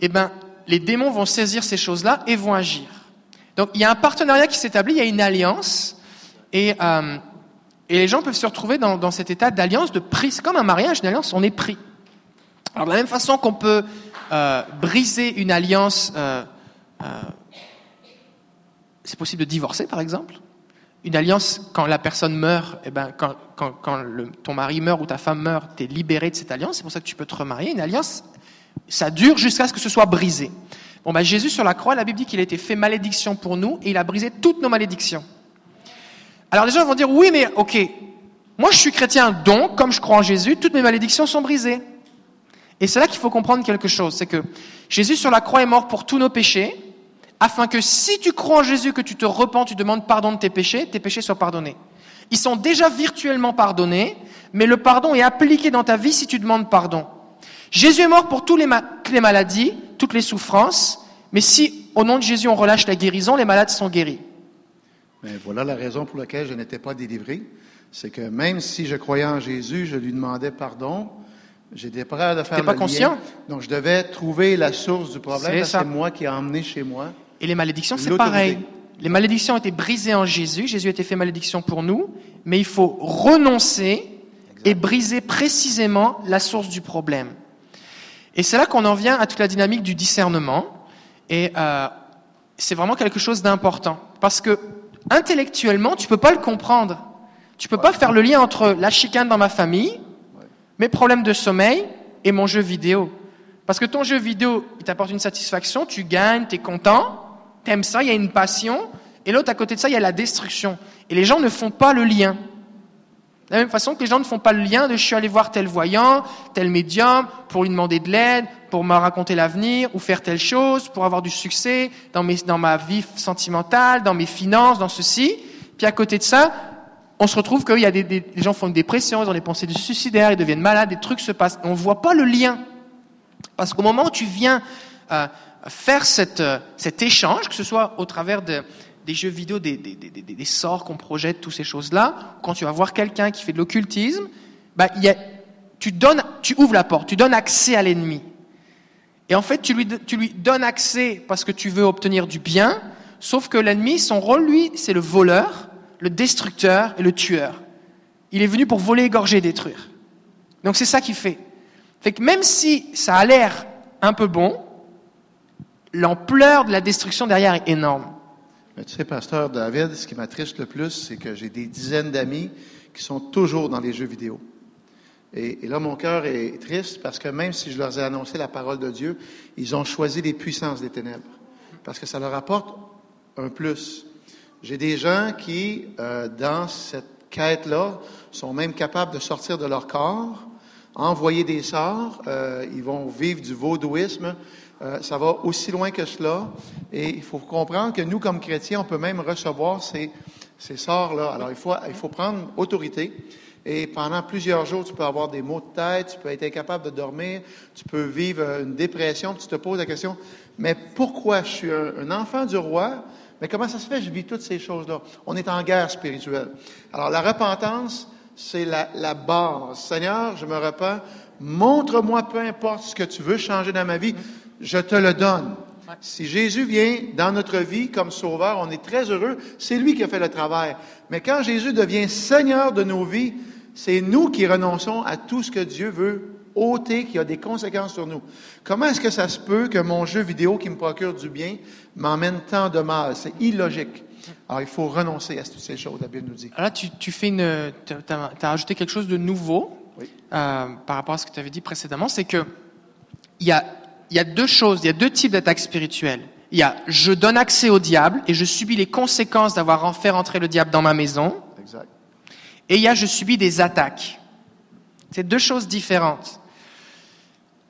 Eh bien, les démons vont saisir ces choses-là et vont agir. Donc, il y a un partenariat qui s'établit, il y a une alliance, et, euh, et les gens peuvent se retrouver dans, dans cet état d'alliance, de prix. C'est comme un mariage, une alliance, on est pris. Alors, de la même façon qu'on peut euh, briser une alliance, euh c'est possible de divorcer, par exemple? Une alliance, quand la personne meurt, eh ben, quand, ton mari meurt ou ta femme meurt, tu es libéré de cette alliance, c'est pour ça que tu peux te remarier. Une alliance, ça dure jusqu'à ce que ce soit brisé. Bon, ben, Jésus sur la croix, la Bible dit qu'il a été fait malédiction pour nous et il a brisé toutes nos malédictions. Alors les gens vont dire, oui, mais ok, moi je suis chrétien, donc, comme je crois en Jésus, toutes mes malédictions sont brisées. Et c'est là qu'il faut comprendre quelque chose, c'est que Jésus sur la croix est mort pour tous nos péchés, afin que si tu crois en Jésus, que tu te repens, tu demandes pardon de tes péchés, tes péchés soient pardonnés. Ils sont déjà virtuellement pardonnés, mais le pardon est appliqué dans ta vie si tu demandes pardon. Jésus est mort pour toutes les, maladies, toutes les souffrances, mais si au nom de Jésus on relâche la guérison, les malades sont guéris. Mais voilà la raison pour laquelle je n'étais pas délivré. C'est que même si je croyais en Jésus, je lui demandais pardon. J'étais prêt à faire le pas conscient? Donc je devais trouver la source du problème. C'est moi qui ai emmené chez moi. Et les malédictions, c'est pareil. Les malédictions ont été brisées en Jésus. Jésus a été fait malédiction pour nous. Mais il faut renoncer et briser précisément la source du problème. Et c'est là qu'on en vient à toute la dynamique du discernement. Et euh, c'est vraiment quelque chose d'important. Parce que intellectuellement, tu peux pas le comprendre. Tu peux pas faire le lien entre la chicane dans ma famille, mes problèmes de sommeil et mon jeu vidéo. Parce que ton jeu vidéo, il t'apporte une satisfaction, tu gagnes, tu es content, ça, il y a une passion, et l'autre à côté de ça, il y a la destruction. Et les gens ne font pas le lien. De la même façon que les gens ne font pas le lien de je suis allé voir tel voyant, tel médium, pour lui demander de l'aide, pour me raconter l'avenir, ou faire telle chose, pour avoir du succès dans, ma vie sentimentale, dans mes finances, dans ceci. Puis à côté de ça, on se retrouve qu'il y a des, des, gens font une dépression, ils ont des pensées de suicidaires, ils deviennent malades, des trucs se passent. On ne voit pas le lien. Parce qu'au moment où tu viens euh, faire euh, cet échange, que ce soit au travers de, des jeux vidéo, des, sorts qu'on projette, toutes ces choses-là, quand tu vas voir quelqu'un qui fait de l'occultisme, bah, y a, tu, ouvres la porte, tu donnes accès à l'ennemi. Et en fait, tu lui, tu lui donnes accès parce que tu veux obtenir du bien, sauf que l'ennemi, son rôle, lui, c'est le voleur, le destructeur et le tueur. Il est venu pour voler, égorger, détruire. Donc c'est ça qu'il fait. Fait que même si ça a l'air un peu bon, l'ampleur de la destruction derrière est énorme. Mais tu sais, pasteur David, ce qui m'attriste le plus, c'est que j'ai des dizaines d'amis qui sont toujours dans les jeux vidéo. Et, là, mon cœur est triste parce que même si je leur ai annoncé la parole de Dieu, ils ont choisi les puissances des ténèbres. Parce que ça leur apporte un plus. J'ai des gens qui, euh, dans cette quête-là, sont même capables de sortir de leur corps, envoyer des sorts, euh, ils vont vivre du vaudouisme, euh, ça va aussi loin que cela. Et il faut comprendre que nous, comme chrétiens, on peut même recevoir ces, ces sorts-là. Alors, il faut, il faut prendre autorité. Et pendant plusieurs jours, tu peux avoir des maux de tête, tu peux être incapable de dormir, tu peux vivre une dépression, tu te poses la question, mais pourquoi je suis un, enfant du roi, mais comment ça se fait je vis toutes ces choses-là? On est en guerre spirituelle. Alors, la repentance, c'est la, la base. Seigneur, je me repens, montre-moi peu importe ce que tu veux changer dans ma vie je te le donne. Si Jésus vient dans notre vie comme sauveur, on est très heureux. C'est lui qui a fait le travail. Mais quand Jésus devient Seigneur de nos vies, c'est nous qui renonçons à tout ce que Dieu veut ôter, qui a des conséquences sur nous. Comment est-ce que ça se peut que mon jeu vidéo qui me procure du bien m'emmène tant de mal? C'est illogique. Alors, il faut renoncer à toutes ces choses, la Bible nous dit. Là, tu, tu fais une, tu as, ajouté quelque chose de nouveau Oui. euh, par rapport à ce que tu avais dit précédemment, c'est que il y a, il y a deux choses, il y a deux types d'attaques spirituelles. Il y a je donne accès au diable et je subis les conséquences d'avoir fait rentrer le diable dans ma maison. Exact. Et il y a je subis des attaques. C'est deux choses différentes.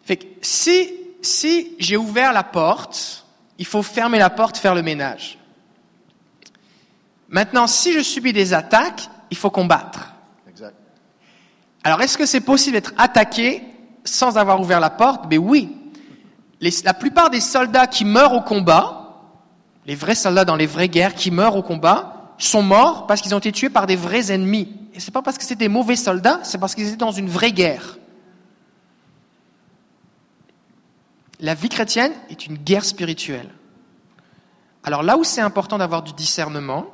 Fait que si, si j'ai ouvert la porte, il faut fermer la porte, faire le ménage. Maintenant, si je subis des attaques, il faut combattre. Exact. Alors, est-ce que c'est possible d'être attaqué sans avoir ouvert la porte? Ben oui. La plupart des soldats qui meurent au combat, les vrais soldats dans les vraies guerres qui meurent au combat, sont morts parce qu'ils ont été tués par des vrais ennemis. Et c'est pas parce que c'était des mauvais soldats, c'est parce qu'ils étaient dans une vraie guerre. La vie chrétienne est une guerre spirituelle. Alors là où c'est important d'avoir du discernement,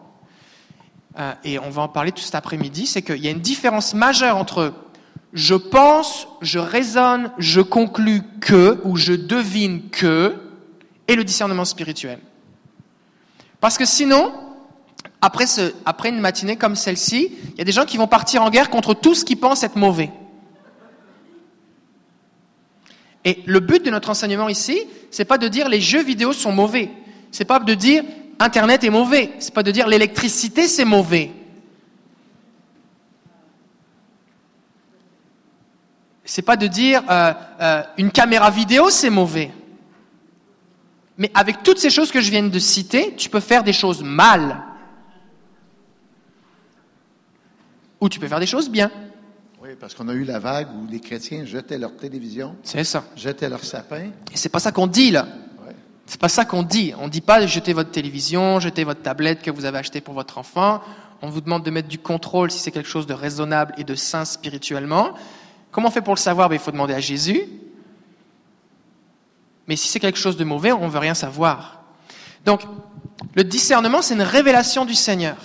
euh, et on va en parler tout cet après-midi, c'est qu'il y a une différence majeure entre je pense, je raisonne, je conclus que, ou je devine que, et le discernement spirituel. Parce que sinon, après, une matinée comme celle-ci, il y a des gens qui vont partir en guerre contre tout ce qu'ils pensent être mauvais. Et le but de notre enseignement ici, c'est pas de dire les jeux vidéo sont mauvais. C'est pas de dire Internet est mauvais. C'est pas de dire l'électricité c'est mauvais. C'est pas de dire euh, euh, une caméra vidéo c'est mauvais. Mais avec toutes ces choses que je viens de citer, tu peux faire des choses mal. Ou tu peux faire des choses bien. Oui, parce qu'on a eu la vague où les chrétiens jetaient leur télévision, C'est ça. jetaient leur sapin. Et c'est pas ça qu'on dit là. Ouais. C'est pas ça qu'on dit. On dit pas jetez votre télévision, jetez votre tablette que vous avez achetée pour votre enfant. On vous demande de mettre du contrôle si c'est quelque chose de raisonnable et de sain spirituellement. Comment on fait pour le savoir? Ben, Il faut demander à Jésus. Mais si c'est quelque chose de mauvais, on veut rien savoir. Donc, le discernement, c'est une révélation du Seigneur.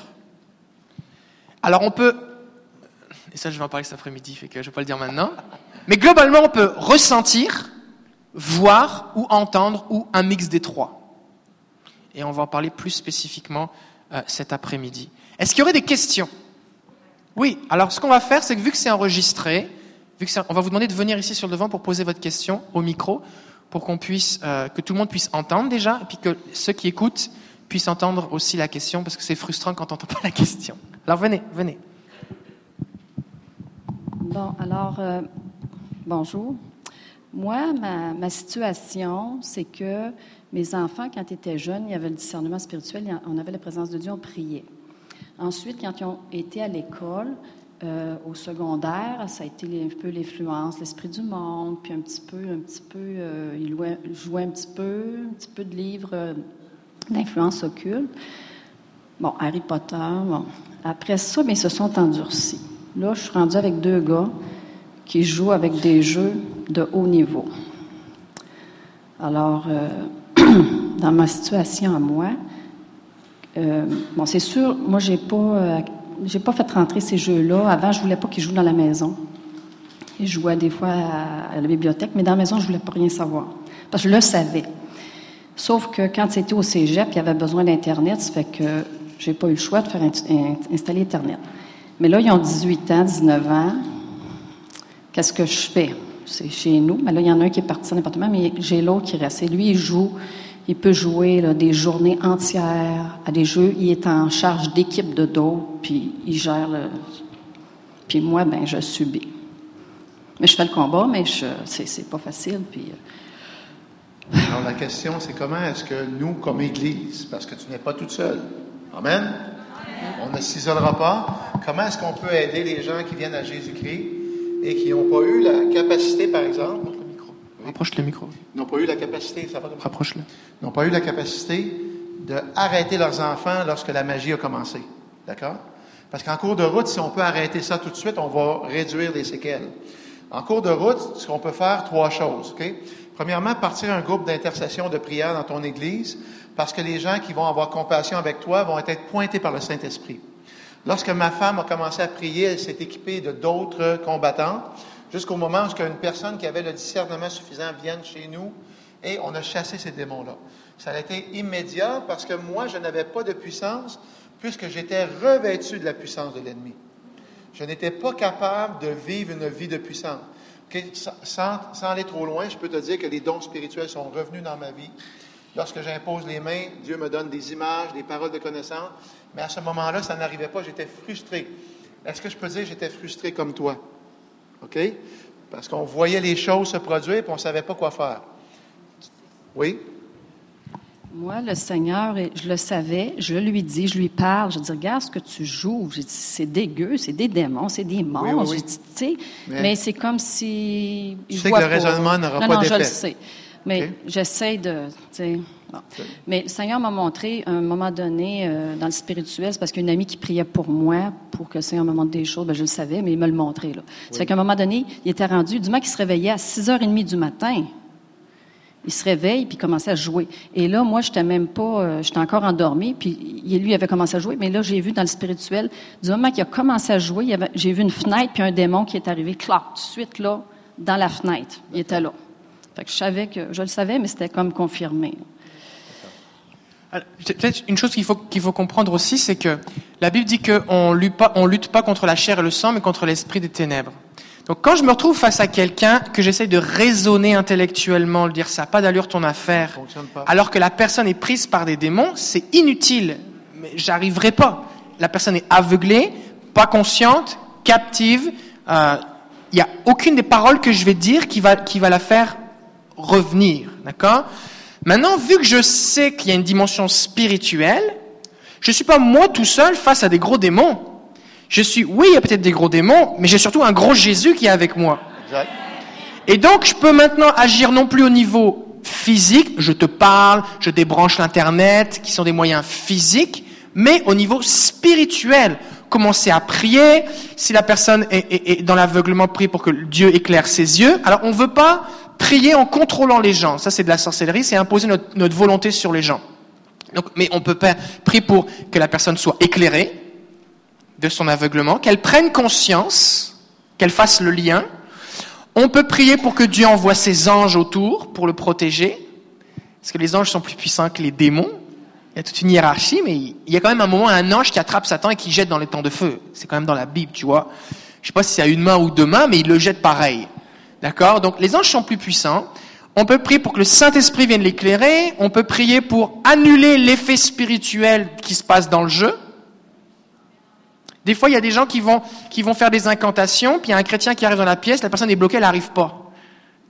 Alors, on peut, et ça, je vais en parler cet après-midi, que je vais pas le dire maintenant. Mais globalement, on peut ressentir, voir ou entendre ou un mix des trois. Et on va en parler plus spécifiquement euh, cet après-midi. Est-ce qu'il y aurait des questions? Oui. Alors, ce qu'on va faire, c'est que vu que c'est enregistré, vu que on va vous demander de venir ici sur le devant pour poser votre question au micro, pour qu'on puisse, euh, que tout le monde puisse entendre déjà, et puis que ceux qui écoutent puissent entendre aussi la question, parce que c'est frustrant quand on n'entend pas la question. Alors, venez, venez. Bon, alors, euh, bonjour. Moi, ma, ma situation, c'est que mes enfants, quand ils étaient jeunes, il y avait le discernement spirituel, on avait la présence de Dieu, on priait. Ensuite, quand ils ont été à l'école, euh, au secondaire, ça a été un peu l'influence, l'esprit du monde, puis un petit peu, un petit peu, euh, louaient- jouaient un petit peu, un petit peu de livres euh, d'influence occulte. Bon, Harry Potter, bon. Après ça, mais ils se sont endurcis. Là, je suis rendue avec deux gars qui jouent avec des jeux de haut niveau. Alors, dans ma situation à moi, bon, c'est sûr, moi, j'ai pas, j'ai pas fait rentrer ces jeux-là. Avant, je voulais pas qu'ils jouent dans la maison. Ils jouaient des fois à, la bibliothèque, mais dans la maison, je voulais pas rien savoir. Parce que je le savais. Sauf que quand c'était au cégep, il y avait besoin d'Internet, ça fait que j'ai pas eu le choix de faire installer Internet. Mais là, ils ont 18 ans, 19 ans. Qu'est-ce que je fais? C'est chez nous. Mais là, il y en a un qui est parti en appartement, mais j'ai l'autre qui reste. Et lui, il joue, il peut jouer là, des journées entières à des jeux. Il est en charge d'équipe de dos, puis il gère le. Puis moi, ben, je subis. Mais je fais le combat, mais je, c'est, c'est pas facile. Puis, euh, Alors, la question, c'est comment est-ce que nous, comme Église, parce que tu n'es pas toute seule, Amen? On ne s'isolera pas. Comment est-ce qu'on peut aider les gens qui viennent à Jésus-Christ et qui n'ont pas eu la capacité, par exemple, Rapproche le micro. n'ont pas eu la capacité, ça va? Rapproche-le. n'ont pas eu la capacité d'arrêter leurs enfants lorsque la magie a commencé. D'accord? Parce qu'en cours de route, si on peut arrêter ça tout de suite, on va réduire les séquelles. En cours de route, ce qu'on peut faire, trois choses. OK? Premièrement, partir un groupe d'intercession de prière dans ton Église, parce que les gens qui vont avoir compassion avec toi vont être pointés par le Saint-Esprit. Lorsque ma femme a commencé à prier, elle s'est équipée de d'autres combattantes, jusqu'au moment où une personne qui avait le discernement suffisant vienne chez nous et on a chassé ces démons-là. Ça a été immédiat parce que moi, je n'avais pas de puissance puisque j'étais revêtu de la puissance de l'ennemi. Je n'étais pas capable de vivre une vie de puissance. Sans, sans, aller trop loin, je peux te dire que les dons spirituels sont revenus dans ma vie. Lorsque j'impose les mains, Dieu me donne des images, des paroles de connaissance. Mais à ce moment-là, ça n'arrivait pas. J'étais frustré. Est-ce que je peux dire que j'étais frustré comme toi? OK? Parce qu'on voyait les choses se produire et on ne savait pas quoi faire. Oui? Moi, le Seigneur, je le savais, je lui dis, je lui parle, je dis, regarde ce que tu joues. c'est dégueu, c'est des démons, c'est des monstres. tu sais, mais, c'est comme si. Tu sais que le raisonnement n'aura pas d'effet. Non, je le sais. Mais j'essaie de. Mais le Seigneur m'a montré, à un moment donné, euh, dans le spirituel, c'est parce qu'une amie qui priait pour moi, pour que le Seigneur me montre des choses, ben, je le savais, mais il me le montrait. Là. Ça fait qu'à un moment donné, il était rendu, du moment qu'il se réveillait à 6h30 du matin, il se réveille puis il commençait à jouer. Et là, moi, j'étais même pas, euh, j'étais encore endormie, puis lui avait commencé à jouer. Mais là, j'ai vu dans le spirituel, du moment qu'il a commencé à jouer, j'ai vu une fenêtre puis un démon qui est arrivé, clac, tout de suite là, dans la fenêtre. Il était là. Fait que je savais que, je le savais, mais c'était comme confirmé. Peut-être une chose qu'il faut, qu'il faut comprendre aussi, c'est que la Bible dit qu'on lutte pas, on lutte pas contre la chair et le sang, mais contre l'esprit des ténèbres. Donc quand je me retrouve face à quelqu'un que j'essaye de raisonner intellectuellement, le dire ça pas d'allure ton affaire, alors que la personne est prise par des démons, c'est inutile. Mais j'arriverai pas. La personne est aveuglée, pas consciente, captive. Il euh, n'y a aucune des paroles que je vais dire qui va, qui va la faire revenir. D'accord? Maintenant, vu que je sais qu'il y a une dimension spirituelle, je ne suis pas moi tout seul face à des gros démons. Je suis, oui, il y a peut-être des gros démons, mais j'ai surtout un gros Jésus qui est avec moi. Et donc, je peux maintenant agir non plus au niveau physique, je te parle, je débranche l'Internet, qui sont des moyens physiques, mais au niveau spirituel. Commencer à prier, si la personne est, dans l'aveuglement, prier pour que Dieu éclaire ses yeux. Alors, on ne veut pas prier en contrôlant les gens. Ça, c'est de la sorcellerie, c'est imposer notre, volonté sur les gens. Donc, mais on peut prier pour que la personne soit éclairée, de son aveuglement, qu'elle prenne conscience, qu'elle fasse le lien. On peut prier pour que Dieu envoie ses anges autour pour le protéger, parce que les anges sont plus puissants que les démons. Il y a toute une hiérarchie, mais il y a quand même un moment un ange qui attrape Satan et qui jette dans les temps de feu. C'est quand même dans la Bible, tu vois. Je sais pas si c'est à une main ou deux mains, mais il le jette pareil. D'accord? Donc les anges sont plus puissants. On peut prier pour que le Saint-Esprit vienne l'éclairer. On peut prier pour annuler l'effet spirituel qui se passe dans le jeu. Des fois, il y a des gens qui vont, qui vont faire des incantations, puis il y a un chrétien qui arrive dans la pièce, la personne est bloquée, elle n'arrive pas.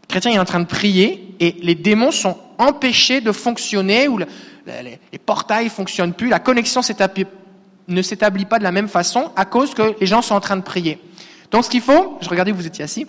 Le chrétien est en train de prier, et les démons sont empêchés de fonctionner, ou les portails ne fonctionnent plus, la connexion ne s'établit pas de la même façon à cause que les gens sont en train de prier. Donc ce qu'il faut, je regardais que vous étiez assis,